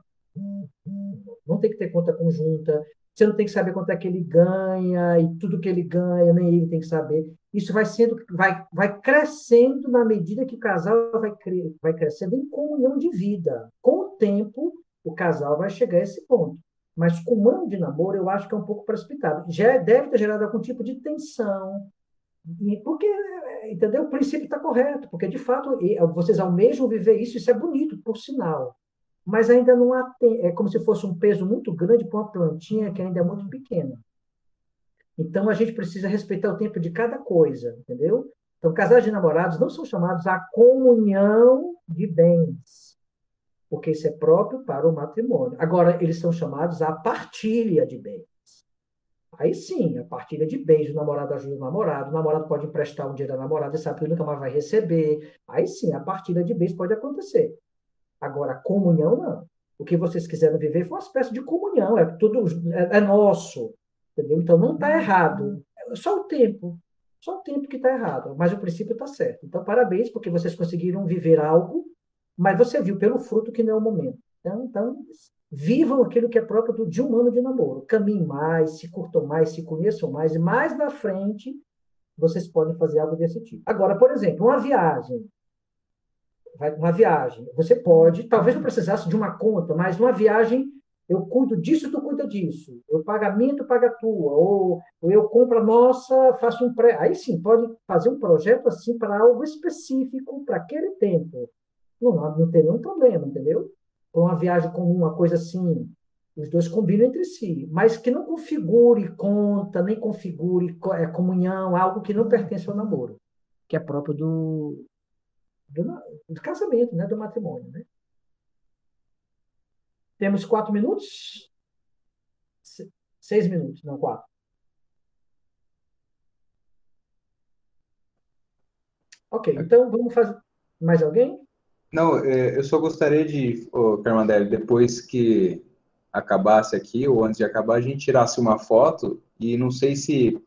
Não tem que ter conta conjunta. Você não tem que saber quanto é que ele ganha e tudo que ele ganha, nem ele tem que saber. Isso vai sendo, vai, vai crescendo na medida que o casal vai, vai crescendo em comunhão de vida. Com o tempo, o casal vai chegar a esse ponto. Mas com um ano de namoro, eu acho que é um pouco precipitado. Já deve ter gerado algum tipo de tensão. Porque, entendeu? O princípio está correto. Porque, de fato, vocês almejam viver isso, isso é bonito, por sinal mas ainda não há, é como se fosse um peso muito grande para uma plantinha que ainda é muito pequena. Então a gente precisa respeitar o tempo de cada coisa, entendeu? Então casais de namorados não são chamados à comunhão de bens, porque isso é próprio para o matrimônio. Agora eles são chamados à partilha de bens. Aí sim, a partilha de bens, o namorado ajuda o namorado, o namorado pode emprestar um dinheiro à namorada e sabe que nunca mais vai receber. Aí sim, a partilha de bens pode acontecer. Agora, comunhão não. O que vocês quiseram viver foi uma espécie de comunhão, é tudo é, é nosso, entendeu? Então não está errado. É só o tempo, só o tempo que está errado, mas o princípio está certo. Então parabéns porque vocês conseguiram viver algo, mas você viu pelo fruto que não é o momento. Então, então vivam aquilo que é próprio do, de um ano de namoro. Caminhem mais, se curtam mais, se conheçam mais, e mais na frente vocês podem fazer algo desse tipo. Agora, por exemplo, uma viagem vai uma viagem. Você pode, talvez não precisasse de uma conta, mas uma viagem eu cuido disso, tu cuida disso. Eu pagamento paga a tua, ou, ou eu compro a nossa, faço um pré. Aí sim, pode fazer um projeto assim para algo específico para aquele tempo. Não, não tem nenhum problema, entendeu? Para uma viagem comum, uma coisa assim, os dois combinam entre si, mas que não configure conta, nem configure é, comunhão, algo que não pertence ao namoro, que é próprio do, do, do casamento, né? do matrimônio. Né? Temos quatro minutos? Seis minutos, não quatro. Ok, então vamos fazer. Mais alguém? Não, é, eu só gostaria de, oh, Carmandelli, depois que acabasse aqui, ou antes de acabar, a gente tirasse uma foto, e não sei se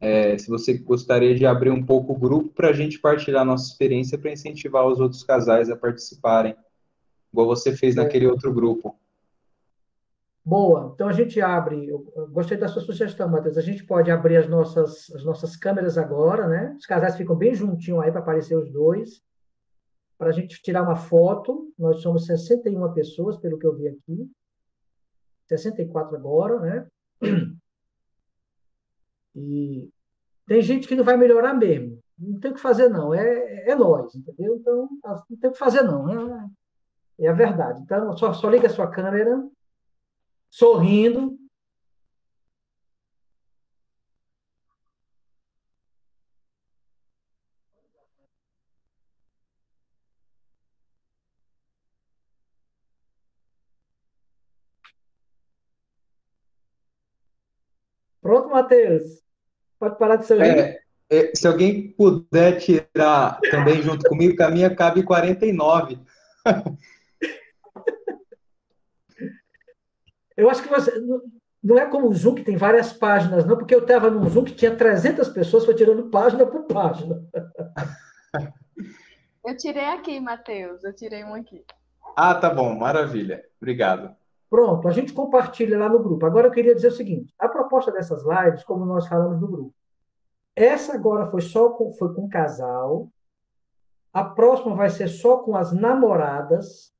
é, se você gostaria de abrir um pouco o grupo para a gente partilhar nossa experiência para incentivar os outros casais a participarem, igual você fez é. naquele outro grupo. Boa, então a gente abre. Eu gostei da sua sugestão, Matheus. A gente pode abrir as nossas, as nossas câmeras agora, né? Os casais ficam bem juntinhos aí para aparecer os dois, para a gente tirar uma foto. Nós somos 61 pessoas, pelo que eu vi aqui. 64 agora, né? E tem gente que não vai melhorar mesmo. Não tem o que fazer, não. É, é nós, entendeu? Então, não tem o que fazer, não. É, é a verdade. Então, só, só liga a sua câmera, sorrindo. Pronto, Matheus? Pode parar de sorrir. É, é, se alguém puder tirar também junto comigo, que a minha cabe 49. Eu acho que você. Não é como o Zoom, que tem várias páginas, não, porque eu estava num Zoom que tinha 300 pessoas, foi tirando página por página. Eu tirei aqui, Matheus, eu tirei um aqui. Ah, tá bom, maravilha. Obrigado. Pronto, a gente compartilha lá no grupo. Agora eu queria dizer o seguinte: a proposta dessas lives, como nós falamos no grupo, essa agora foi só com, foi com casal, a próxima vai ser só com as namoradas.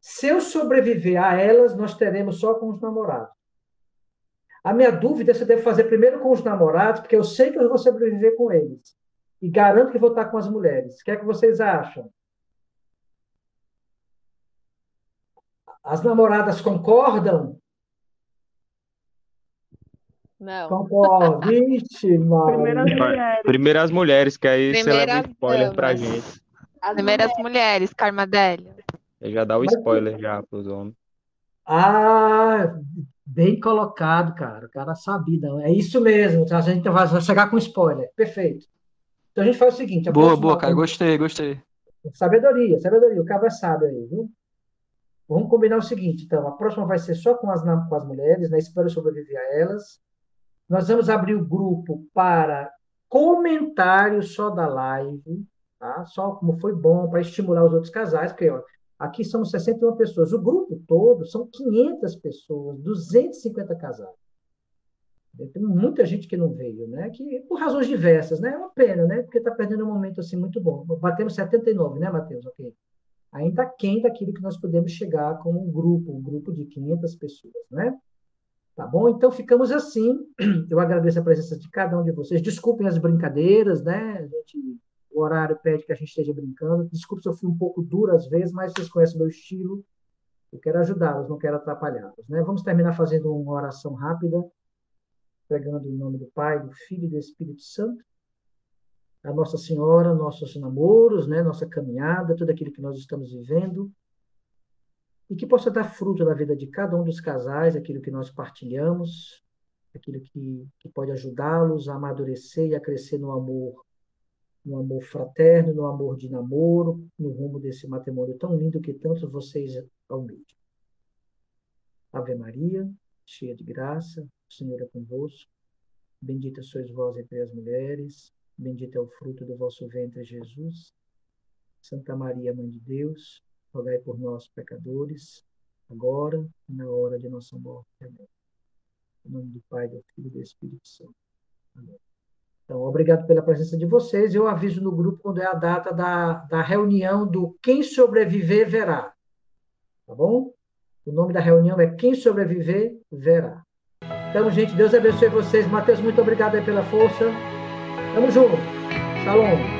Se eu sobreviver a elas, nós teremos só com os namorados. A minha dúvida é se eu devo fazer primeiro com os namorados, porque eu sei que eu vou sobreviver com eles. E garanto que vou estar com as mulheres. O que é que vocês acham? As namoradas concordam? Não. Concordam. Vixe, Primeiras mulheres. Primeiras mulheres, que aí Primeiras você leva um spoiler damas. pra gente. As Primeiras mulheres, Carmadélia. Já dá o Mas- spoiler já pros homens. Ah, bem colocado, cara. O cara sabido. É isso mesmo. A gente vai vai chegar com spoiler. Perfeito. Então a gente faz o seguinte: a Boa, próxima- boa, cara. Gostei, gostei. Sabedoria, sabedoria. O cara é sábio aí, viu? Vamos combinar o seguinte, então. A próxima vai ser só com as, com as mulheres, né? Espero sobreviver a elas. Nós vamos abrir o grupo para comentários só da live, tá? Só como foi bom para estimular os outros casais, porque ó, aqui somos 61 pessoas. O grupo todo são 500 pessoas, 250 casais. Tem muita gente que não veio, né? Que, por razões diversas, né? É uma pena, né? Porque está perdendo um momento assim muito bom. Batemos 79, né, Matheus? Ok. Ainda aquém daquilo que nós podemos chegar como um grupo, um grupo de 500 pessoas, né? Tá bom? Então ficamos assim. Eu agradeço a presença de cada um de vocês. Desculpem as brincadeiras, né? A gente, o horário pede que a gente esteja brincando. Desculpe se eu fui um pouco duro às vezes, mas vocês conhecem o meu estilo. Eu quero ajudá-los, não quero atrapalhá-los, né? Vamos terminar fazendo uma oração rápida pregando em nome do Pai, do Filho e do Espírito Santo, a Nossa Senhora, nossos namoros, né, nossa caminhada, tudo aquilo que nós estamos vivendo, e que possa dar fruto na vida de cada um dos casais, aquilo que nós partilhamos, aquilo que, que pode ajudá-los a amadurecer e a crescer no amor, no amor fraterno, no amor de namoro, no rumo desse matrimônio tão lindo que tantos vocês almejam. Ave Maria, cheia de graça, o Senhor é convosco. Bendita sois vós entre as mulheres, bendito é o fruto do vosso ventre, Jesus. Santa Maria, Mãe de Deus, rogai por nós, pecadores, agora e na hora de nossa morte. Amém. Em nome do Pai, do Filho e do Espírito Santo. Amém. Então, obrigado pela presença de vocês. Eu aviso no grupo quando é a data da, da reunião do Quem Sobreviver Verá. Tá bom? O nome da reunião é Quem Sobreviver Verá. Então, gente, Deus abençoe vocês. Mateus, muito obrigado aí pela força. Tamo junto. Shalom.